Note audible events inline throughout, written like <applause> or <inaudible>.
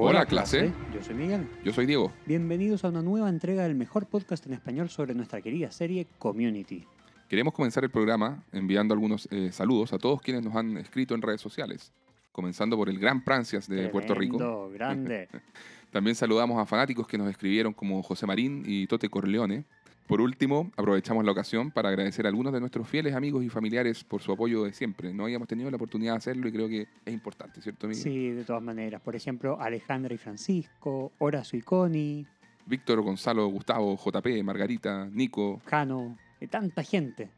Hola, clase. Yo soy Miguel. Yo soy Diego. Bienvenidos a una nueva entrega del mejor podcast en español sobre nuestra querida serie Community. Queremos comenzar el programa enviando algunos eh, saludos a todos quienes nos han escrito en redes sociales, comenzando por el Gran Prancias de Puerto Rico. Grande. <laughs> También saludamos a fanáticos que nos escribieron como José Marín y Tote Corleone. Por último, aprovechamos la ocasión para agradecer a algunos de nuestros fieles amigos y familiares por su apoyo de siempre. No habíamos tenido la oportunidad de hacerlo y creo que es importante, ¿cierto, Miguel? Sí, de todas maneras. Por ejemplo, Alejandra y Francisco, Horacio y Connie, Víctor, Gonzalo, Gustavo, JP, Margarita, Nico. Jano, de tanta gente.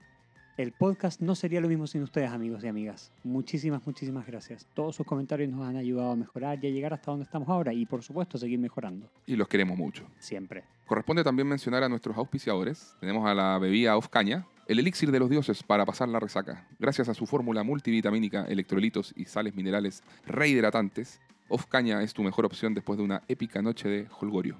El podcast no sería lo mismo sin ustedes, amigos y amigas. Muchísimas, muchísimas gracias. Todos sus comentarios nos han ayudado a mejorar y a llegar hasta donde estamos ahora y, por supuesto, seguir mejorando. Y los queremos mucho. Siempre. Corresponde también mencionar a nuestros auspiciadores. Tenemos a la bebida Off Caña, el elixir de los dioses para pasar la resaca. Gracias a su fórmula multivitamínica, electrolitos y sales minerales rehidratantes, Off Caña es tu mejor opción después de una épica noche de holgorio.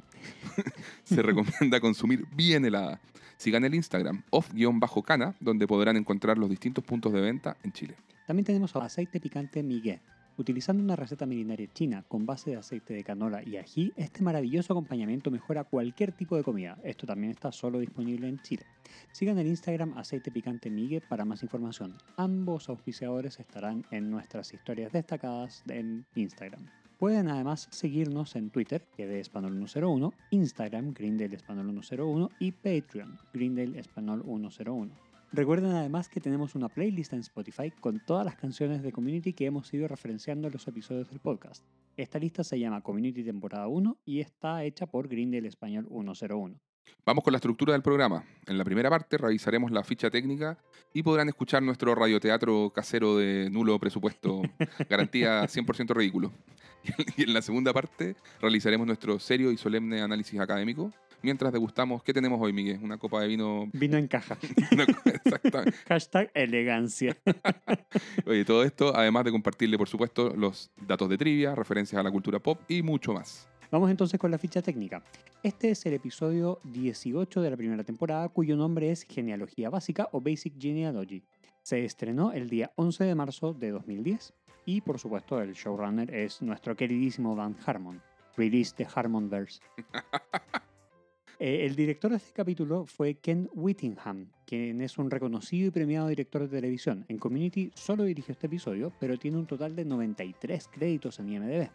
<laughs> Se recomienda consumir bien helada. Sigan el Instagram off-cana, donde podrán encontrar los distintos puntos de venta en Chile. También tenemos aceite picante Miguel. Utilizando una receta milenaria china con base de aceite de canola y ají, este maravilloso acompañamiento mejora cualquier tipo de comida. Esto también está solo disponible en Chile. Sigan el Instagram aceite picante Migue para más información. Ambos auspiciadores estarán en nuestras historias destacadas en Instagram. Pueden además seguirnos en Twitter, que de Espanol 101, Instagram, Grindel Espanol 101 y Patreon, Grindel Espanol 101. Recuerden además que tenemos una playlist en Spotify con todas las canciones de Community que hemos ido referenciando en los episodios del podcast. Esta lista se llama Community Temporada 1 y está hecha por Grindel Español 101. Vamos con la estructura del programa. En la primera parte revisaremos la ficha técnica y podrán escuchar nuestro radioteatro casero de nulo presupuesto, <laughs> garantía 100% ridículo. <laughs> Y en la segunda parte realizaremos nuestro serio y solemne análisis académico, mientras degustamos, ¿qué tenemos hoy, Miguel? Una copa de vino... Vino en caja. <laughs> Exactamente. <laughs> Hashtag elegancia. Oye, todo esto, además de compartirle, por supuesto, los datos de trivia, referencias a la cultura pop y mucho más. Vamos entonces con la ficha técnica. Este es el episodio 18 de la primera temporada, cuyo nombre es Genealogía Básica o Basic Genealogy. Se estrenó el día 11 de marzo de 2010 y, por supuesto, el showrunner es nuestro queridísimo Dan Harmon. Release the Harmonverse. <laughs> Eh, el director de este capítulo fue Ken Whittingham, quien es un reconocido y premiado director de televisión. En Community solo dirigió este episodio, pero tiene un total de 93 créditos en IMDb,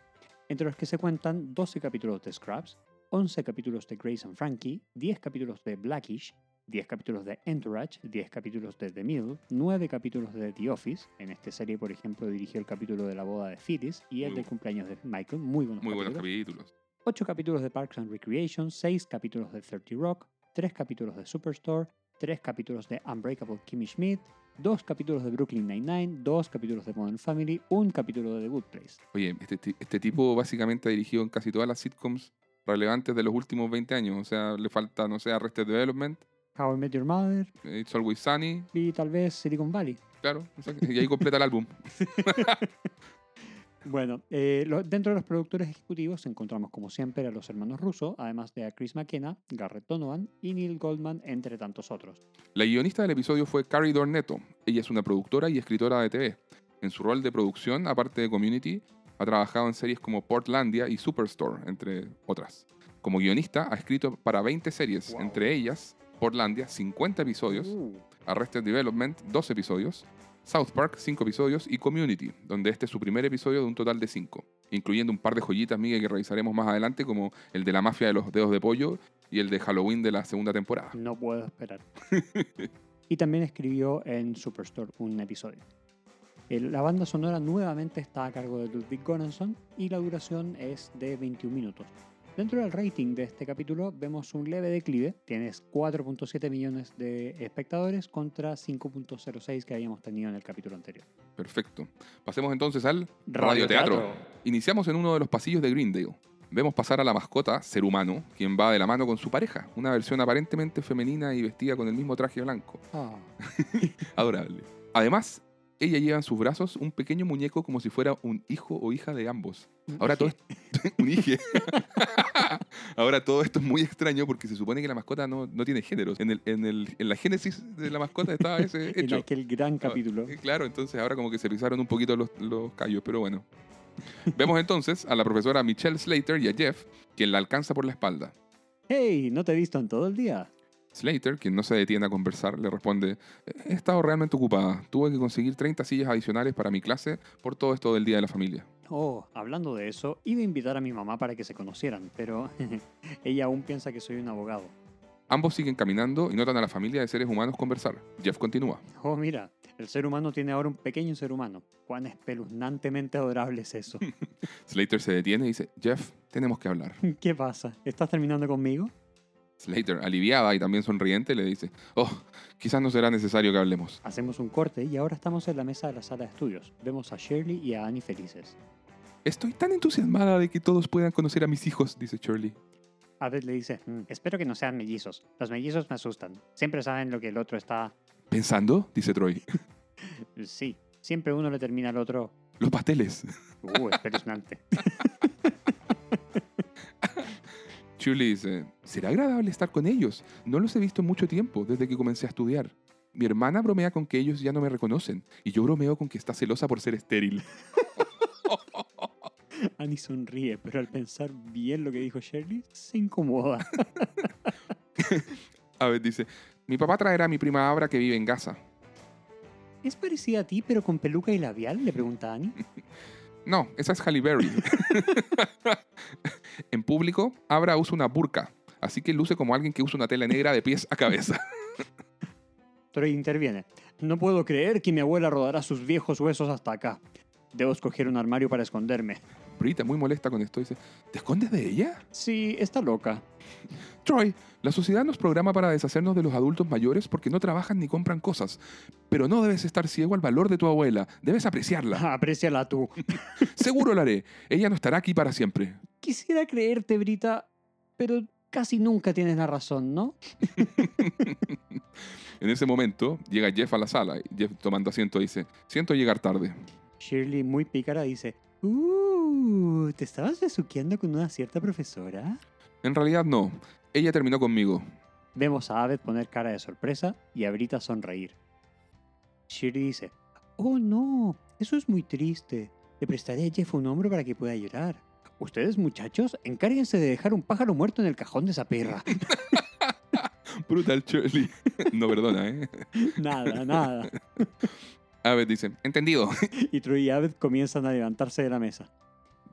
entre los que se cuentan 12 capítulos de Scrubs, 11 capítulos de Grace and Frankie, 10 capítulos de Blackish, 10 capítulos de Entourage, 10 capítulos de The Mill, 9 capítulos de The Office. En esta serie, por ejemplo, dirigió el capítulo de la boda de Phyllis y el Muy del cumpleaños de Michael. Muy buenos Muy buenos capítulos. capítulos. 8 capítulos de Parks and Recreation, 6 capítulos de 30 Rock, 3 capítulos de Superstore, 3 capítulos de Unbreakable Kimmy Schmidt, 2 capítulos de Brooklyn Nine-Nine, 2 capítulos de Modern Family, un capítulo de The Good Place. Oye, este, este tipo básicamente ha dirigido en casi todas las sitcoms relevantes de los últimos 20 años. O sea, le falta, no sé, Arrested Development, How I Met Your Mother It's Always Sunny, y tal vez Silicon Valley. claro. Y ahí completa el álbum. <laughs> <laughs> Bueno, eh, lo- dentro de los productores ejecutivos encontramos como siempre a los hermanos Russo, además de a Chris McKenna, Garrett Donovan y Neil Goldman, entre tantos otros. La guionista del episodio fue Carrie Dornetto. Ella es una productora y escritora de TV. En su rol de producción, aparte de Community, ha trabajado en series como Portlandia y Superstore, entre otras. Como guionista, ha escrito para 20 series, Wow. entre ellas Portlandia, 50 episodios, Uh, Arrested Development, 2 episodios, South Park, 5 episodios y Community, donde este es su primer episodio de un total de 5, incluyendo un par de joyitas, Miguel, que revisaremos más adelante, como el de la mafia de los dedos de pollo y el de Halloween de la segunda temporada. no puedo esperar. <laughs> y también escribió en Superstore un episodio. El- la banda sonora nuevamente está a cargo de Ludwig Göransson y la duración es de 21 minutos. Dentro del rating de este capítulo vemos un leve declive. Tienes 4.7 millones de espectadores contra 5.06 que habíamos tenido en el capítulo anterior. Perfecto. Pasemos entonces al Radioteatro. Iniciamos en uno de los pasillos de Greendale. Vemos pasar a la mascota, ser humano, quien va de la mano con su pareja, una versión aparentemente femenina y vestida con el mismo traje blanco. Ah, <laughs> Adorable. Además, ella lleva en sus brazos un pequeño muñeco como si fuera un hijo o hija de ambos. Ahora todo esto, <laughs> un hije. <laughs> Ahora todo esto es muy extraño porque se supone que la mascota no, no tiene géneros. En, el, en, el, en la génesis de la mascota estaba <laughs> ese en hecho. aquel gran capítulo. Eh, Claro, entonces ahora como que se pisaron un poquito los, los callos, pero bueno. Vemos entonces a la profesora Michelle Slater y a Jeff, quien la alcanza por la espalda. ¡Hey! ¿No te he visto en todo el día? Slater, quien no se detiene a conversar, le responde, he estado realmente ocupada. Tuve que conseguir 30 sillas adicionales para mi clase por todo esto del Día de la Familia. Oh, hablando de eso, iba a invitar a mi mamá para que se conocieran, pero <laughs> ella aún piensa que soy un abogado. Ambos siguen caminando y notan a la familia de seres humanos conversar. Jeff continúa. Oh, mira, el ser humano tiene ahora un pequeño ser humano. Cuán espeluznantemente adorable es eso. <laughs> Slater se detiene y dice, Jeff, tenemos que hablar. <laughs> ¿Qué pasa? ¿Estás terminando conmigo? Slater, aliviada y también sonriente, le dice, oh, quizás no será necesario que hablemos. Hacemos un corte y ahora estamos en la mesa de la sala de estudios. Vemos a Shirley y a Annie felices. Estoy tan entusiasmada de que todos puedan conocer a mis hijos, dice Shirley. Abed le dice, "Mm, espero que no sean mellizos. Los mellizos me asustan. Siempre saben lo que el otro está... ¿Pensando? dice Troy. <laughs> Sí, siempre uno le termina al otro... Los pasteles. Uh, espeluznante. <laughs> Shirley dice, será agradable estar con ellos. No los he visto en mucho tiempo, desde que comencé a estudiar. Mi hermana bromea con que ellos ya no me reconocen, y yo bromeo con que está celosa por ser estéril. <laughs> Annie sonríe, pero al pensar bien lo que dijo Shirley, se incomoda. <laughs> A ver, dice, mi papá traerá a mi prima Abra que vive en Gaza. ¿Es parecida a ti, pero con peluca y labial? Le pregunta Annie. <laughs> No, esa es Halle Berry. <laughs> en público, Abra usa una burka, así que luce como alguien que usa una tela negra de pies a cabeza. Troy interviene. No puedo creer que mi abuela rodará sus viejos huesos hasta acá. Debo escoger un armario para esconderme. Brita, muy molesta con esto, dice, ¿te escondes de ella? Sí, está loca. Troy, la sociedad nos programa para deshacernos de los adultos mayores porque no trabajan ni compran cosas. Pero no debes estar ciego al valor de tu abuela. Debes apreciarla. <laughs> Apréciala tú. <laughs> Seguro lo haré. Ella no estará aquí para siempre. Quisiera creerte, Brita, pero casi nunca tienes la razón, ¿no? <laughs> En ese momento llega Jeff a la sala Jeff tomando asiento dice, siento llegar tarde. Shirley, muy pícara, dice: Uh, ¿te estabas besuqueando con una cierta profesora? En realidad no. Ella terminó conmigo. Vemos a Abed poner cara de sorpresa y a Brita sonreír. Shirley dice: Oh no, eso es muy triste. Le prestaré a Jeff un hombro para que pueda llorar. Ustedes, muchachos, encárguense de dejar un pájaro muerto en el cajón de esa perra. <laughs> Brutal Shirley. no perdona, ¿eh? <laughs> nada, nada. <laughs> Abed dice, entendido. <laughs> Y Troy y Abed comienzan a levantarse de la mesa.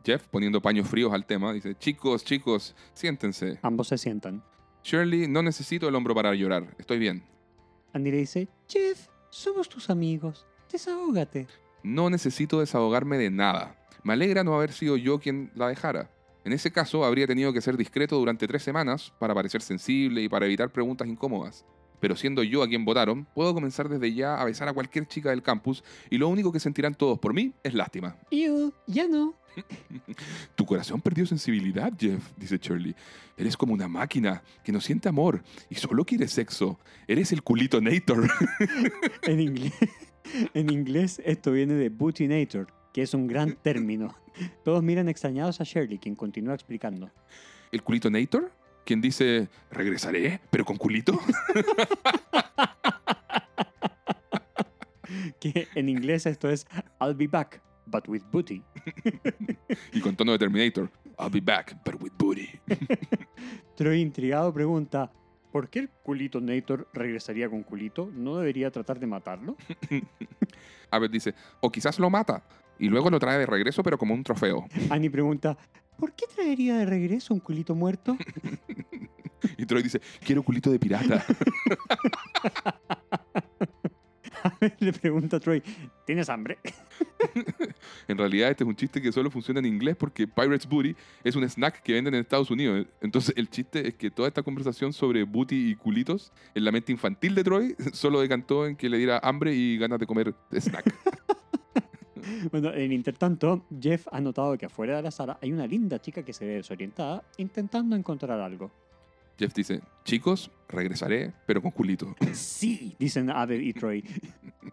Jeff, poniendo paños fríos al tema, dice, chicos, chicos, siéntense. Ambos se sientan. Shirley, no necesito el hombro para llorar. Estoy bien. Andy le dice: Jeff, somos tus amigos. Desahógate. No necesito desahogarme de nada. Me alegra no haber sido yo quien la dejara. En ese caso, habría tenido que ser discreto durante tres semanas para parecer sensible y para evitar preguntas incómodas. Pero siendo yo a quien votaron, puedo comenzar desde ya a besar a cualquier chica del campus y lo único que sentirán todos por mí es lástima. Ew, ya no. <laughs> Tu corazón perdió sensibilidad, Jeff, dice Shirley. Eres como una máquina que no siente amor y solo quiere sexo. Eres el culito Nator. <laughs> En inglés, <laughs> en inglés esto viene de bootinator, que es un gran término. Todos miran extrañados a Shirley, quien continúa explicando. ¿El culito Nator? Quien dice, regresaré, pero con culito. <laughs> Que en inglés esto es I'll be back, but with booty. y con tono de Terminator. I'll be back, but with booty. <laughs> Troy intrigado pregunta, ¿por qué el culito Nator regresaría con culito? ¿No debería tratar de matarlo? <laughs> Abed dice, o quizás lo mata y luego lo trae de regreso, pero como un trofeo. Annie pregunta, ¿por qué traería de regreso un culito muerto? <laughs> Y Troy dice, quiero culito de pirata. <laughs> Le pregunta a Troy, ¿tienes hambre? <laughs> en realidad este es un chiste que solo funciona en inglés porque Pirates Booty es un snack que venden en Estados Unidos. Entonces el chiste es que toda esta conversación sobre booty y culitos en la mente infantil de Troy solo decantó en que le diera hambre y ganas de comer snack. <laughs> Bueno, en intertanto, Jeff ha notado que afuera de la sala hay una linda chica que se ve desorientada intentando encontrar algo. Jeff dice, chicos, regresaré, pero con culito. <laughs> Sí, dicen Abed y Troy.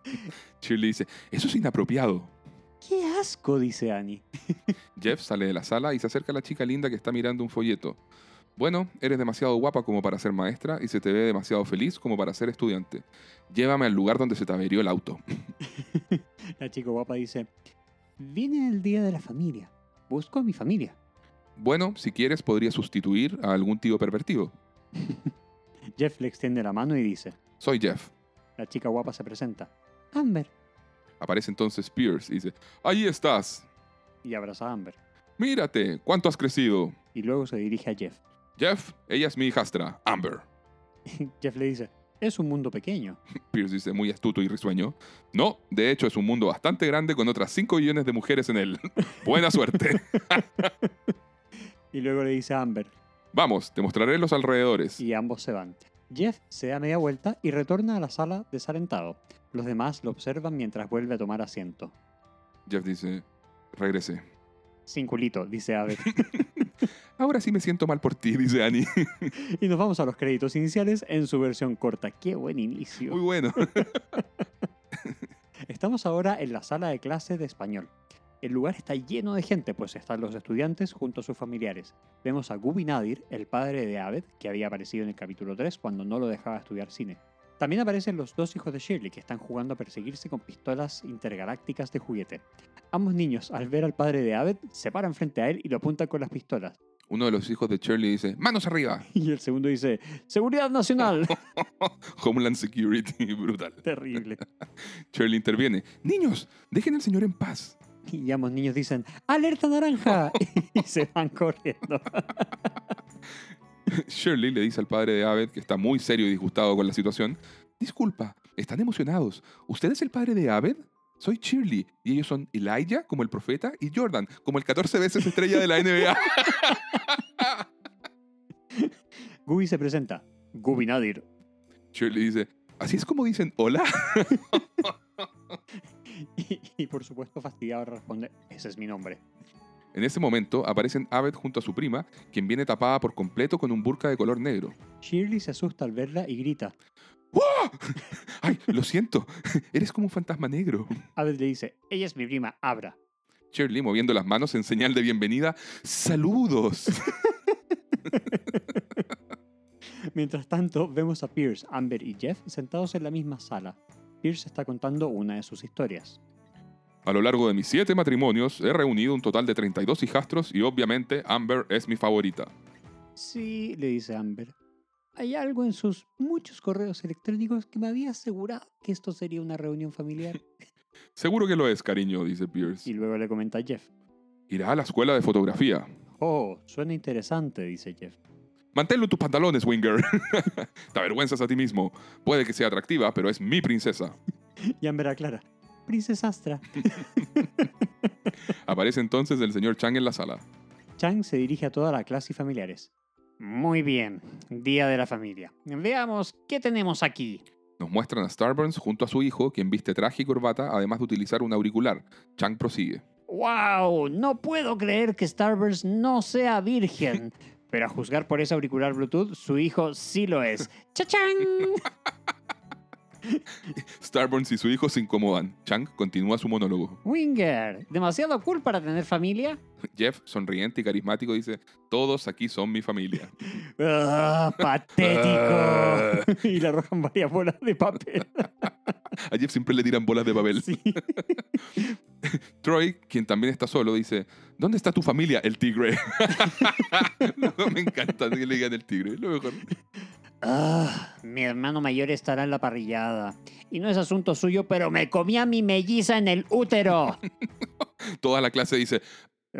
<laughs> Shirley dice, eso es inapropiado. ¡Qué asco! dice Annie. Jeff sale de la sala y se acerca a la chica linda que está mirando un folleto. Bueno, eres demasiado guapa como para ser maestra y se te ve demasiado feliz como para ser estudiante. Llévame al lugar donde se te averió el auto. <laughs> La chica guapa dice, Viene el día de la familia. Busco a mi familia. Bueno, si quieres, podría sustituir a algún tío pervertido. <laughs> Jeff le extiende la mano y dice. Soy Jeff. La chica guapa se presenta. Amber. Aparece entonces Pierce y dice, ahí estás. Y abraza a Amber. Mírate, ¿cuánto has crecido? Y luego se dirige a Jeff. Jeff, ella es mi hijastra, Amber. <laughs> Jeff le dice, es un mundo pequeño. <laughs> Pierce dice, muy astuto y risueño. No, de hecho es un mundo bastante grande con otras 5 millones de mujeres en él. <laughs> Buena suerte. Y luego le dice a Amber. Vamos, te mostraré los alrededores. Y ambos se van. Jeff se da media vuelta y retorna a la sala desalentado. Los demás lo observan mientras vuelve a tomar asiento. Jeff dice, regresé. Sin culito, dice Abed. Ahora sí me siento mal por ti, dice Annie. y nos vamos a los créditos iniciales en su versión corta. ¡Qué buen inicio! Muy bueno. <laughs> Estamos ahora en la sala de clase de español. El lugar está lleno de gente, pues están los estudiantes junto a sus familiares. Vemos a Gubi Nadir, el padre de Abed, que había aparecido en el capítulo 3 cuando no lo dejaba estudiar cine. También aparecen los dos hijos de Shirley, que están jugando a perseguirse con pistolas intergalácticas de juguete. Ambos niños, al ver al padre de Abed, se paran frente a él y lo apuntan con las pistolas. Uno de los hijos de Shirley dice, manos arriba. <laughs> Y el segundo dice, Seguridad Nacional. <laughs> Homeland Security, <laughs> brutal. Terrible. Shirley interviene, niños, dejen al señor en paz. Y ambos niños dicen, ¡Alerta naranja! y se van corriendo. <laughs> Shirley le dice al padre de Abed, que está muy serio y disgustado con la situación, Disculpa, están emocionados. ¿Usted es el padre de Abed? Soy Shirley. Y ellos son Elijah, como el profeta, y Jordan, como el 14 veces estrella de la NBA. <laughs> Gubi se presenta. Gubi Nadir. Shirley dice, ¿así es como dicen hola? <laughs> y, y por supuesto fastidiado responde, ese es mi nombre. En ese momento aparecen Abed junto a su prima, quien viene tapada por completo con un burka de color negro. Shirley se asusta al verla y grita. ¡Wow! <laughs> ¡Ay, lo siento! <laughs> Eres como un fantasma negro. Abed le dice, ella es mi prima, Abra. Shirley, moviendo las manos en señal de bienvenida, ¡saludos! <laughs> Mientras tanto, vemos a Pierce, Amber y Jeff sentados en la misma sala. Pierce está contando una de sus historias. A lo largo de mis siete matrimonios he reunido un total de 32 hijastros y obviamente Amber es mi favorita. Sí, le dice Amber. Hay algo en sus muchos correos electrónicos que me había asegurado que esto sería una reunión familiar. <laughs> <laughs> Seguro que lo es, cariño, dice Pierce. Y luego le comenta a Jeff. Irá a la escuela de fotografía. Oh, suena interesante, dice Jeff. Manténlo en tus pantalones, Winger. <laughs> Te avergüenzas a ti mismo. Puede que sea atractiva, pero es mi princesa. Y Amber aclara. Princesastra. <laughs> Aparece entonces el señor Chang en la sala. Chang se dirige a toda la clase y familiares. Muy bien, Día de la Familia. Veamos, ¿qué tenemos aquí? Nos muestran a Starburns junto a su hijo, quien viste traje y corbata, además de utilizar un auricular. Chang prosigue. ¡Wow! No puedo creer que Starburns no sea virgen. <laughs> Pero a juzgar por ese auricular Bluetooth, su hijo sí lo es. <laughs> ¡Chachán! <laughs> Starburns y su hijo se incomodan. Chang continúa su monólogo. Winger, ¿demasiado cool para tener familia? Jeff, sonriente y carismático, dice, todos aquí son mi familia. <laughs> ¡Ah, ¡Patético! <laughs> y le arrojan varias bolas de papel. A Jeff siempre le tiran bolas de papel. Sí. Troy, quien también está solo, dice, ¿dónde está tu familia, el tigre? no, me encanta que le digan el tigre, es lo mejor. Ah, mi hermano mayor estará en la parrillada. Y no es asunto suyo, pero me comí a mi melliza en el útero. <laughs> Toda la clase dice,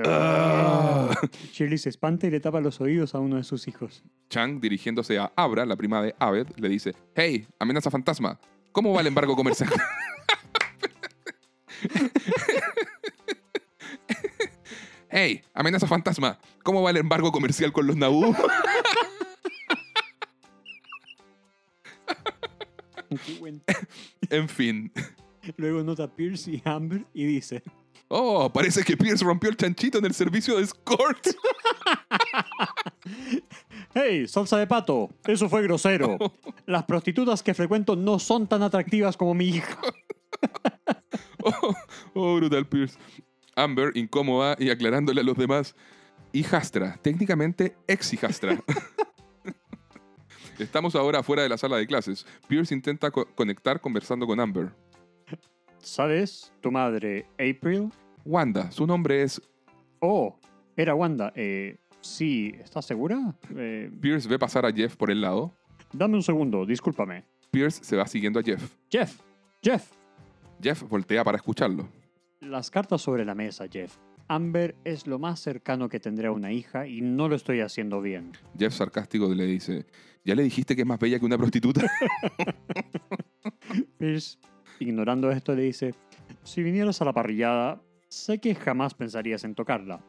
Ah. Shirley se espanta y le tapa los oídos a uno de sus hijos. Chang, dirigiéndose a Abra, la prima de Abed, le dice, hey, amenaza fantasma, ¿cómo va el embargo comercial? <laughs> hey, amenaza fantasma, ¿cómo va el embargo comercial con los Naboo? <laughs> <laughs> buen- en fin. Luego nota Pierce y Amber y dice: Oh, parece que Pierce rompió el chanchito en el servicio de escort. <laughs> ¡Hey, salsa de pato! Eso fue grosero. <laughs> Las prostitutas que frecuento no son tan atractivas como mi hija. Oh, oh, brutal Pierce. Amber, incómoda y aclarándole a los demás, hijastra, técnicamente ex hijastra. Estamos ahora fuera de la sala de clases. Pierce intenta co- conectar conversando con Amber. ¿Sabes? Tu madre, April, Wanda, su nombre es... Oh, era Wanda. Eh, sí, ¿estás segura? Eh, Pierce ve pasar a Jeff por el lado. dame un segundo, discúlpame. Pierce se va siguiendo a Jeff. Jeff, Jeff. Jeff voltea para escucharlo. Las cartas sobre la mesa, Jeff. Amber es lo más cercano que tendré a una hija y no lo estoy haciendo bien. Jeff sarcástico le dice, ¿ya le dijiste que es más bella que una prostituta? <laughs> Pierce, ignorando esto, le dice, si vinieras a la parrillada, sé que jamás pensarías en tocarla,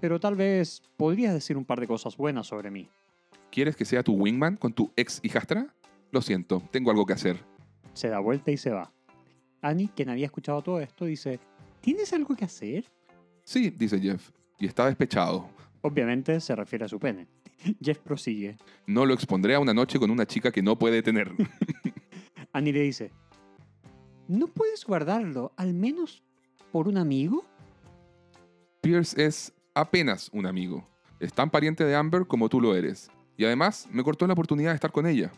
pero tal vez podrías decir un par de cosas buenas sobre mí. ¿Quieres que sea tu wingman con tu ex hijastra? Lo siento, tengo algo que hacer. Se da vuelta y se va. Annie, quien había escuchado todo esto, dice, ¿tienes algo que hacer? Sí, dice Jeff, y está despechado. Obviamente se refiere a su pene. <laughs> Jeff prosigue. No lo expondré a una noche con una chica que no puede tener. <laughs> Annie le dice, ¿no puedes guardarlo al menos por un amigo? Pierce es apenas un amigo. Es tan pariente de Amber como tú lo eres. Y además me cortó la oportunidad de estar con ella.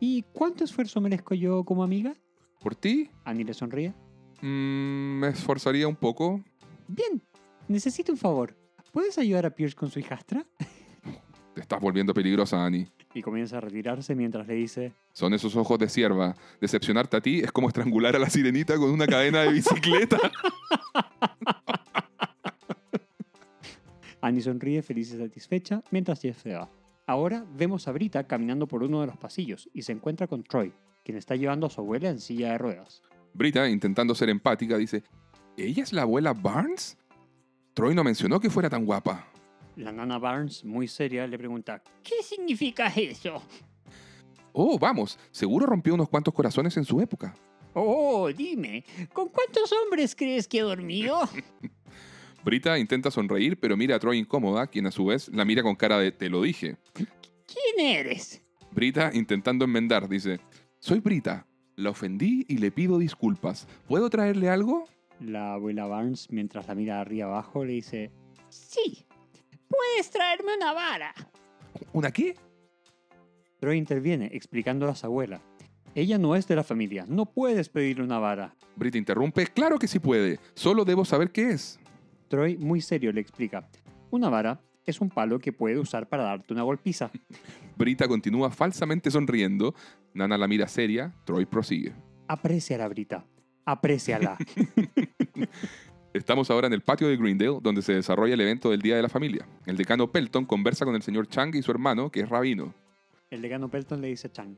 ¿Y cuánto esfuerzo merezco yo como amiga? ¿Por ti? Annie le sonríe. Mm, me esforzaría un poco. Bien, necesito un favor. ¿Puedes ayudar a Pierce con su hijastra? Te estás volviendo peligrosa, Annie. Y comienza a retirarse mientras le dice, Son esos ojos de sierva. Decepcionarte a ti es como estrangular a la sirenita con una cadena de bicicleta. <laughs> Annie sonríe feliz y satisfecha mientras Jeff se va. Ahora vemos a Brita caminando por uno de los pasillos y se encuentra con Troy, quien está llevando a su abuela en silla de ruedas. Brita, intentando ser empática, dice, ¿Ella es la abuela Barnes? Troy no mencionó que fuera tan guapa. La nana Barnes, muy seria, le pregunta, ¿qué significa eso? Oh, vamos, seguro rompió unos cuantos corazones en su época. Oh, dime, ¿con cuántos hombres crees que he dormido? <laughs> Brita intenta sonreír, pero mira a Troy incómoda, quien a su vez la mira con cara de te lo dije. ¿Quién eres? Brita, intentando enmendar, dice, soy Brita, la ofendí y le pido disculpas. ¿Puedo traerle algo? La abuela Barnes, mientras la mira arriba abajo, le dice, sí, puedes traerme una vara. ¿Una qué? Troy interviene, explicando a su abuela. Ella no es de la familia, no puedes pedirle una vara. Brita interrumpe, claro que sí puede, solo debo saber qué es. Troy, muy serio, le explica. Una vara es un palo que puede usar para darte una golpiza. <laughs> Brita continúa falsamente sonriendo, Nana la mira seria, Troy prosigue. Apréciala, Brita. Apréciala. <laughs> Estamos ahora en el patio de Greendale, donde se desarrolla el evento del Día de la Familia. El decano Pelton conversa con el señor Chang y su hermano, que es rabino. El decano Pelton le dice a Chang.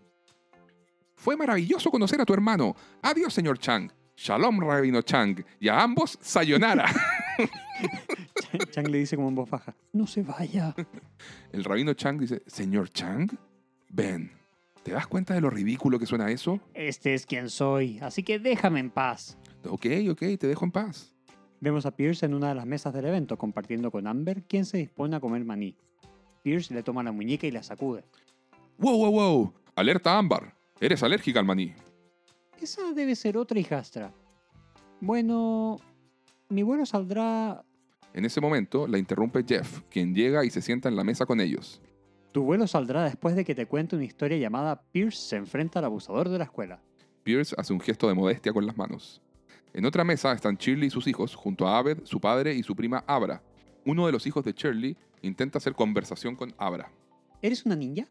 Fue maravilloso conocer a tu hermano. Adiós, señor Chang. Shalom, rabino Chang. Y a ambos, sayonara. <laughs> <laughs> Chang le dice como en voz baja. No se vaya. El rabino Chang dice, señor Chang, ven. ¿Te das cuenta de lo ridículo que suena eso? Este es quien soy, así que déjame en paz. Ok, ok, te dejo en paz. Vemos a Pierce en una de las mesas del evento compartiendo con Amber, quien se dispone a comer maní. Pierce le toma la muñeca y la sacude. ¡Wow, wow, wow! Alerta Ámbar. Eres alérgica al maní. Esa debe ser otra hijastra. Bueno, mi vuelo saldrá... En ese momento la interrumpe Jeff, quien llega y se sienta en la mesa con ellos. Tu vuelo saldrá después de que te cuente una historia llamada Pierce se enfrenta al abusador de la escuela. Pierce hace un gesto de modestia con las manos. En otra mesa están Shirley y sus hijos, junto a Abed, su padre y su prima Abra. Uno de los hijos de Shirley intenta hacer conversación con Abra. ¿Eres una ninja?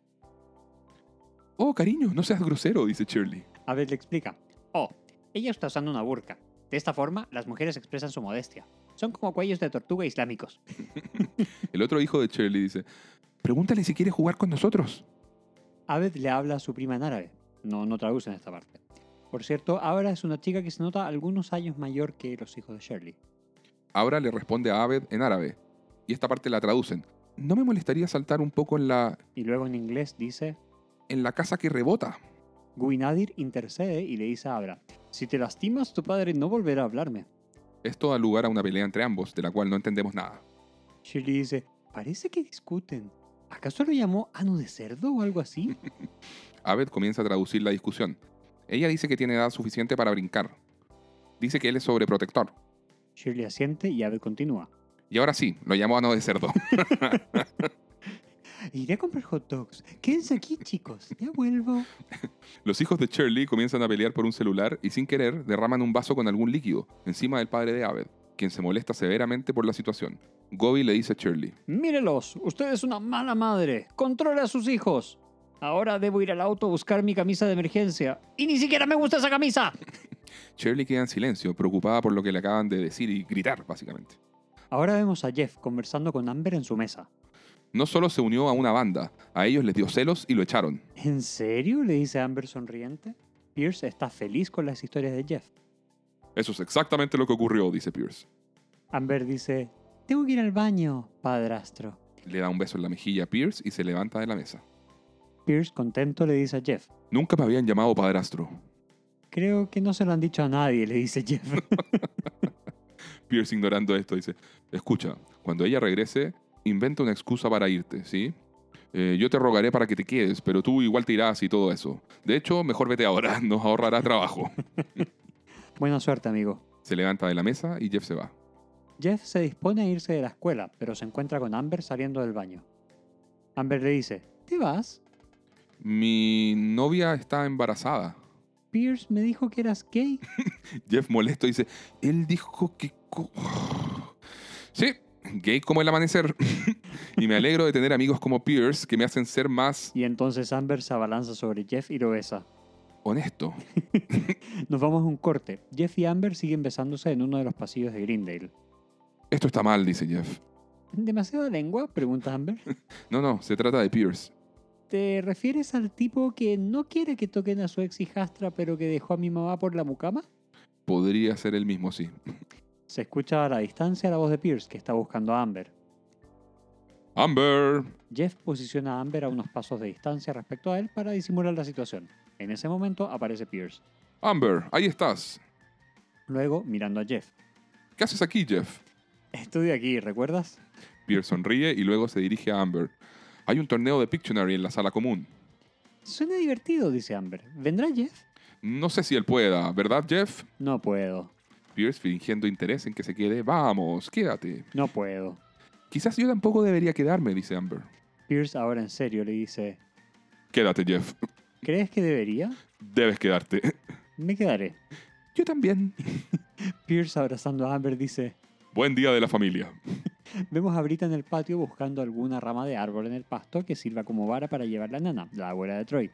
Oh, cariño, no seas grosero, dice Shirley. Abed le explica. Oh, ella está usando una burka. De esta forma, las mujeres expresan su modestia. Son como cuellos de tortuga islámicos. <laughs> El otro hijo de Shirley dice, pregúntale si quiere jugar con nosotros. Abed le habla a su prima en árabe. No, no traduce en esta parte. Por cierto, Abra es una chica que se nota algunos años mayor que los hijos de Shirley. Abra le responde a Abed en árabe. Y esta parte la traducen. ¿No me molestaría saltar un poco en la... Y luego en inglés dice, en la casa que rebota? Guinadir intercede y le dice a Abra, si te lastimas tu padre no volverá a hablarme. Esto da lugar a una pelea entre ambos, de la cual no entendemos nada. Shirley dice, parece que discuten. ¿Acaso lo llamó ano de cerdo o algo así? <laughs> Abed comienza a traducir la discusión. Ella dice que tiene edad suficiente para brincar. Dice que él es sobreprotector. Shirley asiente y Abed continúa. Y ahora sí, lo llamó ano de cerdo. <laughs> Iré a comprar hot dogs. Quédense aquí, chicos. Ya vuelvo. <laughs> Los hijos de Shirley comienzan a pelear por un celular y sin querer derraman un vaso con algún líquido encima del padre de Abed. Quien se molesta severamente por la situación. Gobi le dice a Shirley, Mírelos, usted es una mala madre. Controle a sus hijos. Ahora debo ir al auto a buscar mi camisa de emergencia. Y ni siquiera me gusta esa camisa. <laughs> Shirley queda en silencio, preocupada por lo que le acaban de decir y gritar, básicamente. Ahora vemos a Jeff conversando con Amber en su mesa. No solo se unió a una banda, a ellos les dio celos y lo echaron. ¿En serio? le dice Amber sonriente. Pierce está feliz con las historias de Jeff. Eso es exactamente lo que ocurrió, dice Pierce. Amber dice, tengo que ir al baño, padrastro. Le da un beso en la mejilla a Pierce y se levanta de la mesa. Pierce, contento, le dice a Jeff, Nunca me habían llamado padrastro. creo que no se lo han dicho a nadie, le dice Jeff. <laughs> Pierce, ignorando esto, dice, escucha, cuando ella regrese, inventa una excusa para irte, ¿sí? Eh, yo te rogaré para que te quedes, pero tú igual te irás y todo eso. De hecho, mejor vete ahora, <laughs> nos ahorrará trabajo. <laughs> Buena suerte, amigo. Se levanta de la mesa y Jeff se va. Jeff se dispone a irse de la escuela, pero se encuentra con Amber saliendo del baño. Amber le dice, ¿te vas? Mi novia está embarazada. Pierce me dijo que eras gay. <laughs> Jeff molesto dice, él dijo que... co- Sí, gay como el amanecer. <laughs> y me alegro de tener amigos como Pierce que me hacen ser más Y entonces Amber se abalanza sobre Jeff y lo besa. Honesto. <laughs> Nos vamos a un corte. Jeff y Amber siguen besándose en uno de los pasillos de Greendale. Esto está mal, dice Jeff. ¿Demasiada lengua? pregunta Amber. <laughs> No, no, se trata de Pierce. ¿Te refieres al tipo que no quiere que toquen a su ex hijastra pero que dejó a mi mamá por la mucama? Podría ser el mismo, sí. Se escucha a la distancia la voz de Pierce que está buscando a Amber. Amber. Jeff posiciona a Amber a unos pasos de distancia respecto a él para disimular la situación. En ese momento aparece Pierce. Amber, ahí estás. Luego, mirando a Jeff. ¿Qué haces aquí, Jeff? Estoy aquí, ¿recuerdas? Pierce sonríe y luego se dirige a Amber. Hay un torneo de Pictionary en la sala común. Suena divertido, dice Amber. ¿Vendrá Jeff? No sé si él pueda, ¿verdad, Jeff? No puedo. Pierce, fingiendo interés en que se quede. Vamos, quédate. No puedo. Quizás yo tampoco debería quedarme, dice Amber. Pierce, ahora en serio, le dice, Quédate, Jeff. ¿Crees que debería? Debes quedarte. Me quedaré. Yo también. Pierce, abrazando a Amber, dice, Buen día de la familia. vemos a Brita en el patio buscando alguna rama de árbol en el pasto que sirva como vara para llevar la nana, la abuela de Troy.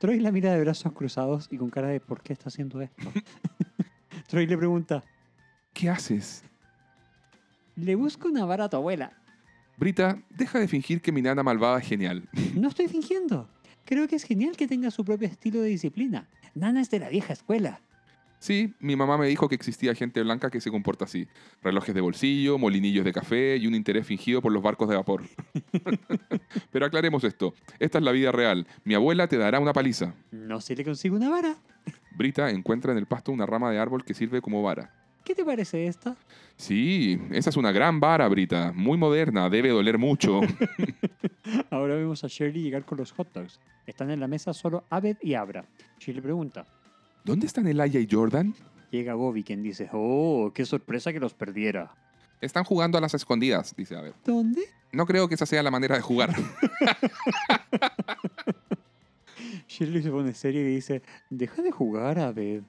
Troy la mira de brazos cruzados y con cara de ¿por qué está haciendo esto? <laughs> Troy le pregunta, ¿Qué haces? le busco una vara a tu abuela. Brita, deja de fingir que mi nana malvada es genial. No estoy fingiendo. Creo que es genial que tenga su propio estilo de disciplina. Nana es de la vieja escuela. Sí, mi mamá me dijo que existía gente blanca que se comporta así. Relojes de bolsillo, molinillos de café y un interés fingido por los barcos de vapor. <laughs> Pero aclaremos esto. Esta es la vida real. Mi abuela te dará una paliza. No se le consigue una vara. Brita encuentra en el pasto una rama de árbol que sirve como vara. ¿Qué te parece esta? Sí, esa es una gran vara, Brita. Muy moderna, debe doler mucho. <laughs> Ahora vemos a Shirley llegar con los hot dogs. Están en la mesa solo Abed y Abra. Shirley pregunta. ¿Dónde están Elaya y Jordan? Llega Bobby quien dice, oh, qué sorpresa que los perdiera. Están jugando a las escondidas, dice Abed. ¿Dónde? No creo que esa sea la manera de jugar. <laughs> Shirley se pone seria y dice, deja de jugar, Abed.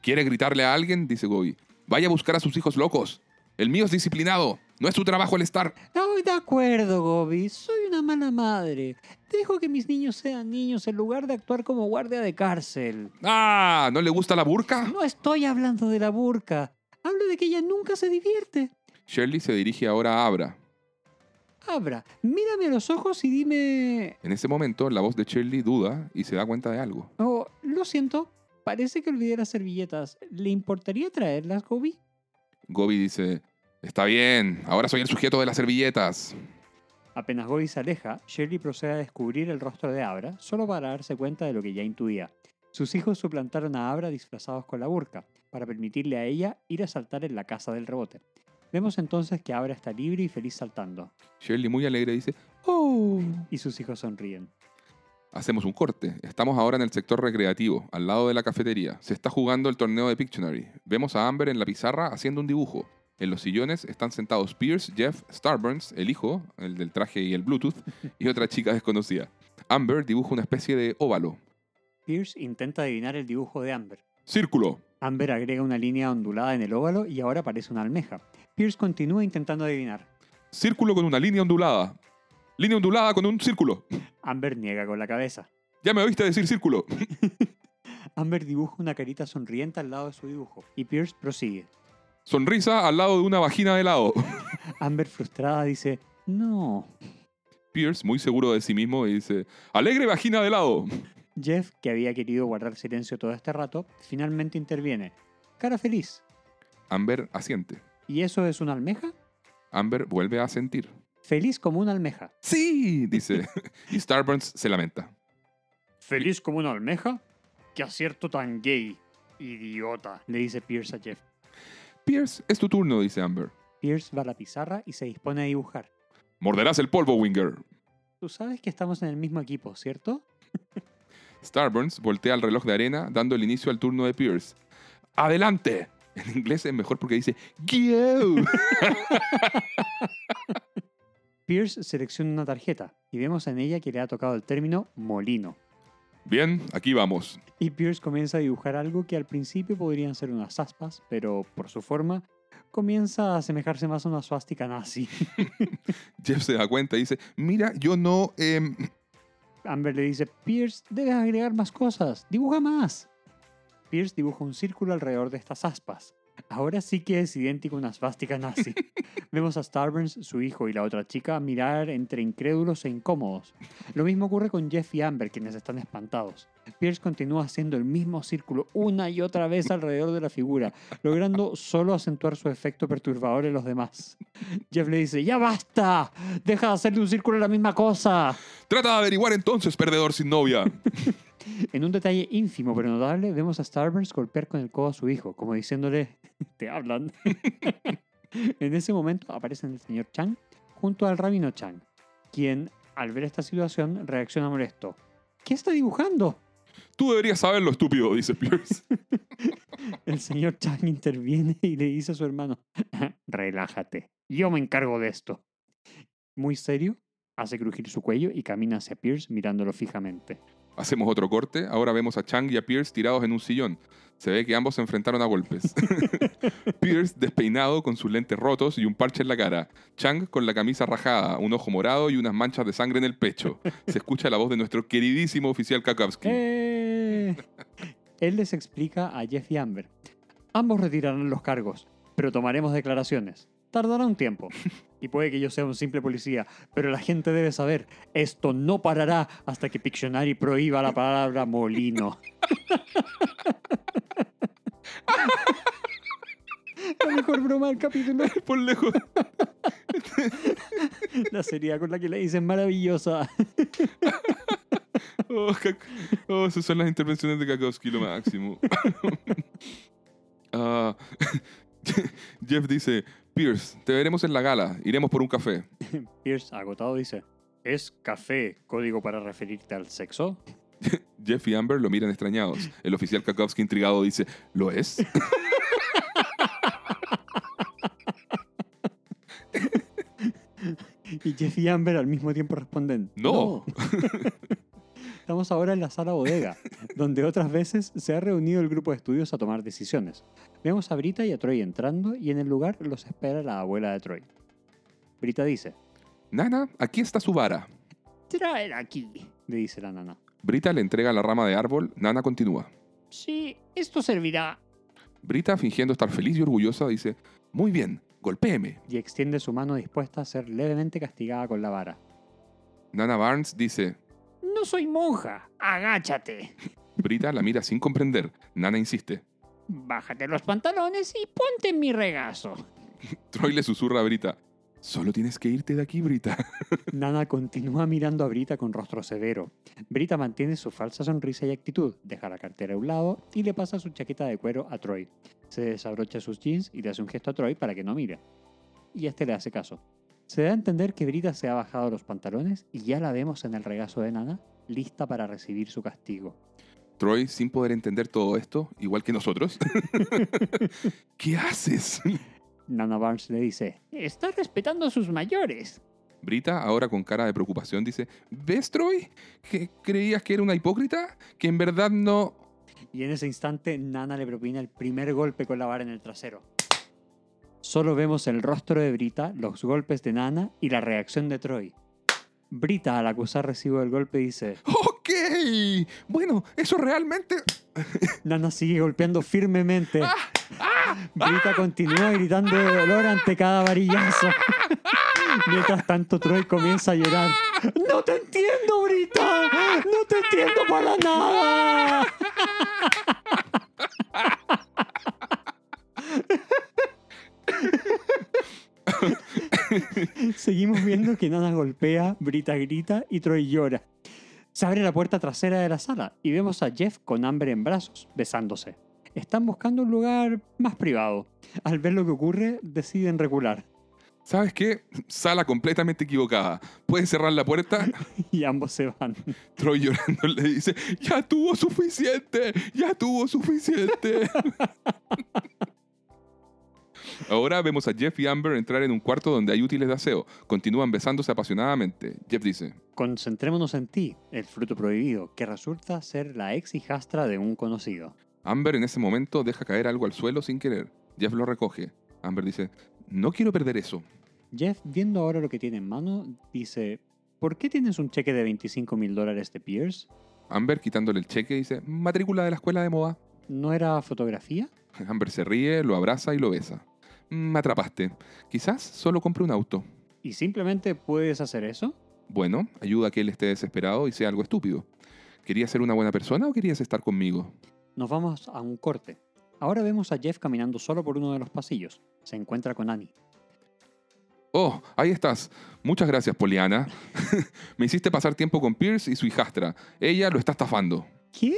¿Quiere gritarle a alguien? Dice Gobi. Vaya a buscar a sus hijos locos. El mío es disciplinado. No es su trabajo el estar. No, de acuerdo, Gobi. Soy una mala madre. Dejo que mis niños sean niños en lugar de actuar como guardia de cárcel. Ah, ¿no le gusta la burka? No estoy hablando de la burka. Hablo de que ella nunca se divierte. Shirley se dirige ahora a Abra. Abra, mírame a los ojos y dime... En ese momento, la voz de Shirley duda y se da cuenta de algo. Oh, lo siento. Parece que olvidé las servilletas. ¿Le importaría traerlas, Gobi? Gobi dice, está bien, ahora soy el sujeto de las servilletas. Apenas Gobi se aleja, Shirley procede a descubrir el rostro de Abra, solo para darse cuenta de lo que ya intuía. Sus hijos suplantaron a Abra disfrazados con la burka, para permitirle a ella ir a saltar en la casa del rebote. Vemos entonces que Abra está libre y feliz saltando, Shirley muy alegre dice, oh. y sus hijos sonríen. Hacemos un corte. Estamos ahora en el sector recreativo, al lado de la cafetería. Se está jugando el torneo de Pictionary. Vemos a Amber en la pizarra haciendo un dibujo. En los sillones están sentados Pierce, Jeff, Starburns, el hijo, el del traje y el Bluetooth, y otra chica desconocida. Amber dibuja una especie de óvalo. Pierce intenta adivinar el dibujo de Amber. Círculo. Amber agrega una línea ondulada en el óvalo y ahora parece una almeja. Pierce continúa intentando adivinar. Círculo con una línea ondulada. Línea ondulada con un círculo. Amber niega con la cabeza. Ya me oíste decir círculo. <laughs> Amber dibuja una carita sonriente al lado de su dibujo y Pierce prosigue. Sonrisa al lado de una vagina de helado. <laughs> Amber frustrada dice, no. Pierce, muy seguro de sí mismo, dice, alegre vagina de helado. <laughs> Jeff, que había querido guardar silencio todo este rato, finalmente interviene. Cara feliz. Amber asiente. ¿Y eso es una almeja? Amber vuelve a sentir. Feliz como una almeja. Sí, dice. <laughs> y Starburns se lamenta. ¿Feliz como una almeja? ¡Qué acierto tan gay! Idiota, le dice Pierce a Jeff. Pierce, es tu turno, dice Amber. Pierce va a la pizarra y se dispone a dibujar. Morderás el polvo, Winger. Tú sabes que estamos en el mismo equipo, ¿cierto? <laughs> Starburns voltea el reloj de arena, dando el inicio al turno de Pierce. ¡Adelante! En inglés es mejor porque dice Go. <laughs> Pierce selecciona una tarjeta y vemos en ella que le ha tocado el término molino. Bien, aquí vamos. Y Pierce comienza a dibujar algo que al principio podrían ser unas aspas, pero por su forma comienza a asemejarse más a una suástica nazi. <laughs> Jeff se da cuenta y dice, mira, yo no... em, Amber le dice, Pierce, debes agregar más cosas, dibuja más. Pierce dibuja un círculo alrededor de estas aspas. Ahora sí que es idéntico a una svástica nazi. <laughs> Vemos a Starburns, su hijo y la otra chica mirar entre incrédulos e incómodos. Lo mismo ocurre con Jeff y Amber, quienes están espantados. Pierce continúa haciendo el mismo círculo una y otra vez alrededor de la figura, logrando solo acentuar su efecto perturbador en los demás. Jeff le dice, ¡Ya basta! ¡Deja de hacerle un círculo a la misma cosa! Trata de averiguar entonces, perdedor sin novia. <laughs> En un detalle ínfimo pero notable, vemos a Starburns golpear con el codo a su hijo, como diciéndole, te hablan. <laughs> en ese momento aparecen el señor Chang junto al rabino Chang, quien, al ver esta situación, reacciona molesto. ¿Qué está dibujando? Tú deberías saberlo, estúpido, dice Pierce. <laughs> El señor Chang interviene y le dice a su hermano, <laughs> relájate, yo me encargo de esto. Muy serio, hace crujir su cuello y camina hacia Pierce mirándolo fijamente. Hacemos otro corte. Ahora vemos a Chang y a Pierce tirados en un sillón. Se ve que ambos se enfrentaron a golpes. <laughs> Pierce despeinado con sus lentes rotos y un parche en la cara. Chang con la camisa rajada, un ojo morado y unas manchas de sangre en el pecho. Se escucha la voz de nuestro queridísimo oficial Kakowski. ¡Eh! Él les explica a Jeff y Amber. Ambos retirarán los cargos, pero tomaremos declaraciones. Tardará un tiempo. <laughs> Y puede que yo sea un simple policía, pero la gente debe saber, esto no parará hasta que Pictionary prohíba la palabra molino. <laughs> La mejor broma del capítulo. <laughs> Por lejos. <laughs> La seriedad con la que le dicen maravillosa. Oh, oh, esas son las intervenciones de Kakowski, lo máximo. Ah, Jeff dice, Pierce, te veremos en la gala. Iremos por un café. <laughs> Pierce, agotado, dice: ¿Es café código para referirte al sexo? <laughs> Jeff y Amber lo miran extrañados. El oficial Kakowski intrigado dice, ¿lo es? <laughs> Y Jeff y Amber al mismo tiempo responden: No. Estamos ahora en la sala bodega, <laughs> donde otras veces se ha reunido el grupo de estudios a tomar decisiones. Vemos a Brita y a Troy entrando y en el lugar los espera la abuela de Troy. Brita dice: Nana, aquí está su vara. Tráela aquí, le dice la nana. Brita le entrega la rama de árbol. Nana continúa. Sí, esto servirá. Brita, fingiendo estar feliz y orgullosa, dice, Muy bien, golpéeme. Y extiende su mano dispuesta a ser levemente castigada con la vara. Nana Barnes dice, No soy monja, agáchate. Brita la mira sin comprender. Nana insiste. Bájate los pantalones y ponte en mi regazo. <laughs> Troy le susurra a Brita, Solo tienes que irte de aquí, Brita. <laughs> Nana continúa mirando a Brita con rostro severo. Brita mantiene su falsa sonrisa y actitud, deja la cartera a un lado y le pasa su chaqueta de cuero a Troy. Se desabrocha sus jeans y le hace un gesto a Troy para que no mire. Y este le hace caso. Se da a entender que Brita se ha bajado los pantalones y ya la vemos en el regazo de Nana, lista para recibir su castigo. Troy, sin poder entender todo esto, igual que nosotros. <laughs> ¿Qué haces? Nana Barnes le dice, está respetando a sus mayores. Brita, ahora con cara de preocupación, dice, ¿ves, Troy? ¿Que creías que era una hipócrita? ¿Que en verdad no... Y en ese instante, Nana le propina el primer golpe con la vara en el trasero. Solo vemos el rostro de Brita, los golpes de Nana y la reacción de Troy. Brita, al acusar recibo del golpe, dice: Ok, bueno, eso realmente... Nana sigue golpeando firmemente. Ah, Brita continúa gritando de dolor ante cada varillazo. Mientras tanto, Troy comienza a llorar. ¡No te entiendo, Brita! ¡No te entiendo para nada! <laughs> Seguimos viendo que Nana golpea, Brita grita y Troy llora. Se abre la puerta trasera de la sala y vemos a Jeff con Amber en brazos, besándose. Están buscando un lugar más privado. Al ver lo que ocurre, deciden recular. ¿Sabes qué? Sala completamente equivocada. ¿Puedes cerrar la puerta? <laughs> Y ambos se van. Troy llorando le dice, ya tuvo suficiente, ya tuvo suficiente. <laughs> Ahora vemos a Jeff y Amber entrar en un cuarto donde hay útiles de aseo. Continúan besándose apasionadamente. Jeff dice, Concentrémonos en ti, el fruto prohibido, que resulta ser la ex hijastra de un conocido. Amber en ese momento deja caer algo al suelo sin querer. Jeff lo recoge. Amber dice, no quiero perder eso. Jeff, viendo ahora lo que tiene en mano, dice, ¿por qué tienes un cheque de 25 mil dólares de Pierce? Amber quitándole el cheque dice, matrícula de la escuela de moda. ¿No era fotografía? <laughs> Amber se ríe, lo abraza y lo besa. Me atrapaste. Quizás solo compre un auto. ¿Y simplemente puedes hacer eso? Bueno, ayuda a que él esté desesperado y sea algo estúpido. ¿Querías ser una buena persona o querías estar conmigo? Nos vamos a un corte. Ahora vemos a Jeff caminando solo por uno de los pasillos. Se encuentra con Annie. Oh, ahí estás. Muchas gracias, Poliana. <laughs> Me hiciste pasar tiempo con Pierce y su hijastra. Ella lo está estafando. ¿Qué?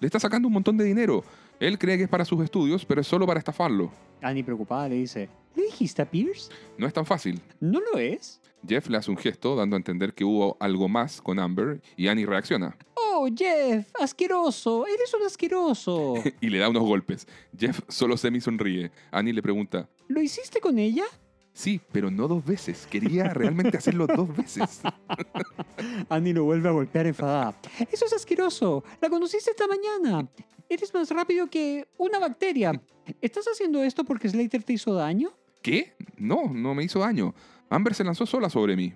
Le está sacando un montón de dinero. Él cree que es para sus estudios, pero es solo para estafarlo. Annie preocupada le dice, ¿le dijiste a Pierce? No es tan fácil. ¿No lo es? Jeff le hace un gesto dando a entender que hubo algo más con Amber y Annie reacciona Oh, Jeff, asqueroso, eres un asqueroso. <laughs> y le da unos golpes. Jeff solo semi sonríe. Annie le pregunta, ¿Lo hiciste con ella? sí, pero no dos veces. Quería realmente hacerlo dos veces. <laughs> Annie lo vuelve a golpear enfadada. Eso es asqueroso. La conociste esta mañana. Eres más rápido que una bacteria. ¿Estás haciendo esto porque Slater te hizo daño? ¿Qué? No, no me hizo daño. Amber se lanzó sola sobre mí.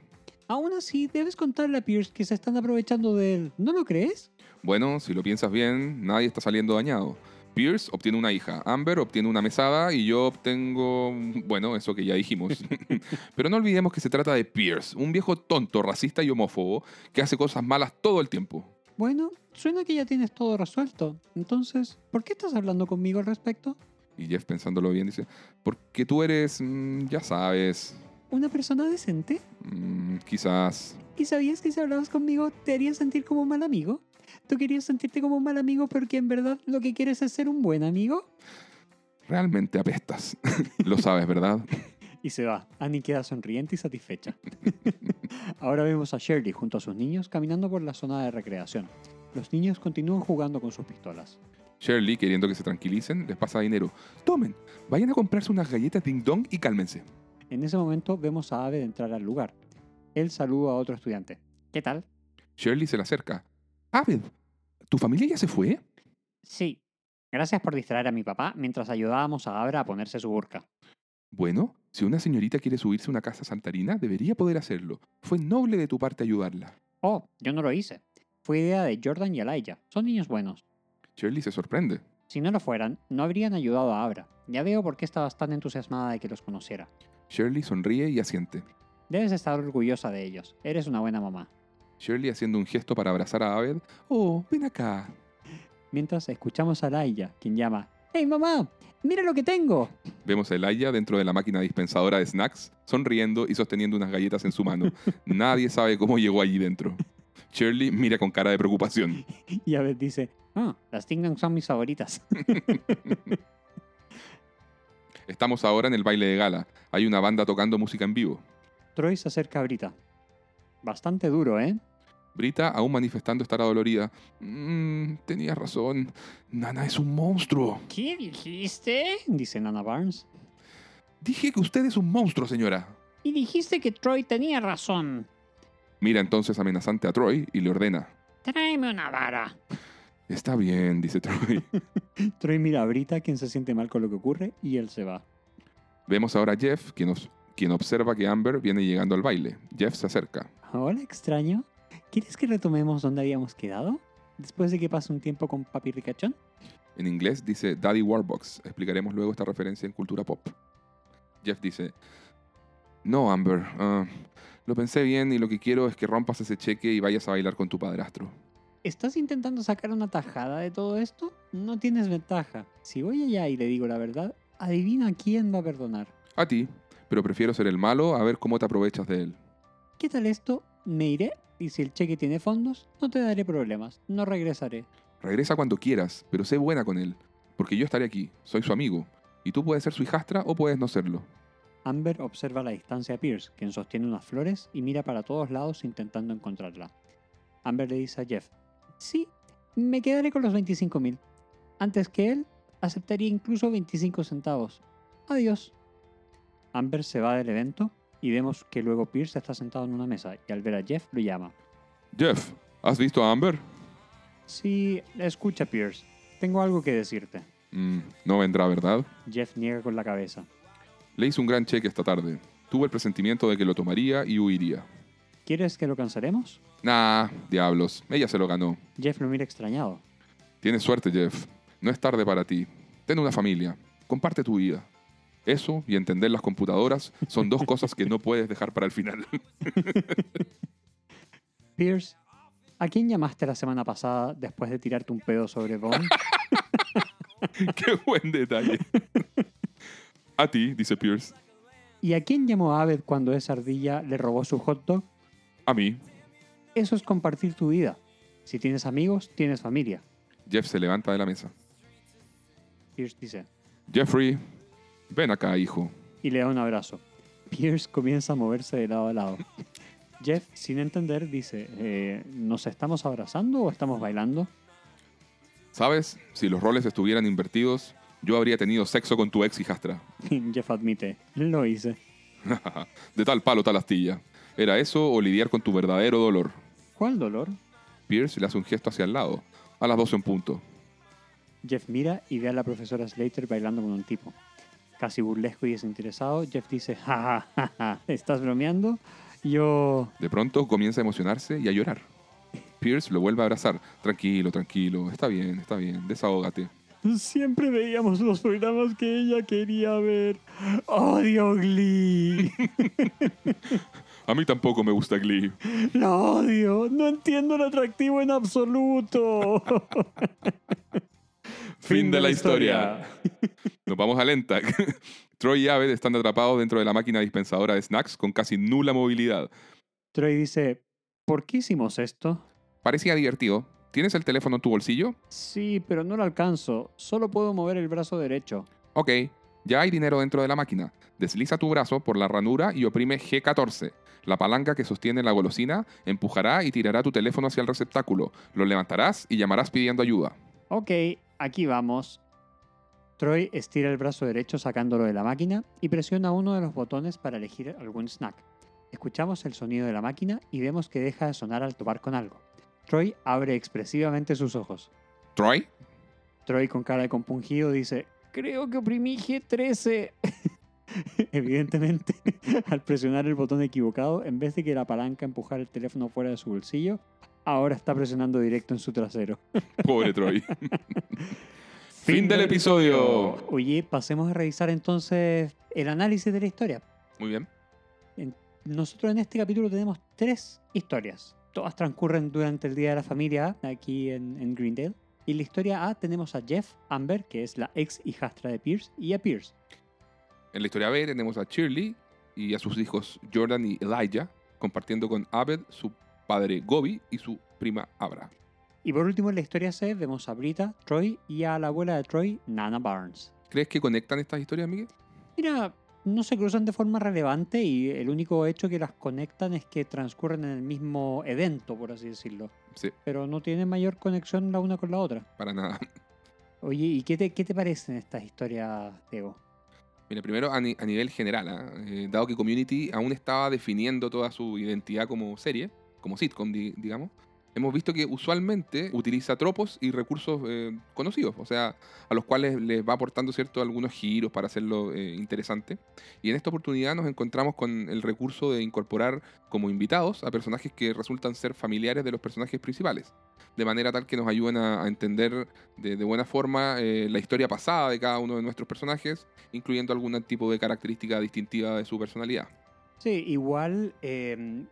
Aún así, debes contarle a Pierce que se están aprovechando de él. ¿No lo crees? Bueno, si lo piensas bien, nadie está saliendo dañado. Pierce obtiene una hija, Amber obtiene una mesada y yo obtengo, bueno, eso que ya dijimos. <laughs> Pero no olvidemos que se trata de Pierce, un viejo tonto, racista y homófobo que hace cosas malas todo el tiempo. Bueno, suena que ya tienes todo resuelto. Entonces, ¿por qué estás hablando conmigo al respecto? Y Jeff pensándolo bien dice, porque tú eres, mm, ya sabes, ¿Una persona decente? mm, quizás... ¿Y sabías que si hablabas conmigo te haría sentir como un mal amigo? ¿Tú querías sentirte como un mal amigo porque en verdad lo que quieres es ser un buen amigo? Realmente apestas. <laughs> lo sabes, ¿verdad? Y se va. Annie queda sonriente y satisfecha. <laughs> Ahora vemos a Shirley junto a sus niños caminando por la zona de recreación. Los niños continúan jugando con sus pistolas. Shirley, queriendo que se tranquilicen, les pasa dinero. Tomen, vayan a comprarse unas galletas Ding Dong y cálmense. En ese momento vemos a Aved entrar al lugar. Él saluda a otro estudiante. ¿Qué tal? Shirley se le acerca. Abed, ¿tu familia ya se fue? Sí. Gracias por distraer a mi papá mientras ayudábamos a Abra a ponerse su burka. Bueno, si una señorita quiere subirse a una casa saltarina, debería poder hacerlo. Fue noble de tu parte ayudarla. Oh, yo no lo hice. Fue idea de Jordan y Elijah. Son niños buenos. Shirley se sorprende. Si no lo fueran, no habrían ayudado a Abra. Ya veo por qué estabas tan entusiasmada de que los conociera. Shirley sonríe y asiente. Debes estar orgullosa de ellos. Eres una buena mamá. Shirley haciendo un gesto para abrazar a Abed. Oh, ven acá. Mientras escuchamos a Laia, quien llama, ¡Hey mamá! ¡Mira lo que tengo! Vemos a Elijah dentro de la máquina dispensadora de snacks, sonriendo y sosteniendo unas galletas en su mano. <laughs> Nadie sabe cómo llegó allí dentro. Shirley mira con cara de preocupación. Y a veces dice, ah, las Tingdong son mis favoritas. <laughs> Estamos ahora en el baile de gala. Hay una banda tocando música en vivo. Troy se acerca a Brita. Bastante duro, ¿eh? Brita, aún manifestando estar adolorida. "Mm, tenías razón. Nana es un monstruo. ¿Qué dijiste? Dice Nana Barnes. Dije que usted es un monstruo, señora. Y dijiste que Troy tenía razón. Mira entonces amenazante a Troy y le ordena. Tráeme una vara. Está bien, dice Troy. <laughs> Troy mira a Brita, quien se siente mal con lo que ocurre, y él se va. Vemos ahora a Jeff, quien, quien observa que Amber viene llegando al baile. Jeff se acerca. Hola, extraño. ¿Quieres que retomemos donde habíamos quedado? Después de que pase un tiempo con Papi Ricachón. En inglés dice Daddy Warbox. Explicaremos luego esta referencia en cultura pop. Jeff dice, no, Amber, ah, lo pensé bien y lo que quiero es que rompas ese cheque y vayas a bailar con tu padrastro. ¿Estás intentando sacar una tajada de todo esto? No tienes ventaja. Si voy allá y le digo la verdad, adivina quién va a perdonar. A ti, pero prefiero ser el malo a ver cómo te aprovechas de él. ¿Qué tal esto? Me iré y si el cheque tiene fondos, no te daré problemas. No regresaré. Regresa cuando quieras, pero sé buena con él, porque yo estaré aquí, soy su amigo, y tú puedes ser su hijastra o puedes no serlo. Amber observa a la distancia a Pierce, quien sostiene unas flores y mira para todos lados intentando encontrarla. Amber le dice a Jeff, sí, me quedaré con los 25.000. Antes que él, aceptaría incluso 25 centavos. Adiós. Amber se va del evento y vemos que luego Pierce está sentado en una mesa y al ver a Jeff lo llama. Jeff, ¿has visto a Amber? Sí, escucha Pierce, tengo algo que decirte. Mm, no vendrá, ¿verdad? Jeff niega con la cabeza. Le hice un gran cheque esta tarde. Tuve el presentimiento de que lo tomaría y huiría. ¿Quieres que lo cancelemos? Nah, diablos, ella se lo ganó. Jeff lo mira extrañado. Tienes suerte, Jeff. No es tarde para ti. Ten una familia. Comparte tu vida. Eso y entender las computadoras son dos cosas que no puedes dejar para el final. <laughs> Pierce, ¿a quién llamaste la semana pasada después de tirarte un pedo sobre Bond? <laughs> Qué buen detalle. A ti, dice Pierce. ¿Y a quién llamó Abed cuando esa ardilla le robó su hot dog? A mí. Eso es compartir tu vida. Si tienes amigos, tienes familia. Jeff se levanta de la mesa. Pierce dice, Jeffrey, ven acá, hijo. y le da un abrazo. Pierce comienza a moverse de lado a lado. <laughs> Jeff, sin entender, dice, "Eh, ¿nos estamos abrazando o estamos bailando? ¿Sabes? Si los roles estuvieran invertidos, yo habría tenido sexo con tu ex hijastra. <laughs> Jeff admite, lo hice. <laughs> De tal palo, tal astilla. ¿Era eso o lidiar con tu verdadero dolor? ¿Cuál dolor? Pierce le hace un gesto hacia el lado. A las 12 en punto. Jeff mira y ve a la profesora Slater bailando con un tipo. Casi burlesco y desinteresado, Jeff dice, ja, ja, ja, ja, ¿estás bromeando? Yo... De pronto comienza a emocionarse y a llorar. Pierce lo vuelve a abrazar. Tranquilo, tranquilo. Está bien, está bien. Desahógate. Siempre veíamos los programas que ella quería ver. Odio Glee. <laughs> A mí tampoco me gusta Glee. Lo odio. No entiendo el atractivo en absoluto. <laughs> Fin de la historia. <laughs> Nos vamos a lenta. <laughs> Troy y Abed están atrapados dentro de la máquina dispensadora de snacks con casi nula movilidad. Troy dice, ¿por qué hicimos esto? Parecía divertido. ¿Tienes el teléfono en tu bolsillo? Sí, pero no lo alcanzo. Solo puedo mover el brazo derecho. Ok, ya hay dinero dentro de la máquina. Desliza tu brazo por la ranura y oprime G14. La palanca que sostiene la golosina empujará y tirará tu teléfono hacia el receptáculo. Lo levantarás y llamarás pidiendo ayuda. Ok, aquí vamos. Troy estira el brazo derecho sacándolo de la máquina y presiona uno de los botones para elegir algún snack. Escuchamos el sonido de la máquina y vemos que deja de sonar al topar con algo. Troy abre expresivamente sus ojos. ¿Troy? Troy con cara de compungido dice, creo que oprimí G13. <laughs> Evidentemente, <laughs> al presionar el botón equivocado, en vez de que la palanca empujara el teléfono fuera de su bolsillo, ahora está presionando directo en su trasero. <laughs> Pobre Troy. <laughs> fin del episodio. Oye, pasemos a revisar entonces el análisis de la historia. Muy bien. Nosotros en este capítulo tenemos tres historias. Todas transcurren durante el Día de la Familia aquí en, en Greendale. Y en la historia A tenemos a Jeff Amber, que es la ex hijastra de Pierce, y a Pierce. En la historia B tenemos a Shirley y a sus hijos Jordan y Elijah, compartiendo con Abed, su padre Gobi y su prima Abra. Y por último, en la historia C vemos a Brita, Troy y a la abuela de Troy, Nana Barnes. ¿Crees que conectan estas historias, Miguel? Mira, no se cruzan de forma relevante y el único hecho que las conectan es que transcurren en el mismo evento, por así decirlo. Sí, Pero no tienen mayor conexión la una con la otra. para nada. Oye, ¿y qué te, qué te parecen estas historias, Diego? Mira, primero a, ni- a nivel general, ¿ah? Eh, dado que Community aún estaba definiendo toda su identidad como serie, como sitcom, di- digamos, hemos visto que usualmente utiliza tropos y recursos eh, conocidos, o sea, a los cuales les va aportando cierto algunos giros para hacerlo eh, interesante. Y en esta oportunidad nos encontramos con el recurso de incorporar como invitados a personajes que resultan ser familiares de los personajes principales, de manera tal que nos ayuden a, entender de, buena forma eh, la historia pasada de cada uno de nuestros personajes, incluyendo algún tipo de característica distintiva de su personalidad. Sí, igual eh,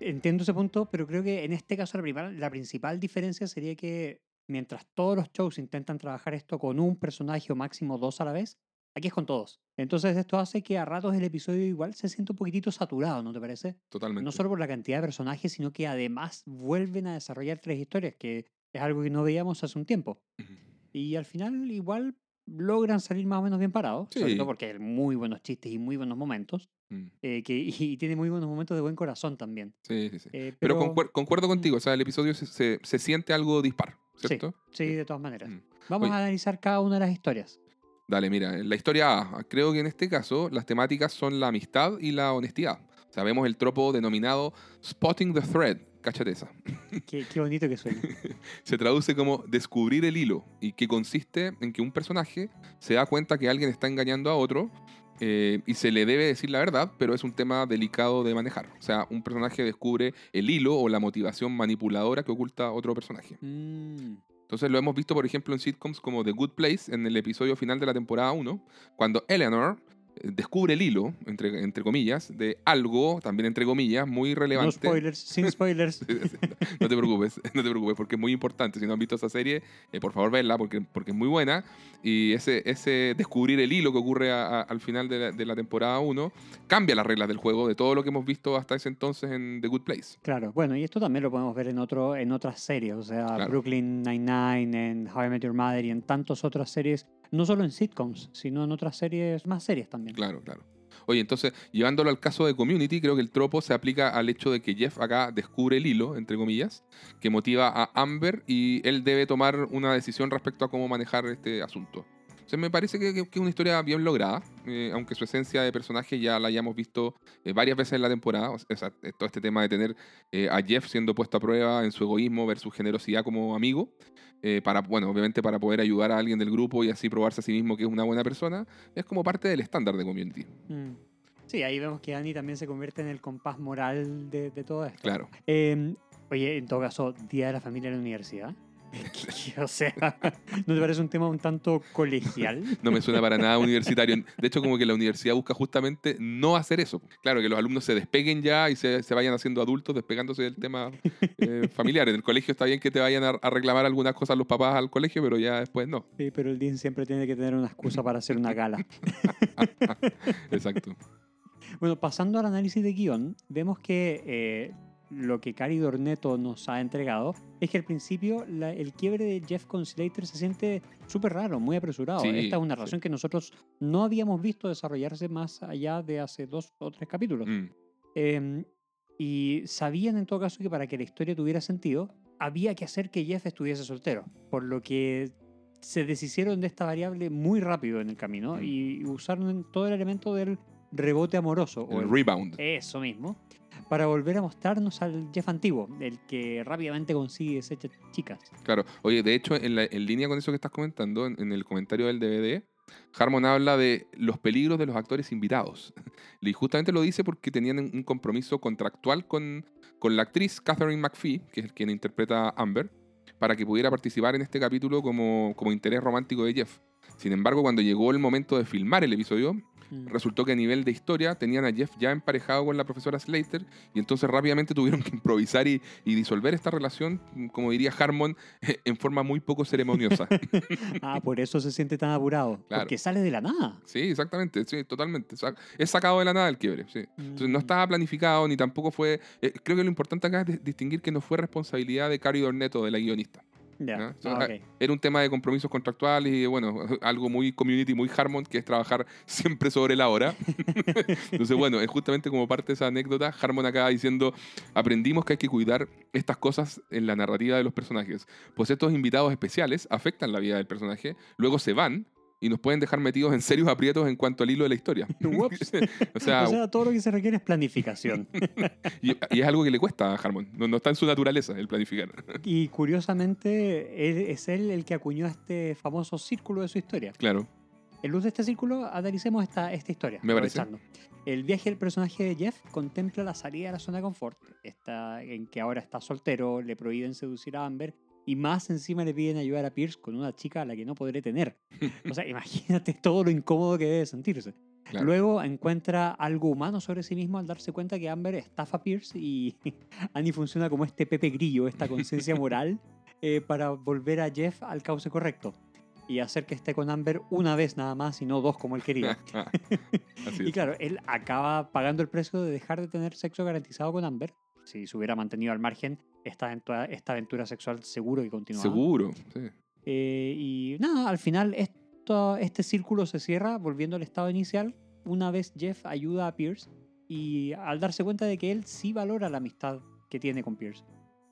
entiendo ese punto, pero creo que en este caso la, primal- la principal diferencia sería que mientras todos los shows intentan trabajar esto con un personaje o máximo dos a la vez, aquí es con todos. Entonces esto hace que a ratos el episodio igual se sienta un poquitito saturado, ¿no te parece? Totalmente. No solo por la cantidad de personajes, sino que además vuelven a desarrollar tres historias, que es algo que no veíamos hace un tiempo. Y al final igual logran salir más o menos bien parados, sobre Sí. todo porque hay muy buenos chistes y muy buenos momentos, Mm, eh, que, y, tiene muy buenos momentos de buen corazón también. Sí, sí, sí. Eh, Pero, pero concuer- concuerdo contigo, o sea, el episodio se, se- se siente algo dispar. ¿cierto? sí, de todas maneras. Mm. Vamos Oye. a analizar cada una de las historias. Dale, mira, la historia A, creo que en este caso las temáticas son la amistad y la honestidad. Sabemos el tropo denominado Spotting the Thread, cáchate esa. <laughs> Qué, qué bonito que suena. <laughs> Se traduce como descubrir el hilo y que consiste en que un personaje se da cuenta que alguien está engañando a otro eh, y se le debe decir la verdad, pero es un tema delicado de manejar. O sea, un personaje descubre el hilo o la motivación manipuladora que oculta a otro personaje. Mm, Entonces lo hemos visto, por ejemplo, en sitcoms como The Good Place, en el episodio final de la temporada 1, cuando Eleanor descubre el hilo, entre, entre comillas, de algo, también entre comillas, muy no relevante. spoilers, sin <laughs> spoilers. no te preocupes, <laughs> no te preocupes, porque es muy importante. Si no han visto esa serie, eh, por favor, verla, porque, porque es muy buena. Y ese, ese descubrir el hilo que ocurre a- a- al final de la, de la temporada 1 cambia las reglas del juego de todo lo que hemos visto hasta ese entonces en The Good Place. Claro, bueno, y esto también lo podemos ver en otro, en otras series, o sea, Claro. Brooklyn Nine-Nine, en How I Met Your Mother y en tantas otras series, no solo en sitcoms, sino en otras series, más series también. Claro, claro. Oye, entonces, llevándolo al caso de Community, creo que el tropo se aplica al hecho de que Jeff acá descubre el hilo, entre comillas, que motiva a Amber y él debe tomar una decisión respecto a cómo manejar este asunto. O sea, me parece que, que- que es una historia bien lograda, eh, aunque su esencia de personaje ya la hayamos visto eh, varias veces en la temporada. O sea, eh, todo este tema de tener eh, a Jeff siendo puesto a prueba en su egoísmo versus generosidad como amigo, para, bueno, obviamente para poder ayudar a alguien del grupo y así probarse a sí mismo que es una buena persona, es como parte del estándar de Community. Mm. Sí, ahí vemos que Annie también se convierte en el compás moral de, de todo esto. Claro. Eh, oye, en todo caso, Día de la Familia en la Universidad. <laughs> o sea, ¿no te parece un tema un tanto colegial? No me suena para nada <laughs> universitario. De hecho, como que la universidad busca justamente no hacer eso. Claro, que los alumnos se despeguen ya y se, se vayan haciendo adultos, despegándose del tema eh, <laughs> familiar. En el colegio está bien que te vayan a, a reclamar algunas cosas los papás al colegio, pero ya después no. Sí, pero el Dean siempre tiene que tener una excusa para hacer una gala. Exacto. Bueno, pasando al análisis de guion, vemos que eh, lo que Cari Dorneto nos ha entregado es que al principio la- el quiebre de Jeff con Slater se siente súper raro, muy apresurado. Sí, Esta es una sí. relación que nosotros no habíamos visto desarrollarse más allá de hace dos o tres capítulos. Mm, Em, y sabían en todo caso que para que la historia tuviera sentido, había que hacer que Jeff estuviese soltero. Por lo que se deshicieron de esta variable muy rápido en el camino Mm. y usaron todo el elemento del rebote amoroso. o el el- rebound. eso mismo. Para volver a mostrarnos al Jeff antiguo, el que rápidamente consigue desechar chicas. Claro. Oye, de hecho, en, la- línea con eso que estás comentando, en, en el comentario del DVD, Harmon habla de los peligros de los actores invitados. <laughs> Y justamente lo dice porque tenían un compromiso contractual con, con la actriz Catherine McPhee, que es quien interpreta a Amber, para que pudiera participar en este capítulo como, como interés romántico de Jeff. Sin embargo, cuando llegó el momento de filmar el episodio, Mm. resultó que a nivel de historia tenían a Jeff ya emparejado con la profesora Slater y entonces rápidamente <laughs> tuvieron que improvisar y, y disolver esta relación, como diría Harmon, <laughs> en forma muy poco ceremoniosa. <laughs> Ah, por eso se siente tan apurado. Claro. Porque sale de la nada. sí, exactamente, sí, totalmente. Es sacado de la nada el quiebre, sí. Entonces no Mm. estaba planificado ni tampoco fue... eh, creo que lo importante acá es di- distinguir que no fue responsabilidad de Cari Dorneto, de la guionista. ¿No? ah. Era un tema de compromisos contractuales y bueno, <laughs> algo muy community, muy Harmon, que es trabajar <laughs> siempre sobre la hora. <laughs> Entonces, bueno, es justamente como parte de esa anécdota, Harmon acaba diciendo, aprendimos que hay que cuidar estas cosas en la narrativa de los personajes, pues estos invitados especiales afectan la vida del personaje, luego se van y nos pueden dejar metidos en serios aprietos en cuanto al hilo de la historia. <laughs> <laughs> O sea, o sea, todo lo que se requiere es planificación. <laughs> y, y es algo que le cuesta a Harmon. No, no está en su naturaleza el planificar. y curiosamente, él- es él el que acuñó este famoso círculo de su historia. Claro. En luz de este círculo, analicemos esta, esta historia. Me parece. El viaje del personaje de Jeff contempla la salida de la zona de confort, esta, en que ahora está soltero, le prohíben seducir a Amber y más encima le piden ayudar a Pierce con una chica a la que no podré tener. O sea, <laughs> imagínate todo lo incómodo que debe sentirse. Claro. Luego encuentra algo humano sobre sí mismo al darse cuenta que Amber estafa a Pierce y <laughs> Annie funciona como este Pepe Grillo, esta conciencia moral, <laughs> eh, para volver a Jeff al cauce correcto y hacer que esté con Amber una vez nada más y no dos como él quería. Y claro, él acaba pagando el precio de dejar de tener sexo garantizado con Amber. Si se hubiera mantenido al margen, esta aventura, esta aventura sexual seguro que continuaba. Seguro. sí. Eh, y nada, al final esto, este círculo se cierra volviendo al estado inicial una vez Jeff ayuda a Pierce y al darse cuenta de que él sí valora la amistad que tiene con Pierce.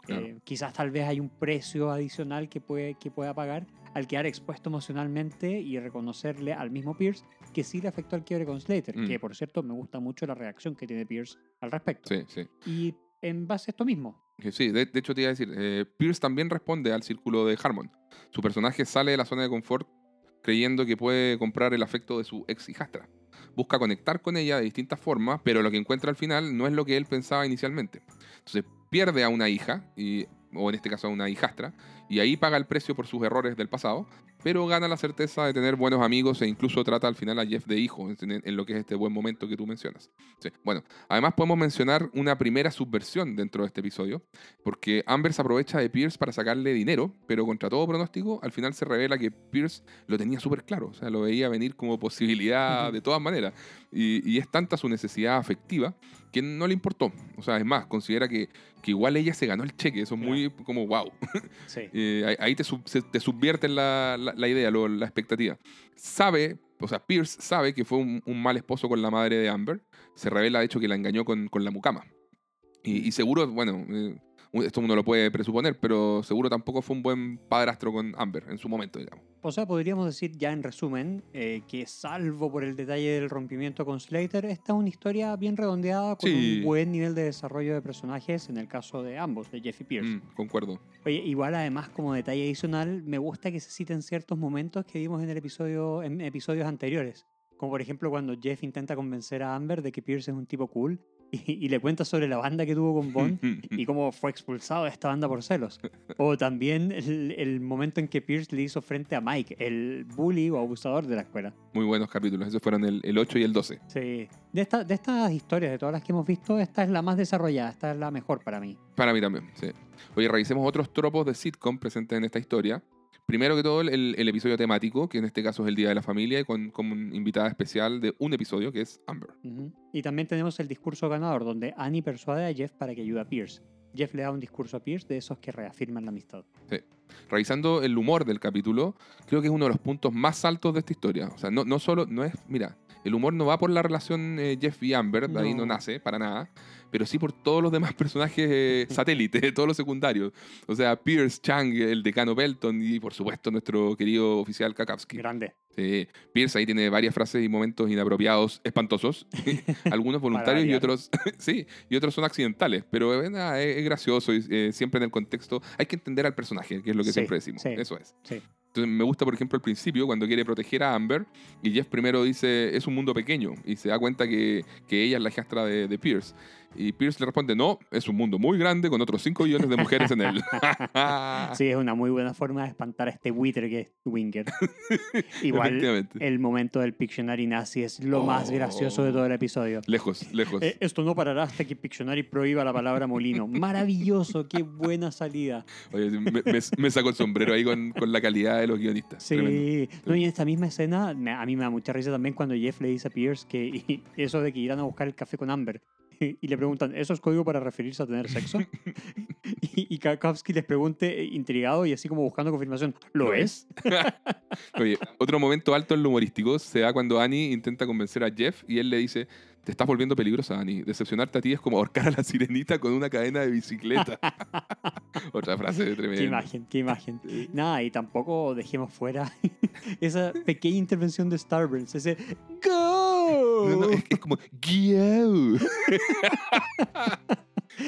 Claro. Eh, quizás tal vez hay un precio adicional que, puede, que pueda pagar al quedar expuesto emocionalmente y reconocerle al mismo Pierce que sí le afectó al quiebre con Slater, Mm. que por cierto me gusta mucho la reacción que tiene Pierce al respecto. Sí, sí. Y en base a esto mismo, Que Sí, de, de hecho te iba a decir, eh, Pierce también responde al círculo de Harmon. Su personaje sale de la zona de confort creyendo que puede comprar el afecto de su ex hijastra. Busca conectar con ella de distintas formas, pero lo que encuentra al final no es lo que él pensaba inicialmente. Entonces pierde a una hija, y, o en este caso a una hijastra, y ahí paga el precio por sus errores del pasado, pero gana la certeza de tener buenos amigos e incluso trata al final a Jeff de hijo, en, en lo que es este buen momento que tú mencionas. Sí. Bueno, además podemos mencionar una primera subversión dentro de este episodio, porque Amber se aprovecha de Pierce para sacarle dinero, pero contra todo pronóstico, al final se revela que Pierce lo tenía súper claro, o sea, lo veía venir como posibilidad de todas maneras. Y, y es tanta su necesidad afectiva que no le importó. O sea, es más, considera que, que igual ella se ganó el cheque, eso es muy como wow. sí. <laughs> Eh, ahí- te, sub- subvierten la, la- idea, la expectativa. Sabe, o sea, Pierce sabe que fue un, mal esposo con la madre de Amber. Se revela, de hecho, que la engañó con, con la mucama. Y, y seguro, bueno, eh, esto uno lo puede presuponer, pero seguro tampoco fue un buen padrastro con Amber en su momento, digamos. O sea, podríamos decir ya en resumen eh, que salvo por el detalle del rompimiento con Slater, esta es una historia bien redondeada con Sí. un buen nivel de desarrollo de personajes en el caso de ambos, de Jeff y Pierce. Mm, concuerdo. Oye, igual además como detalle adicional, me gusta que se citen ciertos momentos que vimos en el episodio en episodios anteriores. Como por ejemplo cuando Jeff intenta convencer a Amber de que Pierce es un tipo cool y, y le cuenta sobre la banda que tuvo con Bond y cómo fue expulsado de esta banda por celos. O también el, el momento en que Pierce le hizo frente a Mike, el bully o abusador de la escuela. Muy buenos capítulos. Esos fueron el, el 8 y el 12. Sí. De, esta- de estas historias, de todas las que hemos visto, esta es la más desarrollada, esta es la mejor para mí. Para mí también, sí. Oye, revisemos otros tropos de sitcom presentes en esta historia. Primero que todo, el, el episodio temático, que en este caso es el Día de la Familia, y con, con una invitada especial de un episodio, que es Amber. Ujú. Y también tenemos el discurso ganador, donde Annie persuade a Jeff para que ayude a Pierce. Jeff le da un discurso a Pierce de esos que reafirman la amistad. Revisando el humor del capítulo, creo que es uno de los puntos más altos de esta historia. O sea, no, no solo, no es, mira, el humor no va por la relación eh, Jeff y Amber, de ahí no No. nace, para nada, pero sí por todos los demás <laughs> personajes eh, satélites, <laughs> todos los secundarios. O sea, Pierce, Chang, el decano Belton y por supuesto nuestro querido oficial Kakowski. Grande. Sí, Pierce ahí tiene varias frases y momentos inapropiados, espantosos. <laughs> Algunos voluntarios y otros, sí, y otros son accidentales. Pero eh, nada, es, es gracioso y eh, siempre en el contexto. Hay que entender al personaje, que es lo que Sí, siempre decimos. sí. Eso es. Sí. Entonces me gusta, por ejemplo, al principio, cuando quiere proteger a Amber, y Jeff primero dice, es un mundo pequeño, y se da cuenta que, que ella es la hijastra de, de Pierce. Y Pierce le responde, no, es un mundo muy grande con otros 5 millones de mujeres en él. <laughs> Sí, es una muy buena forma de espantar a este buitre que es Winger. <laughs> Igual, el momento del Pictionary nazi es lo más gracioso de todo el episodio. Lejos, lejos. Eh, esto no parará hasta que Pictionary prohíba la palabra molino. <laughs> Maravilloso, qué buena salida. Oye, me, me- me sacó el sombrero ahí con, con la calidad de los guionistas. Tremendo. Sí, no, y en esta misma escena, a mí me da mucha risa también cuando Jeff le dice a Pierce que eso de que irán a buscar el café con Amber. <laughs> Y le preguntan, ¿eso es código para referirse a tener sexo? <laughs> y, y les pregunte, eh, intrigado y así como buscando confirmación, ¿lo es? <laughs> Oye, otro momento alto en lo humorístico se da cuando Annie intenta convencer a Jeff y él le dice, Te estás volviendo peligrosa, Dani. Decepcionarte a ti es como ahorcar a la sirenita con una cadena de bicicleta. Otra frase de tremenda. Qué imagen, qué imagen. Nada, y tampoco dejemos fuera esa pequeña intervención de Starburns, ese ¡Go! No, no, es, es como ¡Guiau! <laughs>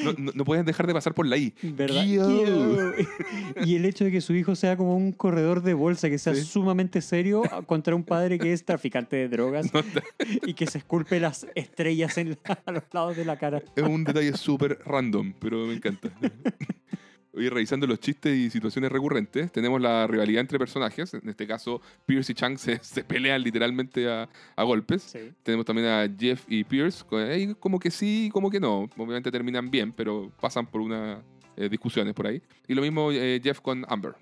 No, no, no puedes dejar de pasar por la I. <laughs> Y el hecho de que su hijo sea como un corredor de bolsa, que sea Sí. sumamente serio contra un padre que es traficante de drogas <laughs> No, y que se esculpe las estrellas en la- a los lados de la cara. es un detalle súper random, pero me encanta. Oye, revisando los chistes y situaciones recurrentes, tenemos la rivalidad entre personajes. En este caso, Pierce y Chang se, <laughs> se pelean literalmente a, a golpes. Sí. Tenemos también a Jeff y Pierce, como que sí, como que no. Obviamente terminan bien, pero pasan por unas eh, discusiones por ahí. Y lo mismo eh, Jeff con Amber.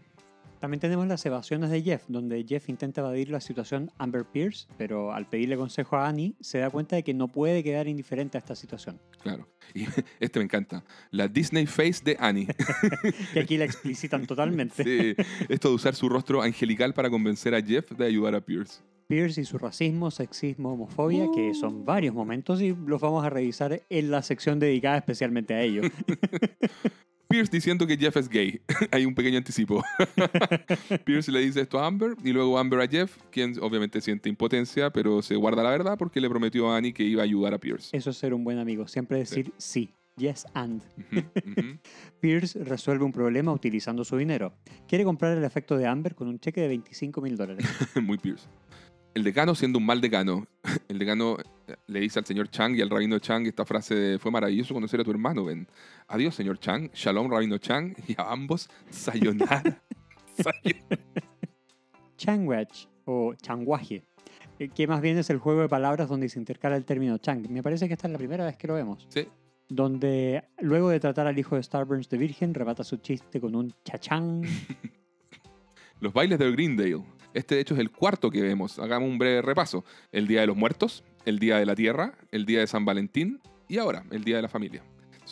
También tenemos las evasiones de Jeff, donde Jeff intenta evadir la situación Amber Pierce, pero al pedirle consejo a Annie, se da cuenta de que no puede quedar indiferente a esta situación. Claro. Y <laughs> este me encanta. La Disney Face de Annie. <laughs> Que aquí la explicitan <laughs> totalmente. Sí, esto de usar su rostro angelical para convencer a Jeff de ayudar a Pierce. Pierce y su racismo, sexismo, homofobia, que son varios momentos y los vamos a revisar en la sección dedicada especialmente a ello. Pierce diciendo que Jeff es gay. <laughs> Hay un pequeño anticipo. <laughs> Pierce le dice esto a Amber y luego Amber a Jeff, quien obviamente siente impotencia, pero se guarda la verdad porque le prometió a Annie que iba a ayudar a Pierce. Eso es ser un buen amigo, siempre decir sí. Yes and. <laughs> Pierce resuelve un problema utilizando su dinero. Quiere comprar el efecto de Amber con un cheque de 25 mil dólares. Muy Pierce. El decano siendo un mal decano. <laughs> El decano eh, le dice al señor Chang y al rabino Chang esta frase de fue maravilloso conocer a tu hermano, Ben. Adiós, señor Chang. Shalom, rabino Chang. <laughs> Y a ambos, sayonara. <laughs> Sayonara. Changwach o changuaje, eh, que más bien es el juego de palabras donde se intercala el término chang. Me parece que esta es la primera vez que lo vemos. Sí, Donde luego de tratar al hijo de Starburns de virgen, rebata su chiste con un chachán. Los bailes del Greendale. Este, de hecho, es el cuarto que vemos. Hagamos un breve repaso. El Día de los Muertos, el Día de la Tierra, el Día de San Valentín y ahora, el Día de la Familia.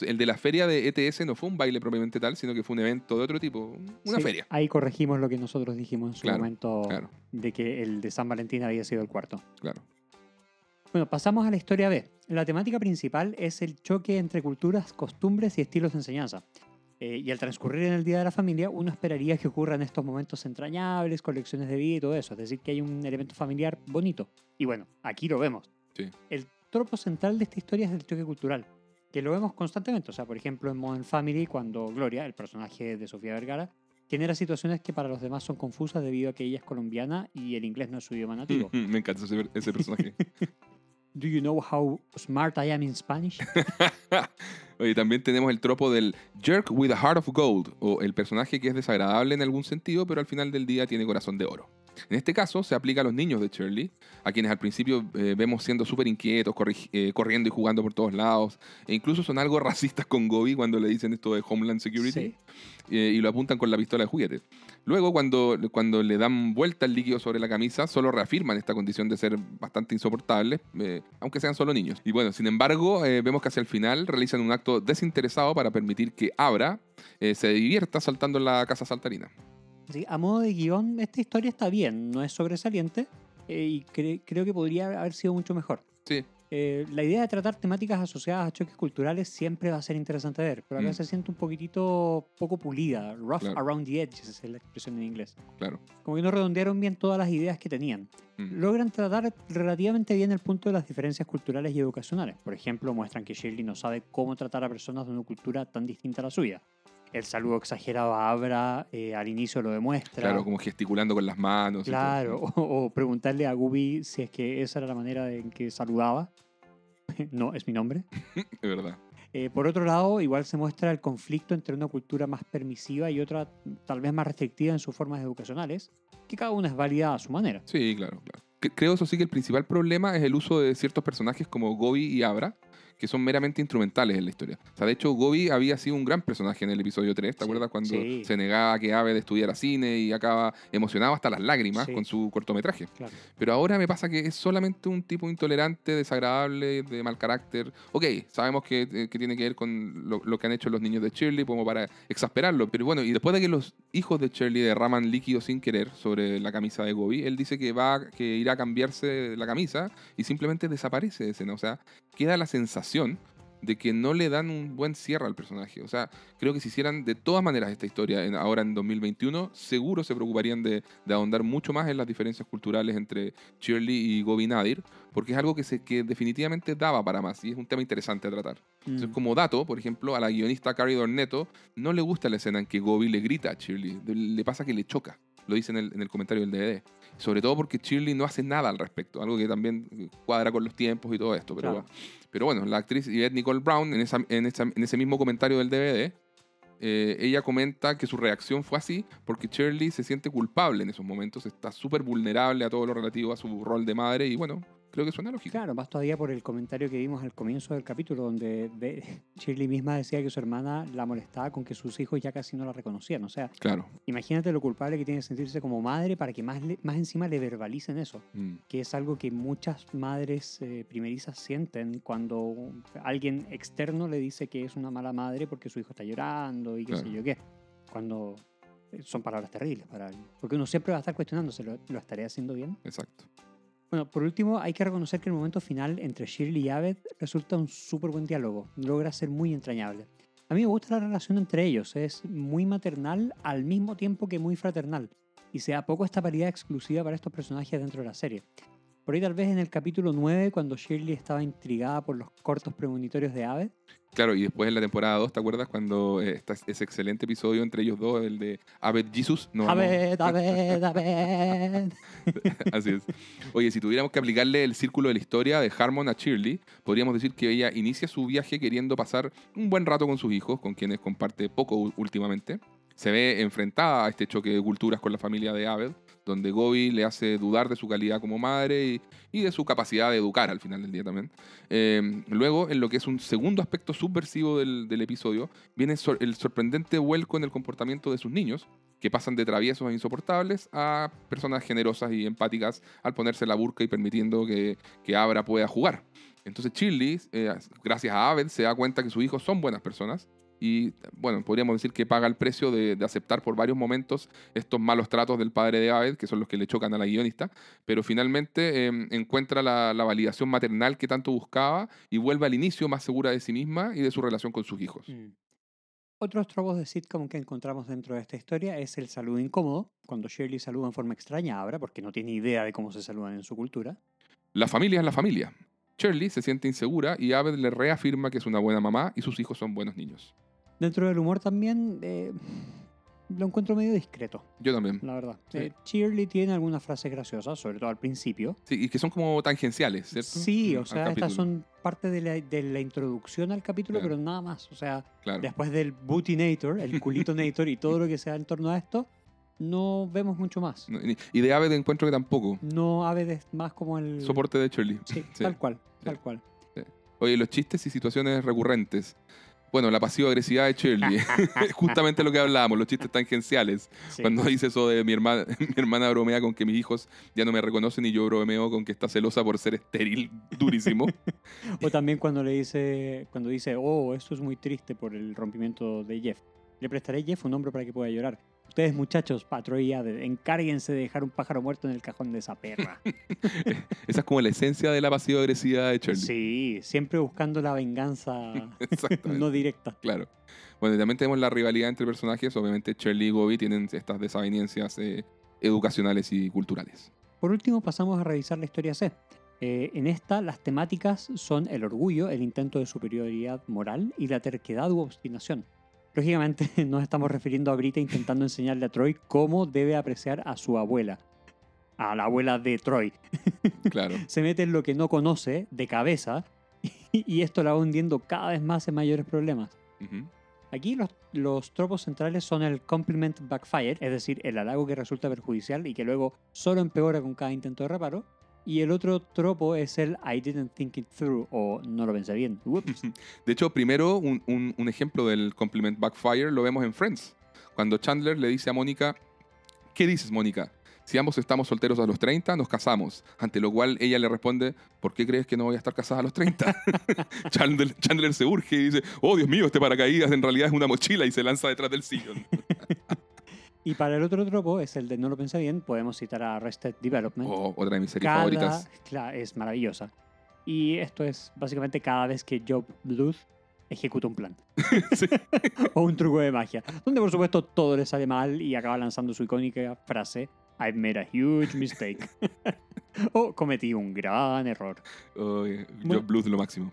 El de la feria de ETS no fue un baile propiamente tal, sino que fue un evento de otro tipo, una Sí, feria. Ahí corregimos lo que nosotros dijimos en su Claro, momento Claro, de que el de San Valentín había sido el cuarto. claro. Bueno, pasamos a la historia B. La temática principal es el choque entre culturas, costumbres y estilos de enseñanza. Eh, y al transcurrir en el Día de la Familia, uno esperaría que ocurran estos momentos entrañables, con lecciones de vida y todo eso. Es decir, que hay un elemento familiar bonito. Y bueno, aquí lo vemos. Sí. El tropo central de esta historia es el choque cultural, que lo vemos constantemente. O sea, por ejemplo, en Modern Family, cuando Gloria, el personaje de Sofía Vergara, genera situaciones que para los demás son confusas debido a que ella es colombiana y el inglés no es su idioma nativo. <laughs> Me encanta ese, ese personaje. <laughs> Do you know how smart I am in Spanish? <laughs> Oye, también tenemos el tropo del jerk with a heart of gold, o el personaje que es desagradable en algún sentido, pero al final del día tiene corazón de oro. En este caso, se aplica a los niños de Shirley, a quienes al principio eh, vemos siendo súper inquietos, eh, corriendo y jugando por todos lados, e incluso son algo <laughs> racistas con Gobi cuando le dicen esto de Homeland Security Sí. eh, y lo apuntan con la pistola de juguete. Luego, cuando, cuando le dan vuelta el líquido sobre la camisa, solo reafirman esta condición de ser bastante insoportables, eh, aunque sean solo niños. Y bueno, sin embargo, eh, vemos que hacia el final realizan un acto desinteresado para permitir que Abra eh, se divierta saltando en la casa saltarina. Sí, a modo de guion, esta historia está bien, no es sobresaliente eh, y cre- creo que podría haber sido mucho mejor. Sí, Eh, la idea de tratar temáticas asociadas a choques culturales siempre va a ser interesante ver, pero acá Mm. se siente un poquitito poco pulida, rough Claro. around the edges, es la expresión en inglés. claro. Como que no redondearon bien todas las ideas que tenían. Mm. Logran tratar relativamente bien el punto de las diferencias culturales y educacionales. Por ejemplo, muestran que Shirley no sabe cómo tratar a personas de una cultura tan distinta a la suya. El saludo exagerado a Abra eh, al inicio lo demuestra. Claro, como gesticulando con las manos. Claro, <laughs> o, o preguntarle a Gubi si es que esa era la manera en que saludaba. <laughs> no, es mi nombre. <laughs> Es verdad. Eh, por otro lado, igual se muestra el conflicto entre una cultura más permisiva y otra tal vez más restrictiva en sus formas educacionales, que cada una es válida a su manera. Sí, claro, claro. Que- Creo eso sí que el principal problema es el uso de ciertos personajes como Gobi y Abra, que son meramente instrumentales en la historia. O sea, de hecho, Gobi había sido un gran personaje en el episodio 3, ¿te acuerdas? Cuando sí. se negaba que Aved estudiara cine y acaba emocionado hasta las lágrimas Sí. con su cortometraje. Claro. Pero ahora me pasa que es solamente un tipo intolerante, desagradable, de mal carácter. Ok, sabemos que, eh, que tiene que ver con lo, lo que han hecho los niños de Shirley, como para exasperarlo. Pero bueno, y después de que los hijos de Shirley derraman líquido sin querer sobre la camisa de Gobi, él dice que va que irá a cambiarse la camisa y simplemente desaparece de escena. O sea, queda la sensación de que no le dan un buen cierre al personaje. O sea, creo que si hicieran de todas maneras esta historia en- ahora en 2021, seguro se preocuparían de, de ahondar mucho más en las diferencias culturales entre Shirley y Gobi Nadir, porque es algo que, se, que definitivamente daba para más y es un tema interesante a tratar. Entonces, Mm. como dato, por ejemplo, a la guionista Carrie Dornetto no le gusta la escena en que Gobi le grita a Shirley, le pasa que le choca. Lo dice en el, en el comentario del DVD. Sobre todo porque Shirley no hace nada al respecto, algo que también cuadra con los tiempos y todo esto. Pero, Claro. pero bueno, la actriz Yvette Nicole Brown, en, esa- en, esa- en ese mismo comentario del DVD, eh, ella comenta que su reacción fue así porque Shirley se siente culpable en esos momentos, está súper vulnerable a todo lo relativo a su rol de madre y bueno, creo que suena lógico. Claro, más todavía por el comentario que vimos al comienzo del capítulo, donde de- <laughs> Shirley misma decía que su hermana la molestaba con que sus hijos ya casi no la reconocían. O sea, Claro. imagínate lo culpable que tiene sentirse como madre para que más, le- más encima le verbalicen eso, Mm, que es algo que muchas madres eh, primerizas sienten cuando alguien externo le dice que es una mala madre porque su hijo está llorando y qué sé Claro. yo qué. Cuando eh, son palabras terribles para alguien. Porque uno siempre va a estar cuestionándose, ¿lo, lo estaré haciendo bien? exacto. Bueno, por último, hay que reconocer que el momento final entre Shirley y Abed resulta un súper buen diálogo. Logra ser muy entrañable. A mí me gusta la relación entre ellos. Es muy maternal al mismo tiempo que muy fraternal. Y se da poco esta paridad exclusiva para estos personajes dentro de la serie. Por ahí tal vez en el capítulo 9, cuando Shirley estaba intrigada por los cortos premonitorios de Abed. Claro, y después en la temporada 2, ¿te acuerdas cuando eh, está ese excelente episodio entre ellos dos, el de Abed Jesus? No, Abed, Abed, Abed. Así es. Oye, si tuviéramos que aplicarle el círculo de la historia de Harmon a Shirley, podríamos decir que ella inicia su viaje queriendo pasar un buen rato con sus hijos, con quienes comparte poco últimamente. Se ve enfrentada a este choque de culturas con la familia de Abed, donde Gobi le hace dudar de su calidad como madre y, de su capacidad de educar al final del día también. Eh, luego, en lo que es un segundo aspecto subversivo del, episodio, viene el sorprendente vuelco en el comportamiento de sus niños, que pasan de traviesos e insoportables a personas generosas y empáticas al ponerse la burka y permitiendo que, que Abra pueda jugar. Entonces Shirley, eh, gracias a Abed, se da cuenta que sus hijos son buenas personas y, bueno, podríamos decir que paga el precio de, de aceptar por varios momentos estos malos tratos del padre de Abed, que son los que le chocan a la guionista, pero finalmente eh, encuentra la, la validación maternal que tanto buscaba y vuelve al inicio más segura de sí misma y de su relación con sus hijos. Mm. Otros tropos de sitcom que encontramos dentro de esta historia es el saludo incómodo, cuando Shirley saluda en forma extraña a Abra porque no tiene idea de cómo se saludan en su cultura. La familia es la familia. Shirley se siente insegura y Abed le reafirma que es una buena mamá y sus hijos son buenos niños. Dentro del humor también eh, lo encuentro medio discreto, Yo también. la verdad. Sí. Eh, Shirley tiene algunas frases graciosas, sobre todo al principio. Sí, y que son como tangenciales, ¿cierto? Sí, o sea, estas son parte de la, de la introducción al capítulo, Claro. pero nada más. O sea, Claro. después del Bootinator, el culitonator <laughs> y todo lo que sea en torno a esto, no vemos mucho más. No, Y de Abed encuentro que tampoco. No Aved es más como el... Soporte de Shirley. Sí, <laughs> Sí. tal cual, tal cual. Oye, los chistes y situaciones recurrentes. Bueno, la pasiva-agresividad de Shirley. <laughs> <laughs> Justamente lo que hablábamos, los chistes tangenciales. Sí. Cuando dice eso de mi hermana, <laughs> mi hermana bromea con que mis hijos ya no me reconocen y yo bromeo con que está celosa por ser estéril, durísimo. O también cuando le dice, cuando dice, oh, esto es muy triste por el rompimiento de Jeff. Le prestaré a Jeff un hombro para que pueda llorar. Ustedes, muchachos, patrulla, encárguense de dejar un pájaro muerto en el cajón de esa perra. <laughs> Esa es como la esencia de la pasiva-agresividad de Shirley. sí, siempre buscando la venganza <laughs> no directa. Claro. Bueno, y también tenemos la rivalidad entre personajes. Obviamente, Shirley y Gobi tienen estas desavenencias eh, educacionales y culturales. Por último, pasamos a revisar la historia C. Eh, en esta, las temáticas son el orgullo, el intento de superioridad moral y la terquedad u obstinación. Lógicamente, <laughs> nos estamos refiriendo a Brita intentando enseñarle a Troy cómo debe apreciar a su abuela. A la abuela de Troy. <laughs> Claro. Se mete en lo que no conoce de cabeza <laughs> y esto la va hundiendo cada vez más en mayores problemas. Aquí los, los tropos centrales son el compliment backfire, es decir, el halago que resulta perjudicial y que luego solo empeora con cada intento de reparo, Y el otro tropo es el I didn't think it through o no lo pensé bien. Whoops. <laughs> De hecho, primero, un, un- un ejemplo del compliment backfire lo vemos en Friends. Cuando Chandler le dice a Mónica, ¿qué dices, Mónica? Si ambos estamos solteros a los 30, nos casamos. Ante lo cual ella le responde, ¿por qué crees que no voy a estar casada a los 30? <laughs> Chandler, Chandler se urge y dice, oh Dios mío, este paracaídas en realidad es una mochila y se lanza detrás del sillón. <laughs> Y para el otro tropo es el de no lo pensé bien, podemos citar a Arrested Development. Oh, otra de mis series Cada- favoritas. cla- es maravillosa. Y esto es básicamente cada vez que Job Bluth ejecuta un plan. <laughs> <laughs> O un truco de magia. Donde por supuesto todo le sale mal y acaba lanzando su icónica frase I've made a huge mistake. <laughs> o cometí un gran error. Bueno. Job Bluth lo máximo.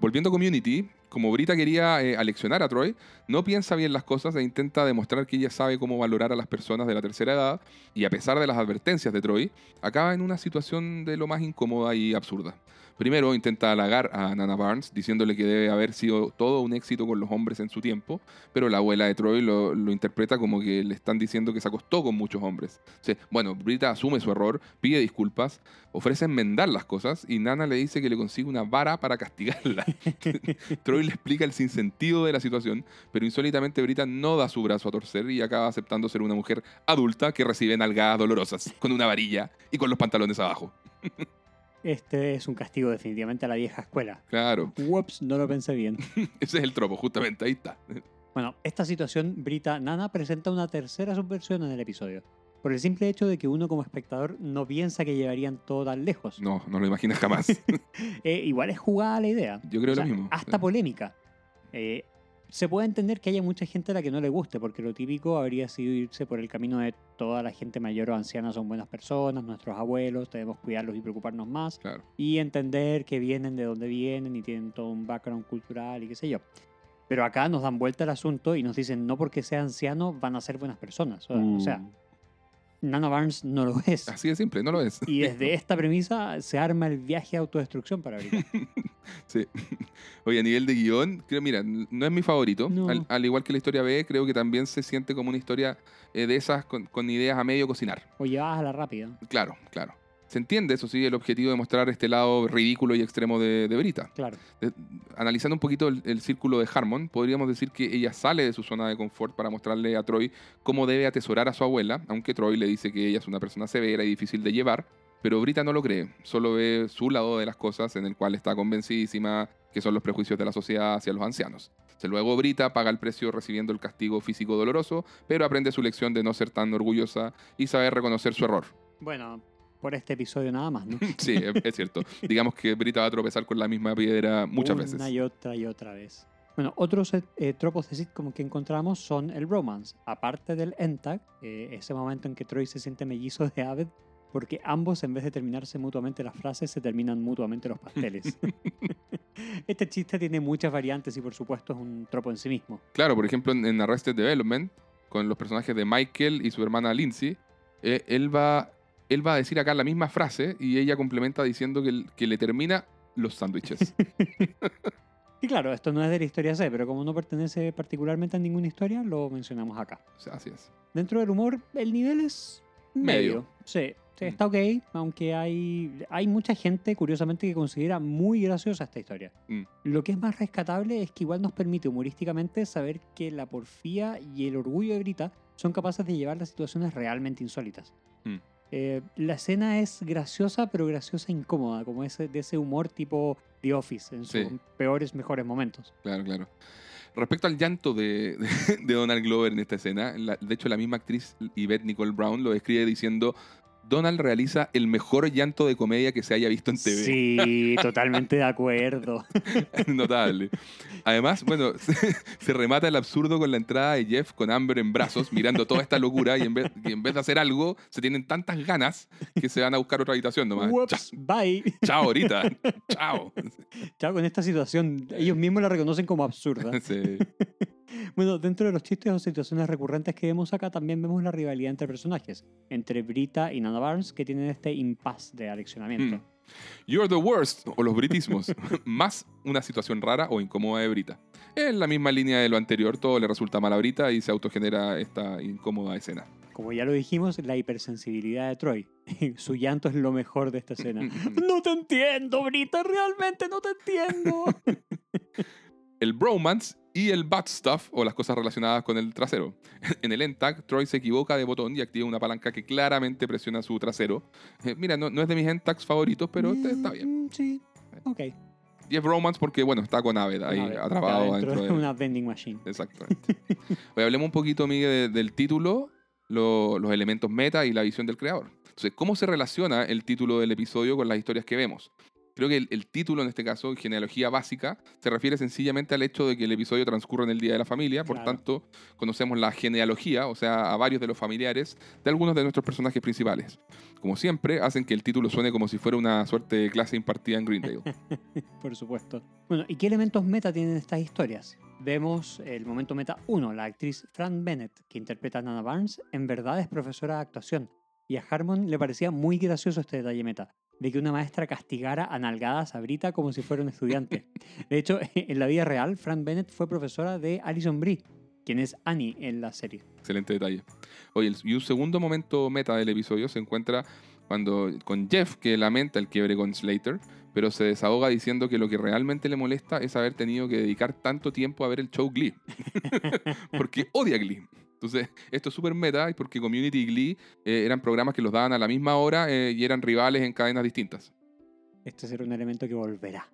Volviendo a Community, como Brita quería eh, aleccionar a Troy, no piensa bien las cosas e intenta demostrar que ella sabe cómo valorar a las personas de la tercera edad y a pesar de las advertencias de Troy, acaba en una situación de lo más incómoda y absurda. Primero intenta halagar a Nana Barnes diciéndole que debe haber sido todo un éxito con los hombres en su tiempo, pero la abuela de Troy lo, interpreta como que le están diciendo que se acostó con muchos hombres. O bueno, Brita asume su error, pide disculpas, ofrece enmendar las cosas y Nana le dice que le consigue una vara para castigarla. <laughs> Troy le explica el sinsentido de la situación, pero insólitamente Brita no da su brazo a torcer y acaba aceptando ser una mujer adulta que recibe nalgadas dolorosas, con una varilla y con los pantalones abajo. <laughs> Este es un castigo definitivamente a la vieja escuela. Claro, Whoops, no lo pensé bien. <laughs> ese es el tropo, justamente, ahí está. Bueno, esta situación, Brita Nana presenta una tercera subversión en el episodio. Por el simple hecho de que uno como espectador no piensa que llevarían todo tan lejos. No, no lo imaginas jamás. <laughs> Eh, igual es jugada la idea. Yo creo O sea, lo mismo. Hasta polémica. Eh, se puede entender que haya mucha gente a la que no le guste, porque lo típico habría sido irse por el camino de toda la gente mayor o anciana son buenas personas, nuestros abuelos, debemos cuidarlos y preocuparnos más, Claro. y entender que vienen de donde vienen y tienen todo un background cultural y qué sé yo. Pero acá nos dan vuelta al asunto y nos dicen no porque sea anciano van a ser buenas personas. O, o sea, Nana Barnes no lo es. así de simple, no lo es. Y desde <laughs> esta premisa se arma el viaje de autodestrucción para ahorita. <laughs> Sí. Oye, a nivel de guion, creo, mira, no es mi favorito. No. Al, al igual que la historia B, creo que también se siente como una historia eh, de esas con, con ideas a medio cocinar. O llevadas a la rápida. Claro, claro. Se entiende, eso sí, el objetivo de mostrar este lado ridículo y extremo de, de Brita. Claro. De- analizando un poquito el, el círculo de Harmon, podríamos decir que ella sale de su zona de confort para mostrarle a Troy cómo debe atesorar a su abuela, aunque Troy le dice que ella es una persona severa y difícil de llevar, pero Brita no lo cree, solo ve su lado de las cosas en el cual está convencidísima que son los prejuicios de la sociedad hacia los ancianos. Luego Brita paga el precio recibiendo el castigo físico doloroso, pero aprende su lección de no ser tan orgullosa y saber reconocer su error. Bueno, por este episodio nada más, ¿no? <laughs> Sí, es, es cierto. Digamos que Brita va a tropezar con la misma piedra muchas veces. Una y otra y otra vez. Bueno, otros eh, tropos de sitcom que encontramos son el romance. Aparte del Entag, eh, ese momento en que Troy se siente mellizo de Aved, porque ambos, en vez de terminarse mutuamente las frases, se terminan mutuamente los pasteles. <laughs> <laughs> este chiste tiene muchas variantes y, por supuesto, es un tropo en sí mismo. Claro, por ejemplo, en, en Arrested Development, con los personajes de Michael y su hermana Lindsay, eh, él, va, él va a decir acá la misma frase y ella complementa diciendo que, que le termina los sándwiches. <laughs> Y claro, esto no es de la historia C, pero como no pertenece particularmente a ninguna historia, lo mencionamos acá. Así es. Dentro del humor, el nivel es medio. Medio. Sí, sí, está ok, aunque hay, hay mucha gente, curiosamente, que considera muy graciosa esta historia. Mm. Lo que es más rescatable es que igual nos permite humorísticamente saber que la porfía y el orgullo de Brita son capaces de llevar las situaciones realmente insólitas. Eh, la escena es graciosa, pero graciosa e incómoda, como ese, de ese humor tipo The Office, en sus Sí. peores, mejores momentos. Claro, claro. Respecto al llanto de, de- <laughs> de Donald Glover en esta escena, la- de hecho la misma actriz Yvette Nicole Brown lo describe diciendo Donald realiza el mejor llanto de comedia que se haya visto en TV. Sí, <laughs> totalmente de acuerdo. <laughs> Notable. Además, bueno, se, <laughs> se remata el absurdo con la entrada de Jeff con Amber en brazos, mirando toda esta locura y en vez, y en vez de hacer algo, se tienen tantas ganas que se van a buscar otra habitación nomás. Cha- Whoops, bye. chao ahorita. chao. Chao, con esta situación, ellos mismos la reconocen como absurda. Sí. Bueno, dentro de los chistes o situaciones recurrentes que vemos acá, también vemos la rivalidad entre personajes, entre Brita y Nana Barnes, que tienen este impasse de aleccionamiento. Mm. You're the worst, o los britismos, <laughs> más una situación rara o incómoda de Brita. En la misma línea de lo anterior, todo le resulta mal a Brita y se autogenera esta incómoda escena. Como ya lo dijimos, la hipersensibilidad de Troy. <laughs> Su llanto es lo mejor de esta escena. <laughs> no te entiendo, Brita, realmente no te entiendo. El bromance y el bad stuff o las cosas relacionadas con el trasero. <laughs> En el ENTAG, Troy se equivoca de botón y activa una palanca que claramente presiona su trasero. Eh, mira, no, no es de mis ENTAGs favoritos, pero este está bien. Mm, Sí, ok. Y es bromance porque, bueno, está con Aved ahí Una vez, atrapado está dentro de una vending machine. Exactamente. Oye, hablemos un poquito, Miguel, de- del título, lo- los elementos meta y la visión del creador. Entonces, ¿cómo se relaciona el título del episodio con las historias que vemos? Creo que el, el título, en este caso, genealogía básica, se refiere sencillamente al hecho de que el episodio transcurre en el Día de la Familia, por Claro. tanto, conocemos la genealogía, o sea, a varios de los familiares de algunos de nuestros personajes principales. Como siempre, hacen que el título suene como si fuera una suerte de clase impartida en Greendale. <laughs> Por supuesto. Bueno, ¿y qué elementos meta tienen estas historias? Vemos el momento meta 1, la actriz Fran Bennett, que interpreta a Nana Barnes, en verdad es profesora de actuación. Y a Harmon le parecía muy gracioso este detalle meta, de que una maestra castigara a nalgadas a Brita como si fuera un estudiante. <laughs> De hecho, <laughs> en la vida real, Fran Bennett fue profesora de Alison Brie, quien es Annie en la serie. Excelente detalle. Oye, y un segundo momento meta del episodio se encuentra cuando con Jeff, que lamenta el quiebre con Slater, pero se desahoga diciendo que lo que realmente le molesta es haber tenido que dedicar tanto tiempo a ver el show Glee. <laughs> porque odia Glee. Entonces, esto es súper meta y porque Community y Glee eh, eran programas que los daban a la misma hora eh, y eran rivales en cadenas distintas. Este será un elemento que volverá.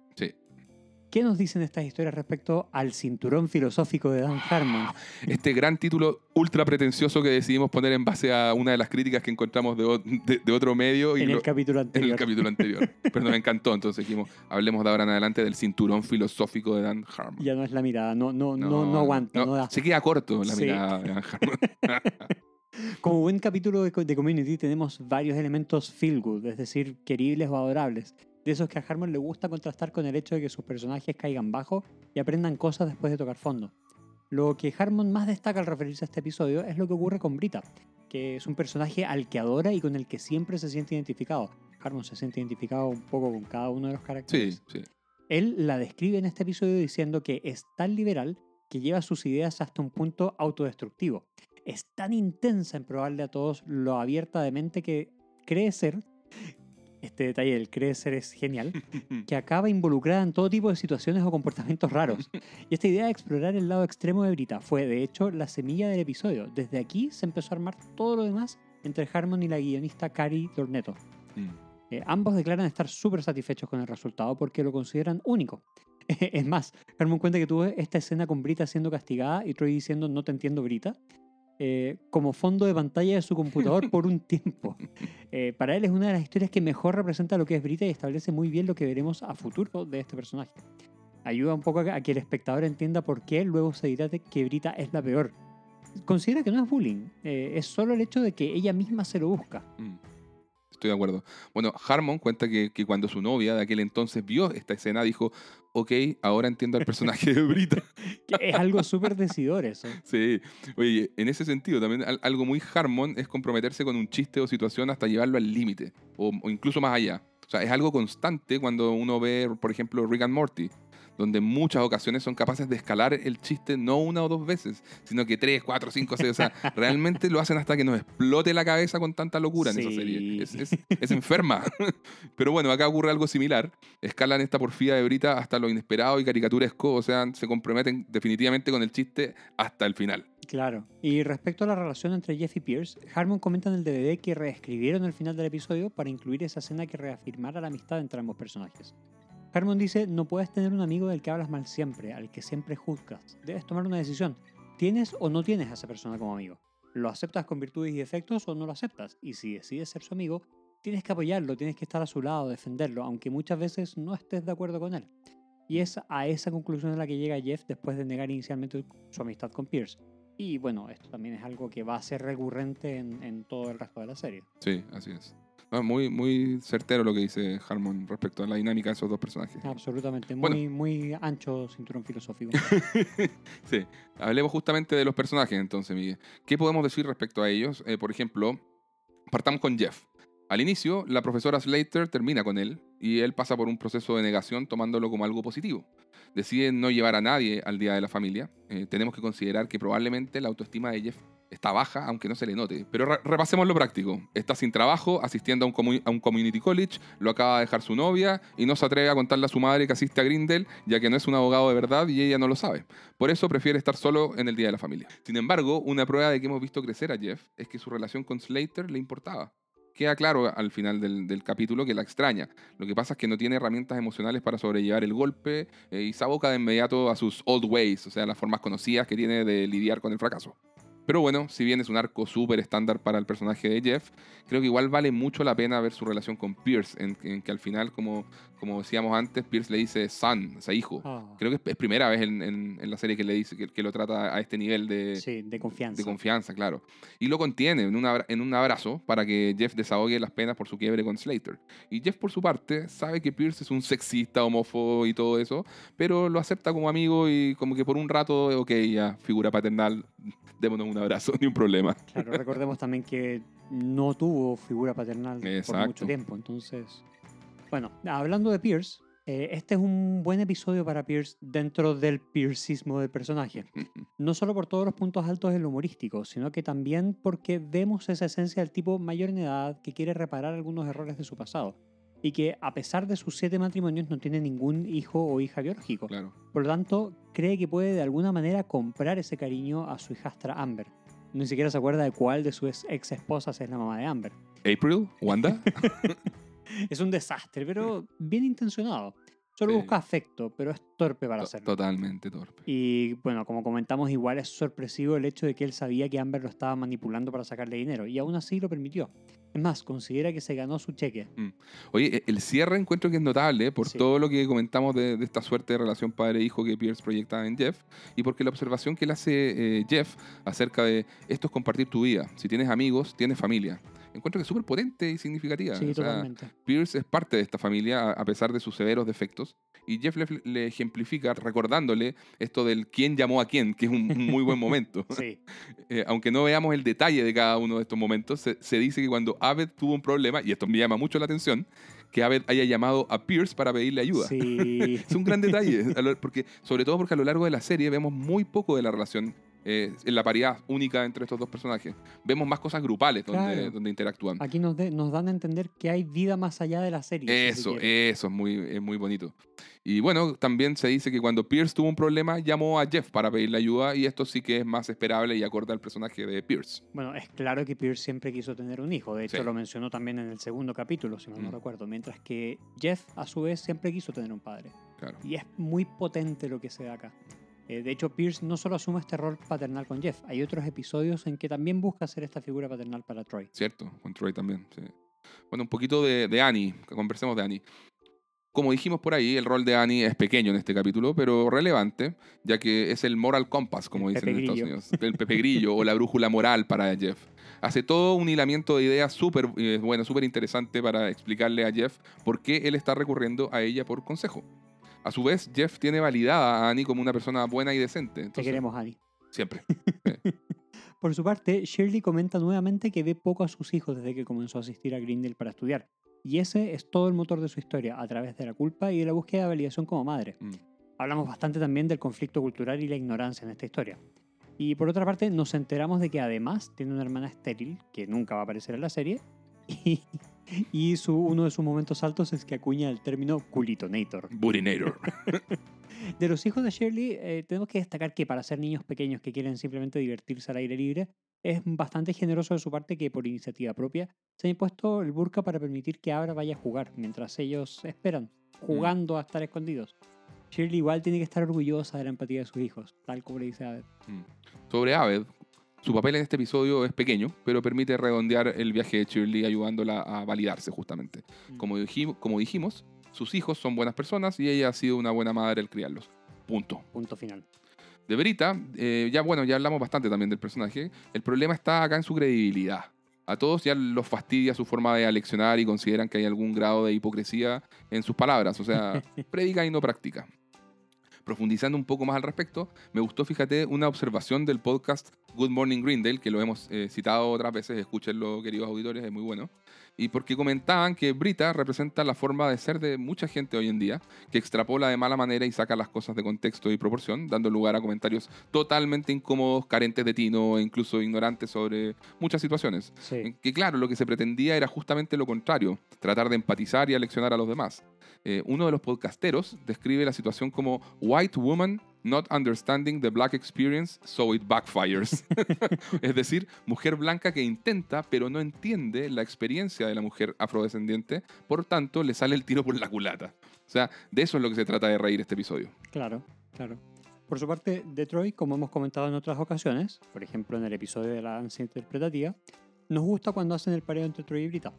¿Qué nos dicen estas historias respecto al cinturón filosófico de Dan Harmon? Este gran título ultra pretencioso que decidimos poner en base a una de las críticas que encontramos de, o- de- de otro medio. Y en lo- el capítulo en anterior. el capítulo anterior. <laughs> Pero nos encantó, entonces dijimos, hablemos de ahora en adelante del cinturón filosófico de Dan Harmon. Ya no es la mirada, no, no, no, no, aguanta, no, da. Se queda corto la Sí. mirada de Dan Harmon. <laughs> Como buen capítulo de Community tenemos varios elementos feel good, es decir, queribles o adorables. De esos que a Harmon le gusta contrastar con el hecho de que sus personajes caigan bajo y aprendan cosas después de tocar fondo. Lo que Harmon más destaca al referirse a este episodio es lo que ocurre con Brita, que es un personaje al que adora y con el que siempre se siente identificado. Harmon se siente identificado un poco con cada uno de los Sí, caracteres. sí. Él la describe en este episodio diciendo que es tan liberal que lleva sus ideas hasta un punto autodestructivo. Es tan intensa en probarle a todos lo abierta de mente que cree ser, este detalle del cree ser es genial, <laughs> que acaba involucrada en todo tipo de situaciones o comportamientos raros. Y esta idea de explorar el lado extremo de Brita fue, de hecho, la semilla del episodio. Desde aquí se empezó a armar todo lo demás entre Harmon y la guionista Cari Dornetto. Mm. Eh, ambos declaran estar súper satisfechos con el resultado porque lo consideran único. <laughs> es más, Harmon cuenta que tuvo esta escena con Brita siendo castigada y Troy diciendo no te entiendo Brita eh, como fondo de pantalla de su computador por un tiempo. <laughs> Eh, para él es una de las historias que mejor representa lo que es Brita y establece muy bien lo que veremos a futuro de este personaje. Ayuda un poco a que- el espectador entienda por qué luego se dirá que Brita es la peor. Considera que no es bullying, eh, es solo el hecho de que ella misma se lo busca. Mm. Estoy de acuerdo. Bueno, Harmon cuenta que, que cuando su novia de aquel entonces vio esta escena, dijo, ok, ahora entiendo al personaje de Brita. <laughs> Es algo súper decidor eso. Sí, oye, en ese sentido también al- algo muy Harmon es comprometerse con un chiste o situación hasta llevarlo al límite o, o incluso más allá. O sea, es algo constante cuando uno ve, por ejemplo, Rick and Morty, donde en muchas ocasiones son capaces de escalar el chiste no una o dos veces, sino que tres, cuatro, cinco, seis. O sea, <laughs> realmente lo hacen hasta que nos explote la cabeza con tanta locura en esa serie. Es, es- es enferma. <laughs> Pero bueno, acá ocurre algo similar. Escalan esta porfía de Brita hasta lo inesperado y caricaturesco. O sea, se comprometen definitivamente con el chiste hasta el final. Claro. Y respecto a la relación entre Jeff y Pierce, Harmon comenta en el DVD que reescribieron el final del episodio para incluir esa escena que reafirmara la amistad entre ambos personajes. Harmon dice, no puedes tener un amigo del que hablas mal siempre, al que siempre juzgas. Debes tomar una decisión. ¿Tienes o no tienes a esa persona como amigo? ¿Lo aceptas con virtudes y defectos o no lo aceptas? Y si decides ser su amigo, tienes que apoyarlo, tienes que estar a su lado, defenderlo, aunque muchas veces no estés de acuerdo con él. Y es a esa conclusión a la que llega Jeff después de negar inicialmente su amistad con Pierce. Y bueno, esto también es algo que va a ser recurrente en, en todo el resto de la serie. Sí, así es. Ah, muy, muy certero lo que dice Harmon respecto a la dinámica de esos dos personajes. Absolutamente, Bueno. muy, muy ancho cinturón filosófico. <laughs> sí, hablemos justamente de los personajes entonces, Miguel. ¿Qué podemos decir respecto a ellos? Eh, por ejemplo, partamos con Jeff. Al inicio, la profesora Slater termina con él y él pasa por un proceso de negación tomándolo como algo positivo. Decide no llevar a nadie al Día de la Familia. Eh, tenemos que considerar que probablemente la autoestima de Jeff está baja, aunque no se le note. Pero re- repasemos lo práctico. Está sin trabajo, asistiendo a un, a un community college, lo acaba de dejar su novia y no se atreve a contarle a su madre que asiste a Grindel, ya que no es un abogado de verdad y ella no lo sabe. Por eso prefiere estar solo en el Día de la Familia. Sin embargo, una prueba de que hemos visto crecer a Jeff es que su relación con Slater le importaba. Queda claro al final del, capítulo que la extraña. Lo que pasa es que no tiene herramientas emocionales para sobrellevar el golpe eh, y se aboca de inmediato a sus old ways, o sea, las formas conocidas que tiene de lidiar con el fracaso. Pero bueno, si bien es un arco súper estándar para el personaje de Jeff, creo que igual vale mucho la pena ver su relación con Pierce, en, en que al final, como, como decíamos antes, Pierce le dice son, o sea, hijo. Ah, Creo que es, primera vez en, en- en la serie que le dice que, que lo trata a este nivel de, sí, de confianza. de confianza, claro. Y lo contiene en un, abra- en un abrazo para que Jeff desahogue las penas por su quiebre con Slater. Y Jeff, por su parte, sabe que Pierce es un sexista, homófobo y todo eso, pero lo acepta como amigo y como que por un rato, ok, ya, figura paternal, démonos un abrazo, <laughs> ni un problema. Claro, recordemos también que no tuvo figura paternal por mucho tiempo. Entonces, bueno, hablando de Pierce, eh, este es un buen episodio para Pierce dentro del piercismo del personaje. <laughs> No solo por todos los puntos altos del humorístico, sino que también porque vemos esa esencia del tipo mayor en edad que quiere reparar algunos errores de su pasado. Y que a pesar de sus siete matrimonios no tiene ningún hijo o hija biológico. Claro. Por lo tanto, cree que puede de alguna manera comprar ese cariño a su hijastra Amber. Ni siquiera se acuerda de cuál de sus ex esposas es la mamá de Amber. April, Wanda, <laughs> Es un desastre, pero bien intencionado. Solo Sí. busca afecto, pero es torpe para hacerlo. totalmente torpe. Y bueno, como comentamos, igual es sorpresivo el hecho de que él sabía que Amber lo estaba manipulando para sacarle dinero y aún así lo permitió. Es más, considera que se ganó su cheque. Oye, e- el cierre encuentro que es notable ¿eh? por Sí. todo lo que comentamos de, de esta suerte de relación padre-hijo que Pierce proyecta en Jeff y porque la observación que le hace eh, Jeff acerca de esto es compartir tu vida. Si tienes amigos, tienes familia. Encuentro que es súper potente y significativa. Sí, O sea, totalmente. Pierce es parte de esta familia a- pesar de sus severos defectos y Jeff le, le ejemplifica recordándole esto del quién llamó a quién, que es un, muy buen <laughs> momento. Sí, <laughs> Eh, aunque no veamos el detalle de cada uno de estos momentos, se, se dice que cuando Abed tuvo un problema, y esto me llama mucho la atención, que Abed haya llamado a Pierce para pedirle ayuda. sí. <laughs> Es un gran detalle, porque, sobre todo porque a lo largo de la serie vemos muy poco de la relación, eh, en la paridad única entre estos dos personajes. Vemos más cosas grupales donde, Claro. donde interactúan. Aquí nos, de- nos dan a entender que hay vida más allá de la serie. si se Eso, quiere. eso es muy, es muy bonito. Y bueno, también se dice que cuando Pierce tuvo un problema, llamó a Jeff para pedirle ayuda, y esto sí que es más esperable y acorde al personaje de Pierce. Bueno, es claro que Pierce siempre quiso tener un hijo. De hecho, Sí. lo mencionó también en el segundo capítulo, si mal no Mm. recuerdo. Mientras que Jeff, a su vez, siempre quiso tener un padre. Claro. Y es muy potente lo que se da acá. Eh, de hecho, Pierce no solo asume este rol paternal con Jeff, hay otros episodios en que también busca ser esta figura paternal para Troy. Cierto, con Troy también. sí. Bueno, un poquito de, de Annie, que conversemos de Annie. Como dijimos por ahí, el rol de Annie es pequeño en este capítulo, pero relevante, ya que es el moral compass, como El dicen en Estados. Unidos. El Pepe Grillo o la brújula moral para Jeff. Hace todo un hilamiento de ideas súper eh, bueno, súper interesante para explicarle a Jeff por qué él está recurriendo a ella por consejo. A su vez, Jeff tiene validada a Annie como una persona buena y decente. Te queremos, Annie. Siempre. <laughs> Por su parte, Shirley comenta nuevamente que ve poco a sus hijos desde que comenzó a asistir a Grindel para estudiar. Y ese es todo el motor de su historia, a través de la culpa y de la búsqueda de validación como madre. Mm. Hablamos bastante también del conflicto cultural y la ignorancia en esta historia. Y por otra parte, nos enteramos de que además tiene una hermana estéril, que nunca va a aparecer en la serie, y, y su, uno de sus momentos altos es que acuña el término culitonator. Burinator. <laughs> De los hijos de Shirley, eh, tenemos que destacar que para ser niños pequeños que quieren simplemente divertirse al aire libre, es bastante generoso de su parte que por iniciativa propia se ha impuesto el burka para permitir que Abra vaya a jugar mientras ellos esperan, jugando a estar escondidos. Shirley igual tiene que estar orgullosa de la empatía de sus hijos, tal como le dice Abed. Sobre Aved, su papel en este episodio es pequeño, pero permite redondear el viaje de Shirley ayudándola a validarse justamente. Mm. Como, dijim- como dijimos, sus hijos son buenas personas y ella ha sido una buena madre al criarlos. Punto. Punto final. De Brita, eh, ya bueno, ya hablamos bastante también del personaje. El problema está acá en su credibilidad. A todos ya los fastidia su forma de aleccionar y consideran que hay algún grado de hipocresía en sus palabras. O sea, <laughs> predica y no practica. Profundizando un poco más al respecto, me gustó, fíjate, una observación del podcast Good Morning Grindel, que lo hemos eh, citado otras veces, escúchenlo, queridos auditores, es muy bueno. Y porque comentaban que Brita representa la forma de ser de mucha gente hoy en día, que extrapola de mala manera y saca las cosas de contexto y proporción, dando lugar a comentarios totalmente incómodos, carentes de tino e incluso ignorantes sobre muchas situaciones. Sí. Que claro, lo que se pretendía era justamente lo contrario, tratar de empatizar y aleccionar a los demás. Eh, uno de los podcasteros describe la situación como White Woman not understanding the black experience, so it backfires. <laughs> es decir, mujer blanca que intenta, pero no entiende la experiencia de la mujer afrodescendiente, por tanto, le sale el tiro por la culata. O sea, de eso es lo que se trata de reír este episodio. Claro, claro. Por su parte, Detroit, como hemos comentado en otras ocasiones, por ejemplo en el episodio de la danza interpretativa, nos gusta cuando hacen el pareo entre Troy y Brita.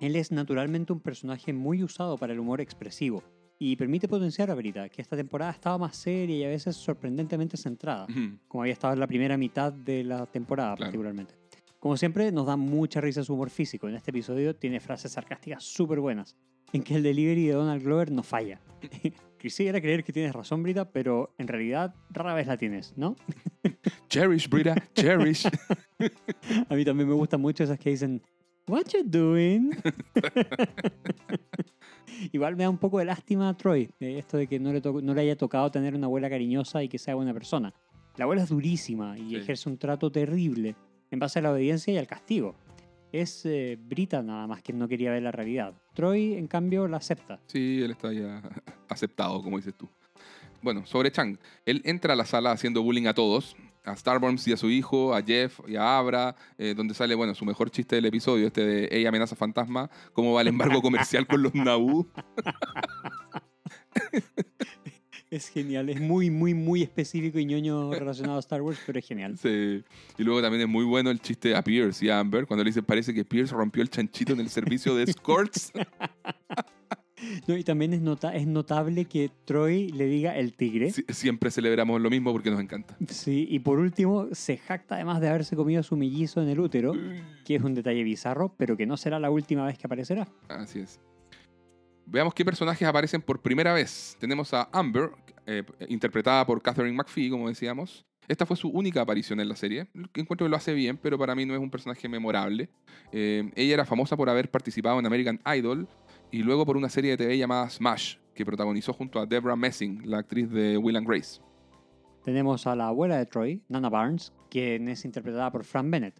Él es naturalmente un personaje muy usado para el humor expresivo y permite potenciar a Brita, que esta temporada estaba más seria y a veces sorprendentemente centrada, Ujú. como había estado en la primera mitad de la temporada Claro. particularmente. Como siempre, nos da mucha risa su humor físico. En este episodio tiene frases sarcásticas súper buenas, en que el delivery de Donald Glover no falla. <laughs> Quisiera creer que tienes razón, Brita, pero en realidad rara vez la tienes, ¿no? <laughs> Cherish, Brita, cherish. <laughs> A mí también me gustan mucho esas que dicen, What you doing? <laughs> Igual me da un poco de lástima a Troy, eh, esto de que no le, no le haya tocado tener una abuela cariñosa y que sea buena persona. La abuela es durísima y Sí. ejerce un trato terrible en base a la obediencia y al castigo. Es eh, Brita nada más quien no quería ver la realidad. Troy, en cambio, la acepta. Sí, él está ya <laughs> aceptado, como dices tú. Bueno, sobre Chang. Él entra a la sala haciendo bullying a todos. A Starburns y a su hijo, a Jeff y a Abra, eh, donde sale, bueno, su mejor chiste del episodio, este de Ella amenaza fantasma, cómo va el embargo comercial con los Naboo. <laughs> Es genial, es muy, muy, muy específico y ñoño relacionado a Star Wars, pero es genial. Sí. Y luego también es muy bueno el chiste a Pierce y a Amber, cuando le dice, parece que Pierce rompió el chanchito en el servicio de escorts. <laughs> No, y también es, nota es notable que Troy le diga el tigre. Sie- siempre celebramos lo mismo porque nos encanta. Sí, y por último, se jacta además de haberse comido su mellizo en el útero, que es un detalle bizarro, pero que no será la última vez que aparecerá. Así es. Veamos qué personajes aparecen por primera vez. Tenemos a Amber, eh, interpretada por Catherine McPhee, como decíamos. Esta fue su única aparición en la serie. Encuentro que lo hace bien, pero para mí no es un personaje memorable. Eh, ella era famosa por haber participado en American Idol y luego por una serie de TV llamada Smash, que protagonizó junto a Deborah Messing, la actriz de Will and Grace. Tenemos a la abuela de Troy, Nana Barnes, quien es interpretada por Fran Bennett,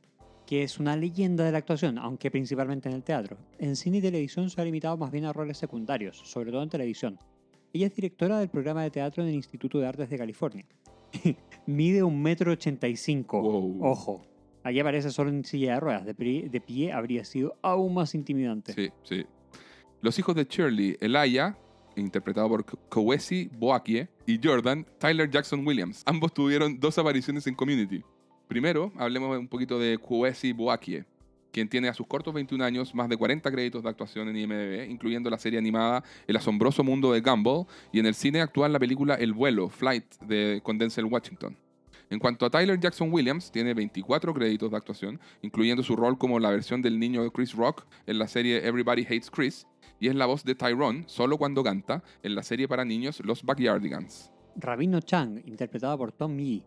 que es una leyenda de la actuación, aunque principalmente en el teatro. En cine y televisión se ha limitado más bien a roles secundarios, sobre todo en televisión. Ella es directora del programa de teatro en el Instituto de Artes de California. <laughs> Mide un metro ochenta y cinco. Ojo. Aquí aparece solo en silla de ruedas. De pie, de pie habría sido aún más intimidante. Sí, sí. Los hijos de Shirley, Elia, interpretado por Ko- Kowesi Boakie, y Jordan, Tyler Jackson Williams. Ambos tuvieron dos apariciones en Community. Primero, hablemos un poquito de Kowesi Boakie, quien tiene a sus cortos 21 años más de 40 créditos de actuación en IMDb, incluyendo la serie animada El asombroso mundo de Gumball y en el cine actúa en la película El vuelo, Flight, de con Denzel Washington. En cuanto a Tyler Jackson Williams, tiene 24 créditos de actuación, incluyendo su rol como la versión del niño de Chris Rock en la serie Everybody Hates Chris, y es la voz de Tyrone solo cuando canta en la serie para niños Los Backyardigans. Rabino Chang, interpretada por Tom Yee.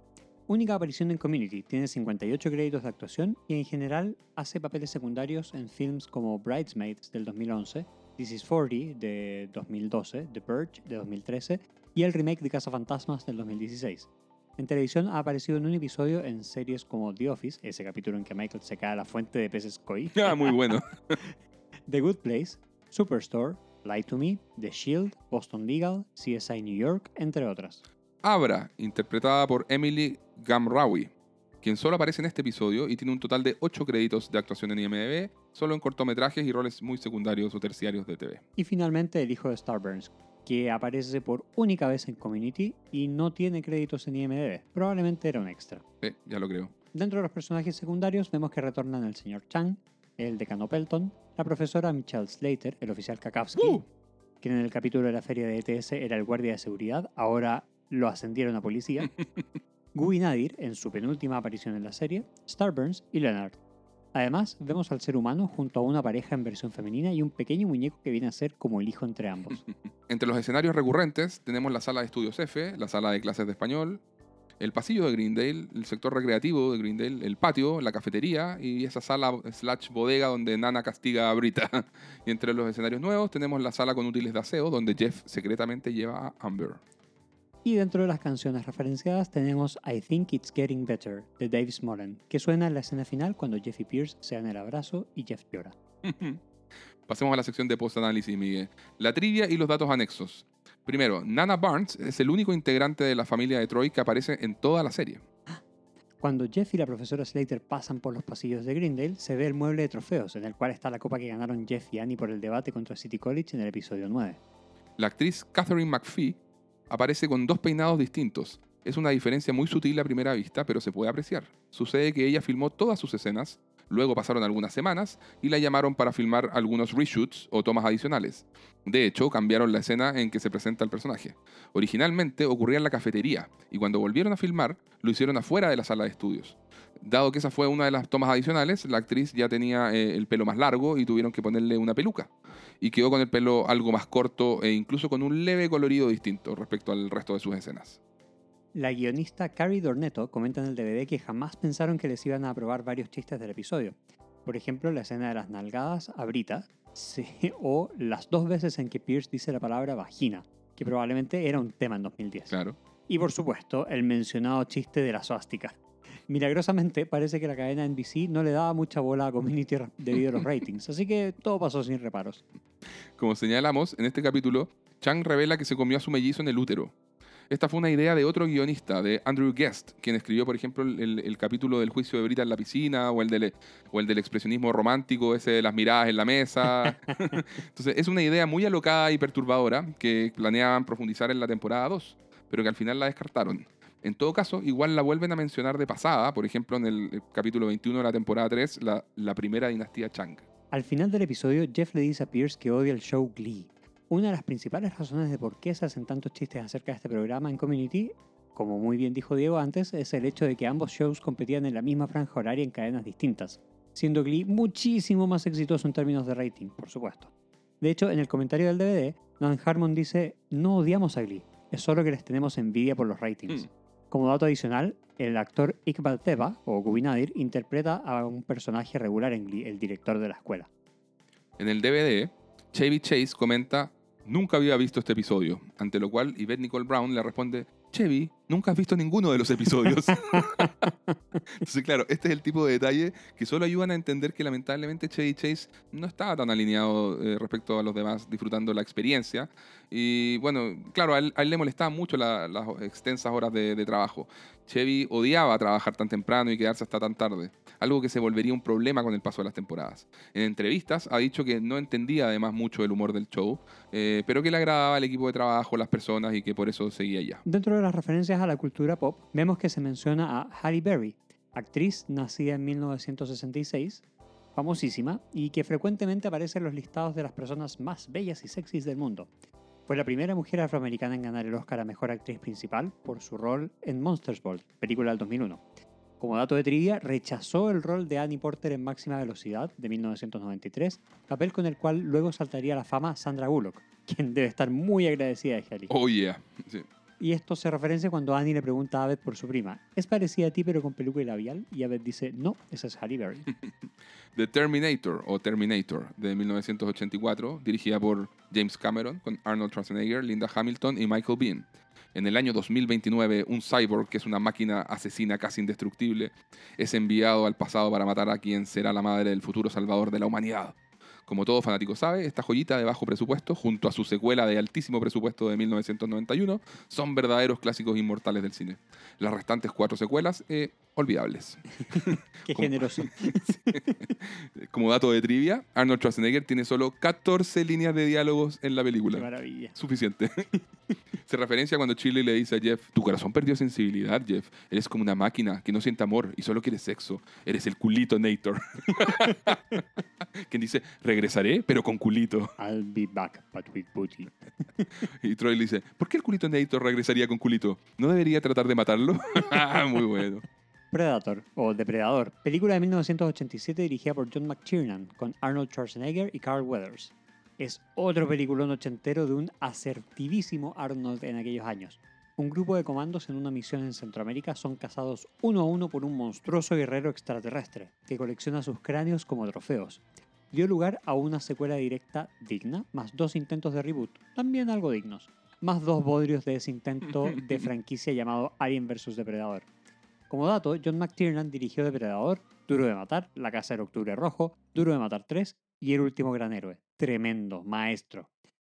Única aparición en Community, tiene 58 créditos de actuación y en general hace papeles secundarios en films como Bridesmaids del 2011, This is 40 de 2012, The Purge de 2013 y el remake de Cazafantasmas del 2016. En televisión ha aparecido en un episodio en series como The Office, ese capítulo en que Michael se cae a la fuente de peces koi, <laughs> Ah, muy bueno. <laughs> The Good Place, Superstore, Lie to Me, The Shield, Boston Legal, CSI New York, entre otras. Abra, interpretada por Emily Gamrawi, quien solo aparece en este episodio y tiene un total de 8 créditos de actuación en IMDb, solo en cortometrajes y roles muy secundarios o terciarios de TV. Y finalmente el hijo de Starburns, que aparece por única vez en Community y no tiene créditos en IMDb. Probablemente era un extra. Sí, ya lo creo. Dentro de los personajes secundarios vemos que retornan el señor Chang, el decano Pelton, la profesora Michelle Slater, el oficial Kakowski, ¡Uh! quien en el capítulo de la feria de ETS era el guardia de seguridad, ahora lo ascendieron a policía, <laughs> Guy Nadir en su penúltima aparición en la serie, Starburns y Leonard. Además, vemos al ser humano junto a una pareja en versión femenina y un pequeño muñeco que viene a ser como el hijo entre ambos. <laughs> Entre los escenarios recurrentes tenemos la sala de estudios F, la sala de clases de español, el pasillo de Greendale, el sector recreativo de Greendale, el patio, la cafetería y esa sala slash bodega donde Nana castiga a Brita. <laughs> y entre los escenarios nuevos tenemos la sala con útiles de aseo donde Jeff secretamente lleva a Amber. Y dentro de las canciones referenciadas tenemos I Think It's Getting Better de Dave Smolin, que suena en la escena final cuando Jeff y Pierce se dan el abrazo y Jeff llora. <laughs> Pasemos a la sección de post-análisis, Miguel. La trivia y los datos anexos. Primero, Nana Barnes es el único integrante de la familia de Troy que aparece en toda la serie. Cuando Jeff y la profesora Slater pasan por los pasillos de Greendale, se ve el mueble de trofeos, en el cual está la copa que ganaron Jeff y Annie por el debate contra City College en el episodio 9. La actriz Catherine McPhee aparece con dos peinados distintos. Es una diferencia muy sutil a primera vista, pero se puede apreciar. Sucede que ella filmó todas sus escenas, luego pasaron algunas semanas y la llamaron para filmar algunos reshoots o tomas adicionales. De hecho, cambiaron la escena en que se presenta el personaje. Originalmente ocurría en la cafetería y cuando volvieron a filmar lo hicieron afuera de la sala de estudios. Dado que esa fue una de las tomas adicionales, la actriz ya tenía eh, el pelo más largo y tuvieron que ponerle una peluca. Y quedó con el pelo algo más corto e incluso con un leve colorido distinto respecto al resto de sus escenas. La guionista Carrie Dornetto comenta en el DVD que jamás pensaron que les iban a aprobar varios chistes del episodio. Por ejemplo, la escena de las nalgadas a Brita, <laughs> o las dos veces en que Pierce dice la palabra vagina, que probablemente era un tema en 2010. Claro. Y por supuesto, el mencionado chiste de la suástica. Milagrosamente, parece que la cadena NBC no le daba mucha bola a Community <laughs> debido a los ratings, así que todo pasó sin reparos. Como señalamos, en este capítulo, Chang revela que se comió a su mellizo en el útero. Esta fue una idea de otro guionista, de Andrew Guest, quien escribió, por ejemplo, el, capítulo del juicio de Brita en la piscina o el, del, o el del expresionismo romántico, ese de las miradas en la mesa. <laughs> Entonces, es una idea muy alocada y perturbadora que planeaban profundizar en la temporada 2, pero que al final la descartaron. En todo caso, igual la vuelven a mencionar de pasada, por ejemplo, en el capítulo 21 de la temporada 3, la, la primera dinastía Chang. Al final del episodio, Jeff le dice a Pierce que odia el show Glee. Una de las principales razones de por qué se hacen tantos chistes acerca de este programa en Community, como muy bien dijo Diego antes, es el hecho de que ambos shows competían en la misma franja horaria en cadenas distintas, siendo Glee muchísimo más exitoso en términos de rating, por supuesto. De hecho, en el comentario del DVD, Nolan Harmon dice, no odiamos a Glee, es solo que les tenemos envidia por los ratings. Mm. Como dato adicional, el actor Iqbal Teba, o Gubinadir, interpreta a un personaje regular en Glee, el director de la escuela. En el DVD, Chevy Chase comenta, nunca había visto este episodio, ante lo cual Yvette Nicole Brown le responde, Chevy, nunca has visto ninguno de los episodios. <laughs> Entonces, claro, este es el tipo de detalle que solo ayudan a entender que lamentablemente Chevy Chase no estaba tan alineado eh, respecto a los demás disfrutando la experiencia. Y bueno, claro, a él, le molestaban mucho las extensas horas de, trabajo. Chevy odiaba trabajar tan temprano y quedarse hasta tan tarde, algo que se volvería un problema con el paso de las temporadas. En entrevistas ha dicho que no entendía además mucho el humor del show, eh, pero que le agradaba el equipo de trabajo, las personas y que por eso seguía allá. Dentro de las referencias a la cultura pop, vemos que se menciona a Halle Berry, actriz nacida en 1966, famosísima y que frecuentemente aparece en los listados de las personas más bellas y sexys del mundo. Fue la primera mujer afroamericana en ganar el Oscar a Mejor Actriz Principal por su rol en Monsters Ball, película del 2001. Como dato de trivia, rechazó el rol de Annie Porter en Máxima Velocidad de 1993, papel con el cual luego saltaría a la fama Sandra Bullock, <laughs> quien debe estar muy agradecida de Halle. Oh yeah. Y esto se referencia cuando Annie le pregunta a Abed por su prima. ¿Es parecida a ti pero con peluca y labial? Y Abed dice, no, esa es Halle Berry. <laughs> The Terminator o Terminator de 1984, dirigida por James Cameron con Arnold Schwarzenegger, Linda Hamilton y Michael Bean. En el año 2029, un cyborg, que es una máquina asesina casi indestructible, es enviado al pasado para matar a quien será la madre del futuro salvador de la humanidad. Como todo fanático sabe, esta joyita de bajo presupuesto, junto a su secuela de altísimo presupuesto de 1991, son verdaderos clásicos inmortales del cine. Las restantes cuatro secuelas, eh, olvidables. <laughs> Qué generoso. <laughs> Como dato de trivia, Arnold Schwarzenegger tiene solo 14 líneas de diálogos en la película. Qué maravilla. Suficiente. <laughs> Se referencia cuando Chile le dice a Jeff, tu corazón perdió sensibilidad, Jeff. Eres como una máquina que no siente amor y solo quiere sexo. Eres el culito Nator. Quien dice, regresaré, pero con culito. I'll be back, but with booty. y Troy le dice, ¿por qué el culito Nator regresaría con culito? ¿No debería tratar de matarlo? Muy bueno. Predator, o Depredador, película de 1987 dirigida por John McTiernan, con Arnold Schwarzenegger y Carl Weathers es otro peliculón ochentero de un asertivísimo Arnold en aquellos años. un grupo de comandos en una misión en Centroamérica son cazados uno a uno por un monstruoso guerrero extraterrestre, que colecciona sus cráneos como trofeos. Dio lugar a una secuela directa digna, más dos intentos de reboot, también algo dignos, más dos bodrios de ese intento de <laughs> franquicia llamado Alien vs. Depredador. Como dato, John McTiernan dirigió Depredador, Duro de Matar, La Casa del Octubre Rojo, Duro de Matar 3 y El Último Gran Héroe. Tremendo, maestro.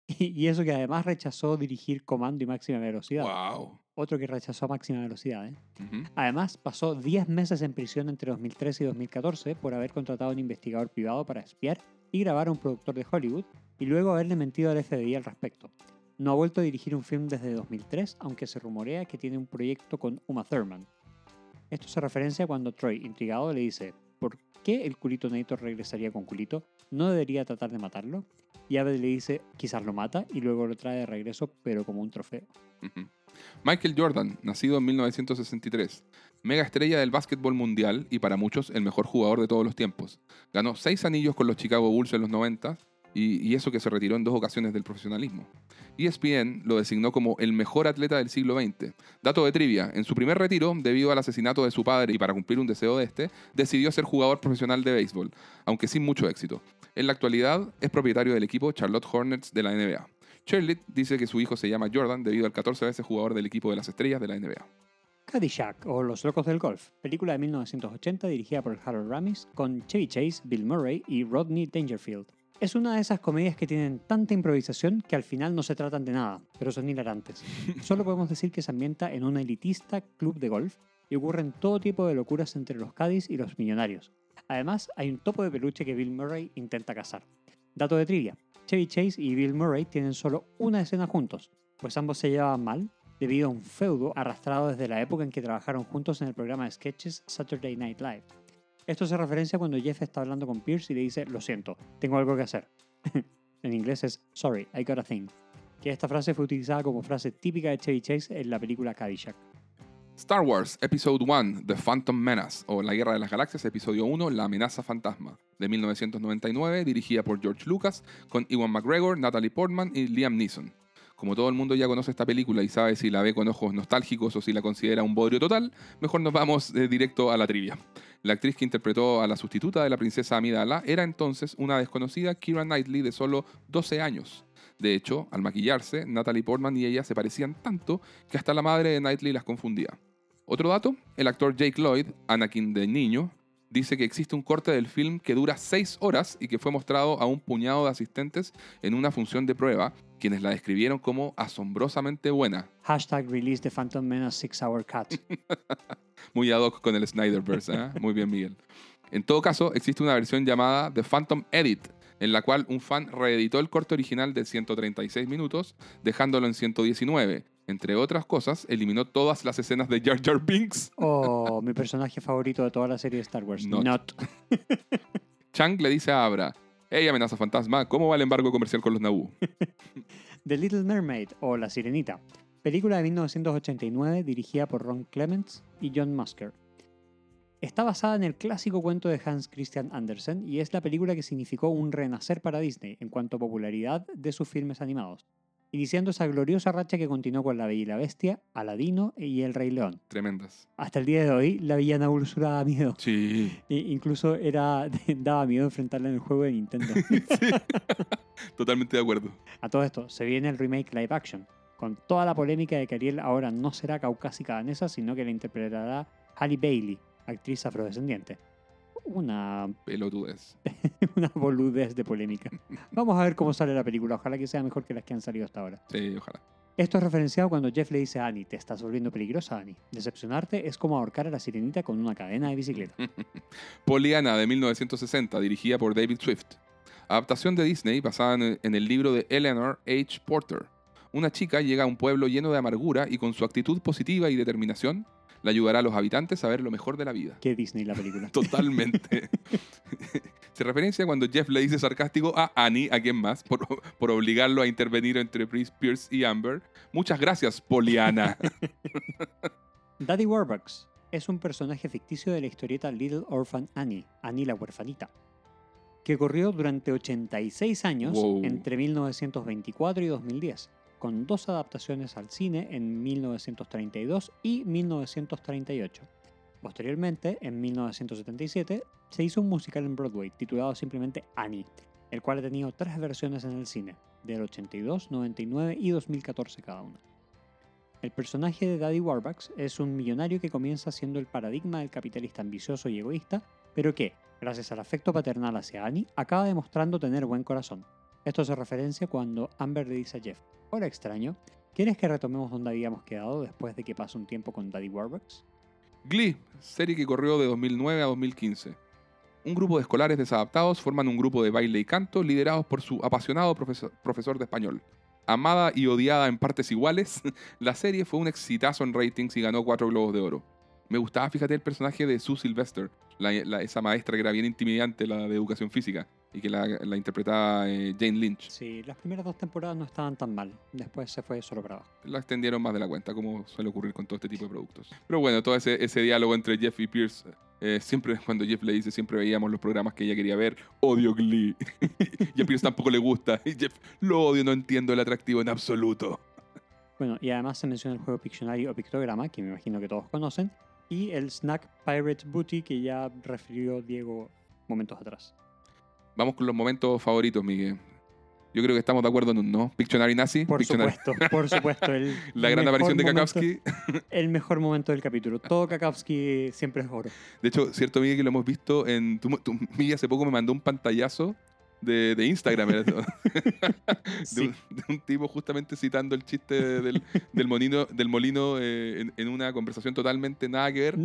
<laughs> Y eso que además rechazó dirigir Comando y Máxima Velocidad. Wow. Otro que rechazó Máxima Velocidad. ¿eh? Además, pasó 10 meses en prisión entre 2013 y 2014 por haber contratado a un investigador privado para espiar y grabar a un productor de Hollywood y luego haberle mentido al FBI al respecto. No ha vuelto a dirigir un film desde 2003, aunque se rumorea que tiene un proyecto con Uma Thurman. Esto se referencia cuando Troy, intrigado, le dice, ¿por qué el culito Nator regresaría con culito? ¿No debería tratar de matarlo? Y Abed le dice, quizás lo mata y luego lo trae de regreso, pero como un trofeo. Michael Jordan, nacido en 1963, mega estrella del básquetbol mundial y para muchos el mejor jugador de todos los tiempos. Ganó seis anillos con los Chicago Bulls en los 90 y, eso que se retiró en dos ocasiones del profesionalismo. ESPN lo designó como el mejor atleta del siglo XX. Dato de trivia, en su primer retiro, debido al asesinato de su padre y para cumplir un deseo de este, decidió ser jugador profesional de béisbol, aunque sin mucho éxito. En la actualidad es propietario del equipo Charlotte Hornets de la NBA. Charlotte dice que su hijo se llama Jordan debido al 14 veces jugador del equipo de las estrellas de la NBA. Caddyshack o Los Locos del Golf, película de 1980 dirigida por Harold Ramis con Chevy Chase, Bill Murray y Rodney Dangerfield. Es una de esas comedias que tienen tanta improvisación que al final no se tratan de nada, pero son hilarantes. <laughs> Solo podemos decir que se ambienta en un elitista club de golf y ocurren todo tipo de locuras entre los Cádiz y los millonarios. Además, hay un topo de peluche que Bill Murray intenta cazar. Dato de trivia: Chevy Chase y Bill Murray tienen solo una escena juntos, pues ambos se llevaban mal debido a un feudo arrastrado desde la época en que trabajaron juntos en el programa de sketches Saturday Night Live. Esto se referencia cuando Jeff está hablando con Pierce y le dice, lo siento, tengo algo que hacer. <laughs> en inglés es, sorry, I got a thing. Que esta frase fue utilizada como frase típica de Chevy Chase en la película Caddyshack. Star Wars Episode 1, The Phantom Menace, o La Guerra de las Galaxias, Episodio 1, La Amenaza Fantasma, de 1999, dirigida por George Lucas, con Ewan McGregor, Natalie Portman y Liam Neeson. Como todo el mundo ya conoce esta película y sabe si la ve con ojos nostálgicos o si la considera un bodrio total, mejor nos vamos eh, directo a la trivia. La actriz que interpretó a la sustituta de la princesa Amidala era entonces una desconocida Kira Knightley de solo 12 años. De hecho, al maquillarse, Natalie Portman y ella se parecían tanto que hasta la madre de Knightley las confundía. Otro dato, el actor Jake Lloyd, Anakin de niño, dice que existe un corte del film que dura 6 horas y que fue mostrado a un puñado de asistentes en una función de prueba, quienes la describieron como asombrosamente buena. Hashtag release the Phantom Menace 6 Hour Cut. <laughs> Muy ad hoc con el Snyderverse, ¿eh? Muy bien, Miguel. En todo caso, existe una versión llamada The Phantom Edit, en la cual un fan reeditó el corte original de 136 minutos, dejándolo en 119. Entre otras cosas, eliminó todas las escenas de Jar Jar Binks. Oh, mi personaje favorito de toda la serie de Star Wars. Not. <laughs> Chang le dice a Abra, hey amenaza fantasma, ¿cómo va el embargo comercial con los Naboo? <laughs> The Little Mermaid o La Sirenita, película de 1989 dirigida por Ron Clements y John Musker. Está basada en el clásico cuento de Hans Christian Andersen y es la película que significó un renacer para Disney en cuanto a popularidad de sus filmes animados, iniciando esa gloriosa racha que continuó con La Bella y la Bestia, Aladino y El Rey León. Tremendas. Hasta el día de hoy, la villana Úrsula da miedo. Sí. E incluso era, <laughs> daba miedo enfrentarla en el juego de Nintendo. <laughs> sí. Totalmente de acuerdo. A todo esto, se viene el remake live action, con toda la polémica de que Ariel ahora no será caucásica danesa, sino que la interpretará Halle Bailey, actriz afrodescendiente. Una. Pelotudez. <laughs> una boludez de polémica. <laughs> Vamos a ver cómo sale la película. Ojalá que sea mejor que las que han salido hasta ahora. Sí, ojalá. Esto es referenciado cuando Jeff le dice a Annie, te estás volviendo peligrosa, Annie. Decepcionarte es como ahorcar a la sirenita con una cadena de bicicleta. <laughs> Poliana de 1960, dirigida por David Swift. Adaptación de Disney basada en el libro de Eleanor H. Porter. Una chica llega a un pueblo lleno de amargura y con su actitud positiva y determinación le ayudará a los habitantes a ver lo mejor de la vida. Qué Disney la película. <laughs> Totalmente. <laughs> Se referencia cuando Jeff le dice sarcástico a Annie, a quien más, por, por obligarlo a intervenir entre Pierce y Amber. Muchas gracias, Poliana. <laughs> Daddy Warbucks es un personaje ficticio de la historieta Little Orphan Annie, Annie la huerfanita, que corrió durante 86 años entre 1924 y 2010 con dos adaptaciones al cine en 1932 y 1938. Posteriormente, en 1977, se hizo un musical en Broadway titulado simplemente Annie, el cual ha tenido tres versiones en el cine, del 82, 99 y 2014 cada una. El personaje de Daddy Warbucks es un millonario que comienza siendo el paradigma del capitalista ambicioso y egoísta, pero que, gracias al afecto paternal hacia Annie, acaba demostrando tener buen corazón. Esto hace referencia cuando Amber le dice a Jeff, hola extraño, ¿quieres que retomemos donde habíamos quedado después de que pase un tiempo con Daddy Warbucks? Glee, serie que corrió de 2009 a 2015. Un grupo de escolares desadaptados forman un grupo de baile y canto liderados por su apasionado profesor, profesor de español. Amada y odiada en partes iguales, <laughs> la serie fue un exitazo en ratings y ganó cuatro globos de oro. Me gustaba, fíjate, el personaje de Sue Sylvester, la- la- esa maestra que era bien intimidante, la de educación física, y que la, la interpretaba eh, Jane Lynch. Sí, las primeras dos temporadas no estaban tan mal, después se fue solo para abajo. La extendieron más de la cuenta, como suele ocurrir con todo este tipo de productos. Pero bueno, todo ese, ese diálogo entre Jeff y Pierce, eh, siempre <laughs> cuando Jeff le dice, siempre veíamos los programas que ella quería ver, odio Glee. <laughs> y a Pierce tampoco le gusta. Y Jeff, lo odio, no entiendo el atractivo en absoluto. Bueno, y además se menciona el juego Pictionary o Pictograma, que me imagino que todos conocen, y el Snack Pirate Booty, que ya refirió Diego momentos atrás. Vamos con los momentos favoritos, Miguel. Yo creo que estamos de acuerdo en un no. Pictionary Nazi. Por Pictionary- supuesto, por supuesto. El <laughs> La gran aparición de momento- Kakowski. <laughs> El mejor momento del capítulo. Todo Kakowski siempre es oro. De hecho, cierto, Miguel, que lo hemos visto en... Tu, tu- Miguel hace poco me mandó un pantallazo de, de Instagram. era <laughs> eso. de, Sí. un, de un tipo justamente citando el chiste del, del, monino, del molino eh, en, en una conversación totalmente nada que ver.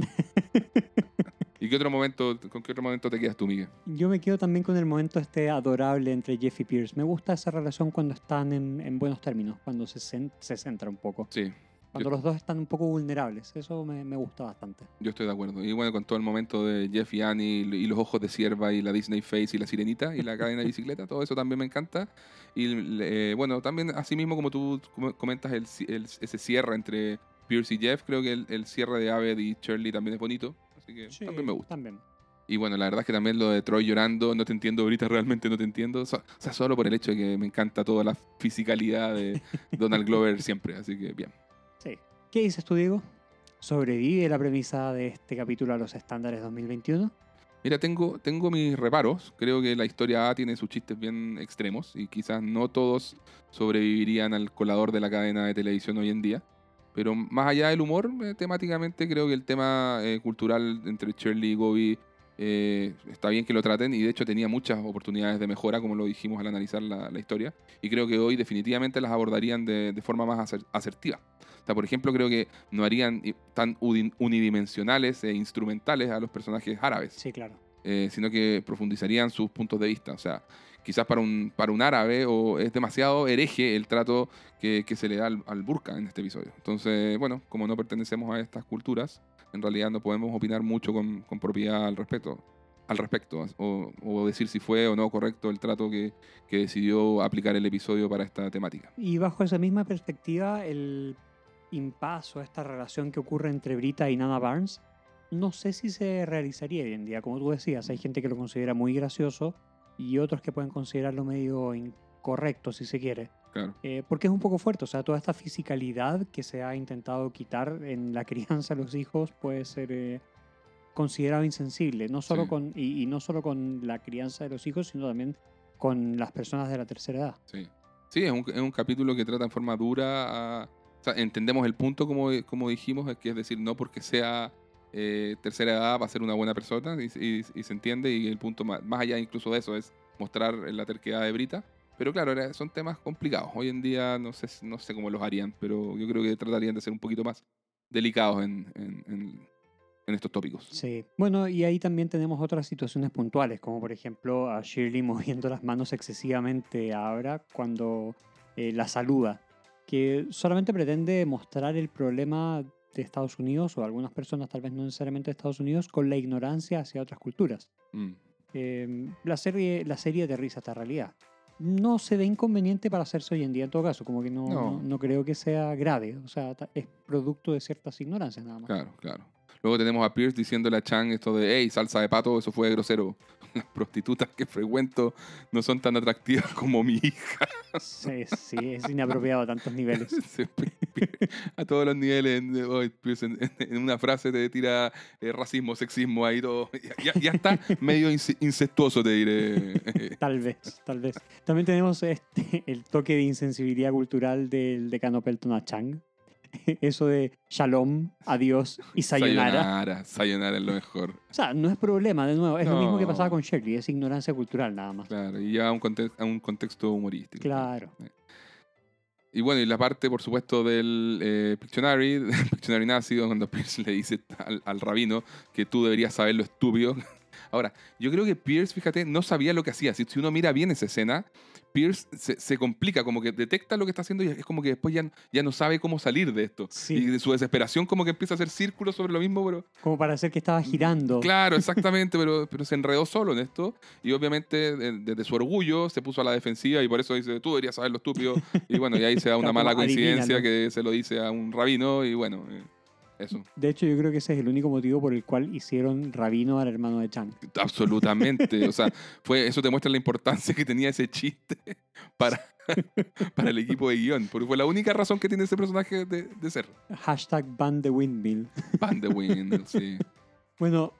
¿Y qué otro momento, con qué otro momento te quedas tú, Miguel? Yo me quedo también con el momento este adorable entre Jeff y Pierce. Me gusta esa relación cuando están en, en buenos términos, cuando se, se centra un poco. Sí, Cuando Yo- los dos están un poco vulnerables. Eso me, me gusta bastante. yo estoy de acuerdo. Y bueno, con todo el momento de Jeff y Annie y, y los ojos de sierva y la Disney Face y la sirenita y la cadena de bicicleta, todo eso también me encanta. Y eh, bueno, también así mismo como tú com- comentas el, el- ese cierre entre Pierce y Jeff, creo que el, el cierre de Aved y Shirley también es bonito. Así que también me gusta. También. Y bueno, la verdad es que también lo de Troy llorando, no te entiendo, ahorita <laughs> realmente no te entiendo. O sea, solo por el hecho de que me encanta toda la fisicalidad de <laughs> Donald Glover siempre. Así que bien. Sí. ¿Qué dices tú, Diego? ¿Sobrevive la premisa de este capítulo a los estándares 2021? Mira, tengo, tengo mis reparos. Creo que la historia A tiene sus chistes bien extremos y quizás no todos sobrevivirían al colador de la cadena de televisión hoy en día. Pero más allá del humor, eh, temáticamente creo que el tema eh, cultural entre Shirley y Gobi eh, está bien que lo traten y de hecho tenía muchas oportunidades de mejora, como lo dijimos al analizar la, la historia. Y creo que hoy definitivamente las abordarían de, de forma más aser- asertiva. O sea, por ejemplo, creo que no harían i- tan uni- unidimensionales e instrumentales a los personajes árabes Sí, claro. eh, sino que profundizarían sus puntos de vista. O sea, quizás para un, para un árabe o es demasiado hereje el trato que, que se le da al, al burka en este episodio. Entonces, bueno, como no pertenecemos a estas culturas, en realidad no podemos opinar mucho con, con propiedad al respecto. Al respecto, o, o decir si fue o no correcto el trato que, que decidió aplicar el episodio para esta temática. Y bajo esa misma perspectiva, el impaso, esta relación que ocurre entre Brita y Nana Barnes, no sé si se realizaría hoy en día. Como tú decías, hay gente que lo considera muy gracioso y otros que pueden considerarlo medio incorrecto, si se quiere. Claro, Eh, porque es un poco fuerte, o sea, toda esta fisicalidad que se ha intentado quitar en la <laughs> crianza de los hijos puede ser eh, considerado insensible, no solo Sí. con, y, y no solo con la crianza de los hijos, sino también con las personas de la tercera edad. sí. Sí, es un, es un capítulo que trata en forma dura a... O sea, entendemos el punto, como, como dijimos, es que es decir, no porque sea eh, tercera edad va a ser una buena persona y, se entiende y el punto más, más allá incluso de eso es mostrar la terquedad de Brita. Pero claro, son temas complicados. Hoy en día no sé, no sé cómo los harían, pero yo creo que tratarían de ser un poquito más delicados en, en- estos tópicos. Sí. Bueno, y ahí también tenemos otras situaciones puntuales, como por ejemplo a Shirley <laughs> moviendo las manos excesivamente a Abra cuando eh, la saluda, que solamente pretende mostrar el problema de Estados Unidos, o algunas personas, tal vez no necesariamente de Estados Unidos, con la ignorancia hacia otras culturas. Mm, Eh, la, serie, la serie aterriza esta realidad. No se ve inconveniente para hacerse hoy en día en todo caso, como que no, No. no, no creo que sea grave, o sea, es producto de ciertas ignorancias nada más. claro, claro. Luego tenemos a Pierce diciéndole a Chang esto de, hey, salsa de pato, eso fue grosero. <laughs> Las prostitutas que frecuento no son tan atractivas como mi hija. Sí, sí, es inapropiado a tantos niveles. <laughs> A todos los niveles, en, oh, una frase te tira eh, racismo, sexismo, ahí todo. Ya, ya- está medio ince- incestuoso, te diré. <laughs> Tal vez, tal vez. También tenemos este, el toque de insensibilidad cultural del decano Pelton a Chang. <laughs> Eso de shalom, adiós y sayonara. Sayonara, sayonara es lo mejor. O sea, no es problema, de nuevo, es lo mismo que pasaba con Shirley, es ignorancia cultural nada más. Claro, y ya a un, a un contexto humorístico. Claro. Y bueno, y la parte, por supuesto, del eh, Pictionary, <laughs> del Pictionary nazi, cuando Pierce le dice al, al rabino que tú deberías saber lo estúpido. Ahora, yo creo que Pierce, fíjate, no sabía lo que hacía. Si, si uno mira bien esa escena, Pierce se, se complica, como que detecta lo que está haciendo y es como que después ya, ya no sabe cómo salir de esto. Sí. Y de su desesperación como que empieza a hacer círculos sobre lo mismo, pero Como para hacer que estaba girando. Claro, <laughs> exactamente, pero, pero se enredó solo en esto y obviamente de- desde su orgullo se puso a la defensiva y por eso dice, tú deberías saber lo estúpido. Y bueno, y ahí se da una <laughs> mala coincidencia que se lo dice a un rabino y bueno, eh, eso. De hecho, yo creo que ese es el único motivo por el cual hicieron rabino al hermano de Chang. Absolutamente. O sea, <laughs> fue, eso te muestra la importancia que tenía ese chiste para, <laughs> para el equipo de guion, porque fue la única razón que tiene ese personaje de, de ser. Hashtag ban the windmill. Pan de Wind, sí. <laughs> Bueno,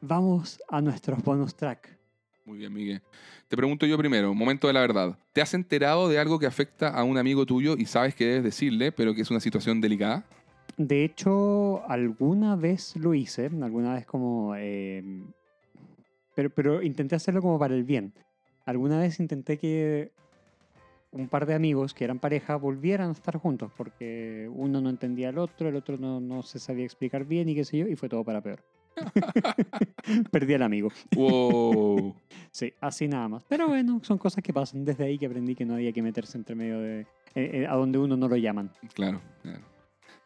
vamos a nuestros bonus track. Muy bien, Miguel. Te pregunto yo primero, momento de la verdad. ¿Te has enterado de algo que afecta a un amigo tuyo y sabes que debes decirle, pero que es una situación delicada? De hecho, alguna vez lo hice, alguna vez como... eh, pero, pero intenté hacerlo como para el bien. Alguna vez intenté que un par de amigos que eran pareja volvieran a estar juntos porque uno no entendía al otro, el otro no, no se sabía explicar bien y qué sé yo, y fue todo para peor. <laughs> Perdí al amigo. Wow. <laughs> Sí, así nada más. Pero bueno, son cosas que pasan. Desde ahí que aprendí que no había que meterse entre medio de... eh, eh, a donde uno no lo llaman. Claro, claro.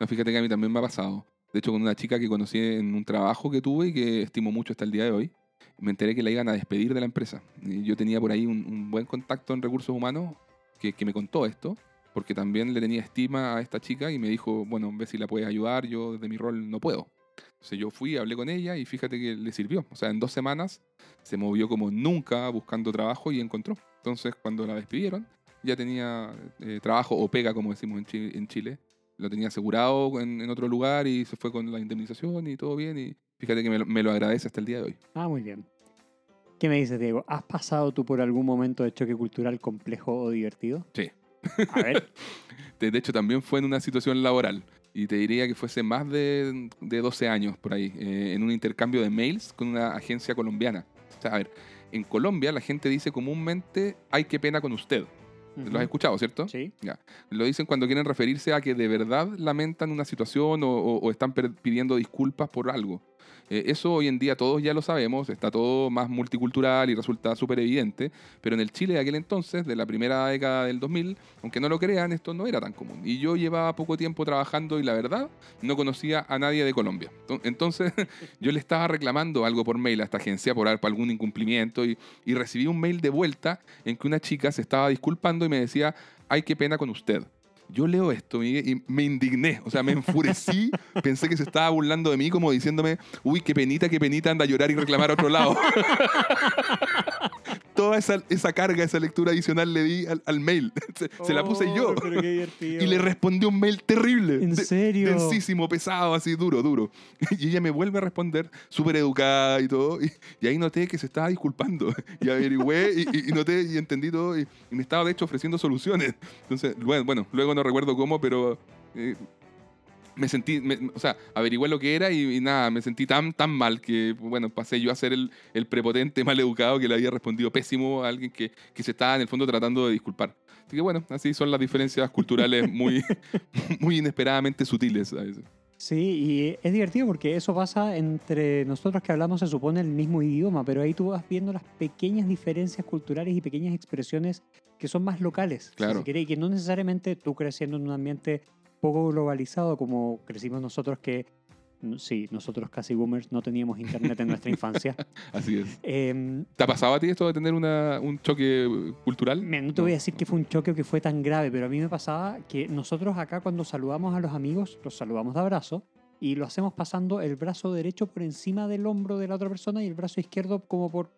Fíjate que a mí también me ha pasado. De hecho, con una chica que conocí en un trabajo que tuve y que estimo mucho hasta el día de hoy, me enteré que la iban a despedir de la empresa. Yo tenía por ahí un, un buen contacto en recursos humanos que, que me contó esto, porque también le tenía estima a esta chica y me dijo, bueno, ve si la puedes ayudar, yo desde mi rol no puedo. Entonces yo fui, hablé con ella y fíjate que le sirvió. O sea, en dos semanas se movió como nunca buscando trabajo y encontró. Entonces, cuando la despidieron, ya tenía eh, trabajo o pega, como decimos en en Chile, lo tenía asegurado en, en otro lugar y se fue con la indemnización y todo bien. Y fíjate que me lo, me lo agradece hasta el día de hoy. Ah, muy bien. ¿Qué me dices, Diego? ¿Has pasado tú por algún momento de choque cultural complejo o divertido? Sí. A ver. <laughs> De, de hecho, también fue en una situación laboral. Y te diría que fuese más de, de 12 años por ahí, eh, en un intercambio de mails con una agencia colombiana. O sea, a ver, en Colombia la gente dice comúnmente, ay, qué pena con usted. Lo has escuchado, ¿cierto? Sí. Lo dicen cuando quieren referirse a que de verdad lamentan una situación o, o- o están pidiendo disculpas por algo. Eh, eso hoy en día todos ya lo sabemos, está todo más multicultural y resulta súper evidente, pero en el Chile de aquel entonces, de la primera década del 2000, aunque no lo crean, esto no era tan común. Y yo llevaba poco tiempo trabajando y la verdad no conocía a nadie de Colombia. Ento- Entonces <laughs> yo le estaba reclamando algo por mail a esta agencia por, por algún incumplimiento y, y recibí un mail de vuelta en que una chica se estaba disculpando y me decía, ay, qué pena con usted. Yo leo esto Miguel, y me indigné, o sea, me enfurecí, <laughs> pensé que se estaba burlando de mí como diciéndome, uy, qué penita, qué penita, anda a llorar y reclamar a otro lado. <laughs> Toda esa, esa carga, esa lectura adicional le di al, al mail, <laughs> se, se la puse yo. Oh, pero qué divertido. Y le respondió un mail terrible. ¿En de- serio? Densísimo, pesado, así duro, duro. <laughs> Y ella me vuelve a responder, súper educada y todo. Y, y ahí noté que se estaba disculpando. <laughs> Y averigüé y, y- y noté y entendí todo. Y, y me estaba, de hecho, ofreciendo soluciones. Entonces, bueno, bueno luego no recuerdo cómo, pero eh, me sentí, me- o sea, averigüé lo que era y, y nada, me sentí tan, tan mal que, bueno, pasé yo a ser el, el prepotente <laughs> mal educado que le había respondido pésimo a alguien que, que se estaba en el fondo tratando de disculpar. Así que bueno, así son las diferencias culturales <laughs> muy, muy inesperadamente sutiles a veces. Sí, y es divertido porque eso pasa entre nosotros que hablamos, se supone, el mismo idioma, pero ahí tú vas viendo las pequeñas diferencias culturales y pequeñas expresiones que son más locales, si Claro. se quiere, y que no necesariamente tú creciendo en un ambiente poco globalizado como crecimos nosotros, que mm, sí, nosotros casi boomers no teníamos internet en nuestra infancia. <laughs> Así es. Em, ¿Te ha pasado a ti esto de tener una, un choque cultural? Mira, no te voy a decir que fue un choque o que fue tan grave, pero a mí me pasaba que nosotros acá cuando saludamos a los amigos, los saludamos de abrazo y lo hacemos pasando el brazo derecho por encima del hombro de la otra persona y el brazo izquierdo como por,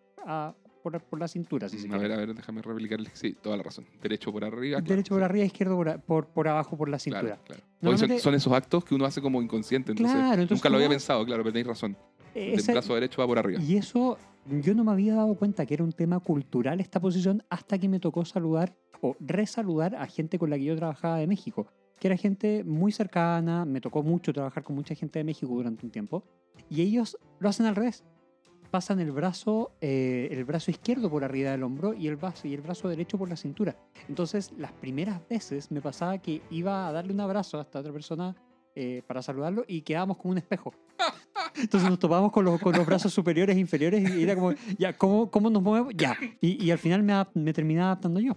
por, por la cintura, si se a quiere. ver, a ver, déjame replicarle. Sí, toda la razón. Derecho por arriba. claro, Derecho por sí. arriba, izquierdo por, a- por, por abajo por la cintura. Claro, claro. Son, esos actos que uno hace como inconsciente. Entonces, Claro, entonces nunca lo había pensado, claro, pero tenéis razón. Eh, El ese- brazo derecho va por arriba. Y eso, yo no me había dado cuenta que era un tema cultural esta posición hasta que me tocó saludar o resaludar a gente con la que yo trabajaba de México, que era gente muy cercana, me tocó mucho trabajar con mucha gente de México durante un tiempo, y ellos lo hacen al revés. Pasan el brazo, eh, el brazo izquierdo por arriba del hombro y el, brazo, y el brazo derecho por la cintura. Entonces, las primeras veces me pasaba que iba a darle un abrazo a esta otra persona eh, para saludarlo y quedábamos como un espejo. <laughs> Entonces nos topábamos con los, con los brazos superiores e inferiores y era como, ya, ¿cómo, cómo nos movemos? Ya. Y, y al final me, me terminé adaptando yo.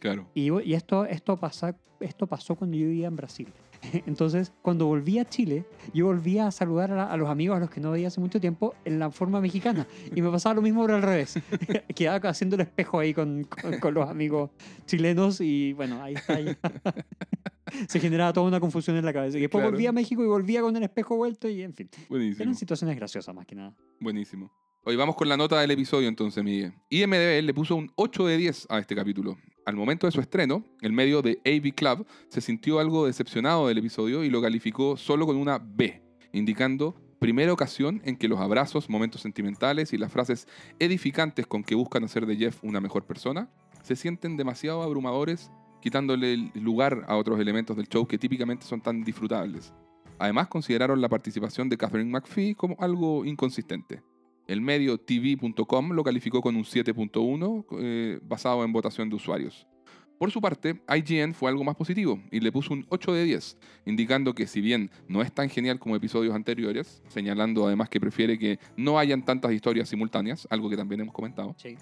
Claro. Y, y esto, esto, pasa, esto pasó cuando yo vivía en Brasil. <laughs> Entonces, cuando volví a Chile, yo volvía a saludar a, la- a los amigos a los que no veía hace mucho tiempo en la forma mexicana. Y me pasaba lo mismo, pero al revés. <laughs> Quedaba haciendo el espejo ahí con, con- con los amigos chilenos y bueno, ahí está. ahí. <laughs> Se generaba toda una confusión en la cabeza. Y después Claro. volvía a México y volvía con el espejo vuelto y en fin. Buenísimo. Eran situaciones graciosas más que nada. Buenísimo. Hoy vamos con la nota del episodio entonces, Miguel. IMDB le puso un 8 de 10 a este capítulo. Al momento de su estreno, el medio de AV Club se sintió algo decepcionado del episodio y lo calificó solo con una B, indicando primera ocasión en que los abrazos, momentos sentimentales y las frases edificantes con que buscan hacer de Jeff una mejor persona se sienten demasiado abrumadores, quitándole el lugar a otros elementos del show que típicamente son tan disfrutables. Además, consideraron la participación de Catherine McPhee como algo inconsistente. El medio TV.com lo calificó con un 7.1 eh, basado en votación de usuarios. Por su parte, IGN fue algo más positivo y le puso un 8 de 10, indicando que si bien no es tan genial como episodios anteriores, señalando además que prefiere que no hayan tantas historias simultáneas, algo que también hemos comentado, Sí.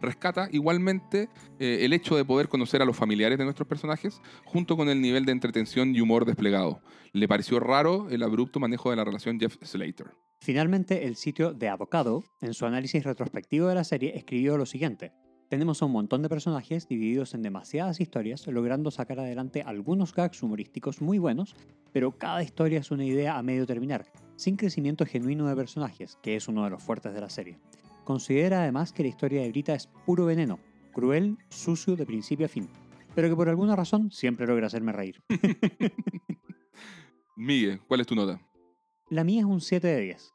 rescata igualmente eh, el hecho de poder conocer a los familiares de nuestros personajes junto con el nivel de entretención y humor desplegado. Le pareció raro el abrupto manejo de la relación Jeff Slater. Finalmente, el sitio de Avocado, en su análisis retrospectivo de la serie, escribió lo siguiente. Tenemos a un montón de personajes divididos en demasiadas historias, logrando sacar adelante algunos gags humorísticos muy buenos, pero cada historia es una idea a medio terminar, sin crecimiento genuino de personajes, que es uno de los fuertes de la serie. Considera además que la historia de Brita es puro veneno, cruel, sucio de principio a fin, pero que por alguna razón siempre logra hacerme reír. <laughs> Miguel, ¿cuál es tu nota? La mía es un 7 de 10.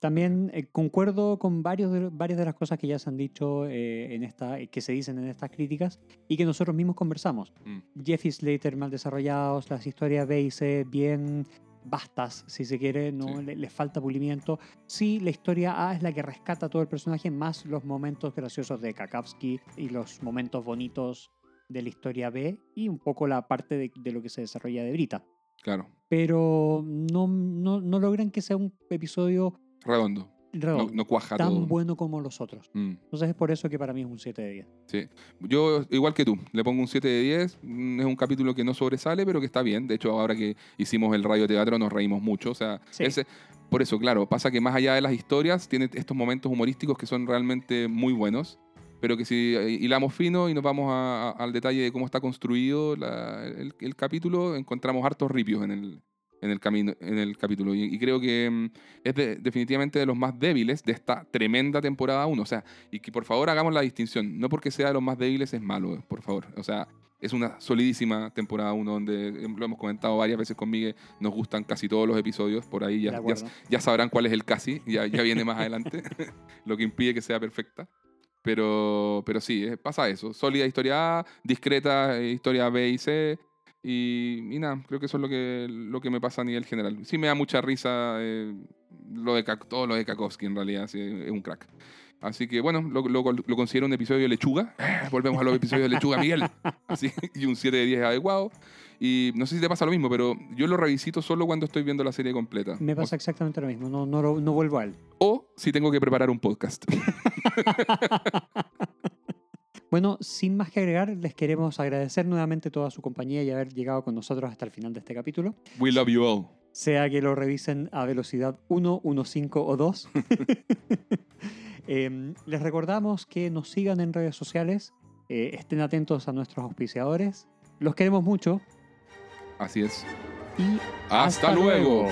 También eh, concuerdo con varios de, varias de las cosas que ya se han dicho eh, en esta, que se dicen en estas críticas y que nosotros mismos conversamos. Mm. Jeff y Slater mal desarrollados, las historias B y C bien bastas, si se quiere, no Sí. le, les falta pulimiento. Sí, la historia A es la que rescata a todo el personaje, más los momentos graciosos de Kakowski y los momentos bonitos de la historia B y un poco la parte de, de lo que se desarrolla de Brita. Claro, Pero no, no, no logran que sea un episodio redondo. No, redondo, no cuaja tan todo. bueno como los otros. Mm. Entonces es por eso que para mí es un 7 de 10. Sí. Yo, igual que tú, le pongo un 7 de 10. Mm, Es un capítulo que no sobresale, pero que está bien. De hecho, ahora que hicimos el radio teatro nos reímos mucho. O sea, Sí. ese, por eso, claro, pasa que más allá de las historias, tiene estos momentos humorísticos que son realmente muy buenos. Pero que si eh, hilamos fino y nos vamos a- a- al detalle de cómo está construido la- el, el capítulo, encontramos hartos ripios en el, en el, camino, en el capítulo. Y, y creo que mm, es de- definitivamente de los más débiles de esta tremenda temporada 1. O sea, y que por favor hagamos la distinción. No porque sea de los más débiles es malo, por favor. O sea, es una solidísima temporada 1 donde eh, lo hemos comentado varias veces con Miguel. Nos gustan casi todos los episodios. Por ahí ya, ya, ya sabrán cuál es el casi. Ya, ya viene más adelante. <laughs> lo que impide que sea perfecta. Pero, pero sí, eh, pasa eso. Sólida historia A, discreta eh, historia B y C. Y, y nada, creo que eso es lo que, lo que me pasa a nivel general. Sí me da mucha risa eh, lo de todo lo de Kakowski en realidad, sí, es un crack. Así que bueno, lo, lo- lo considero un episodio de lechuga. <laughs> Volvemos a los episodios de lechuga, Miguel. <laughs> Así, y un 7 de 10 adecuado. Y no sé si te pasa lo mismo, pero yo lo revisito solo cuando estoy viendo la serie completa. Me pasa exactamente lo mismo, no, no, no vuelvo a él. O si tengo que preparar un podcast. <laughs> Bueno, sin más que agregar, les queremos agradecer nuevamente toda su compañía y haber llegado con nosotros hasta el final de este capítulo. We love you all. Sea que lo revisen a velocidad 1, 1.5 o 2. <laughs> Em, les recordamos que nos sigan en redes sociales, eh, estén atentos a nuestros auspiciadores. Los queremos mucho Así es. y Hasta, luego. luego.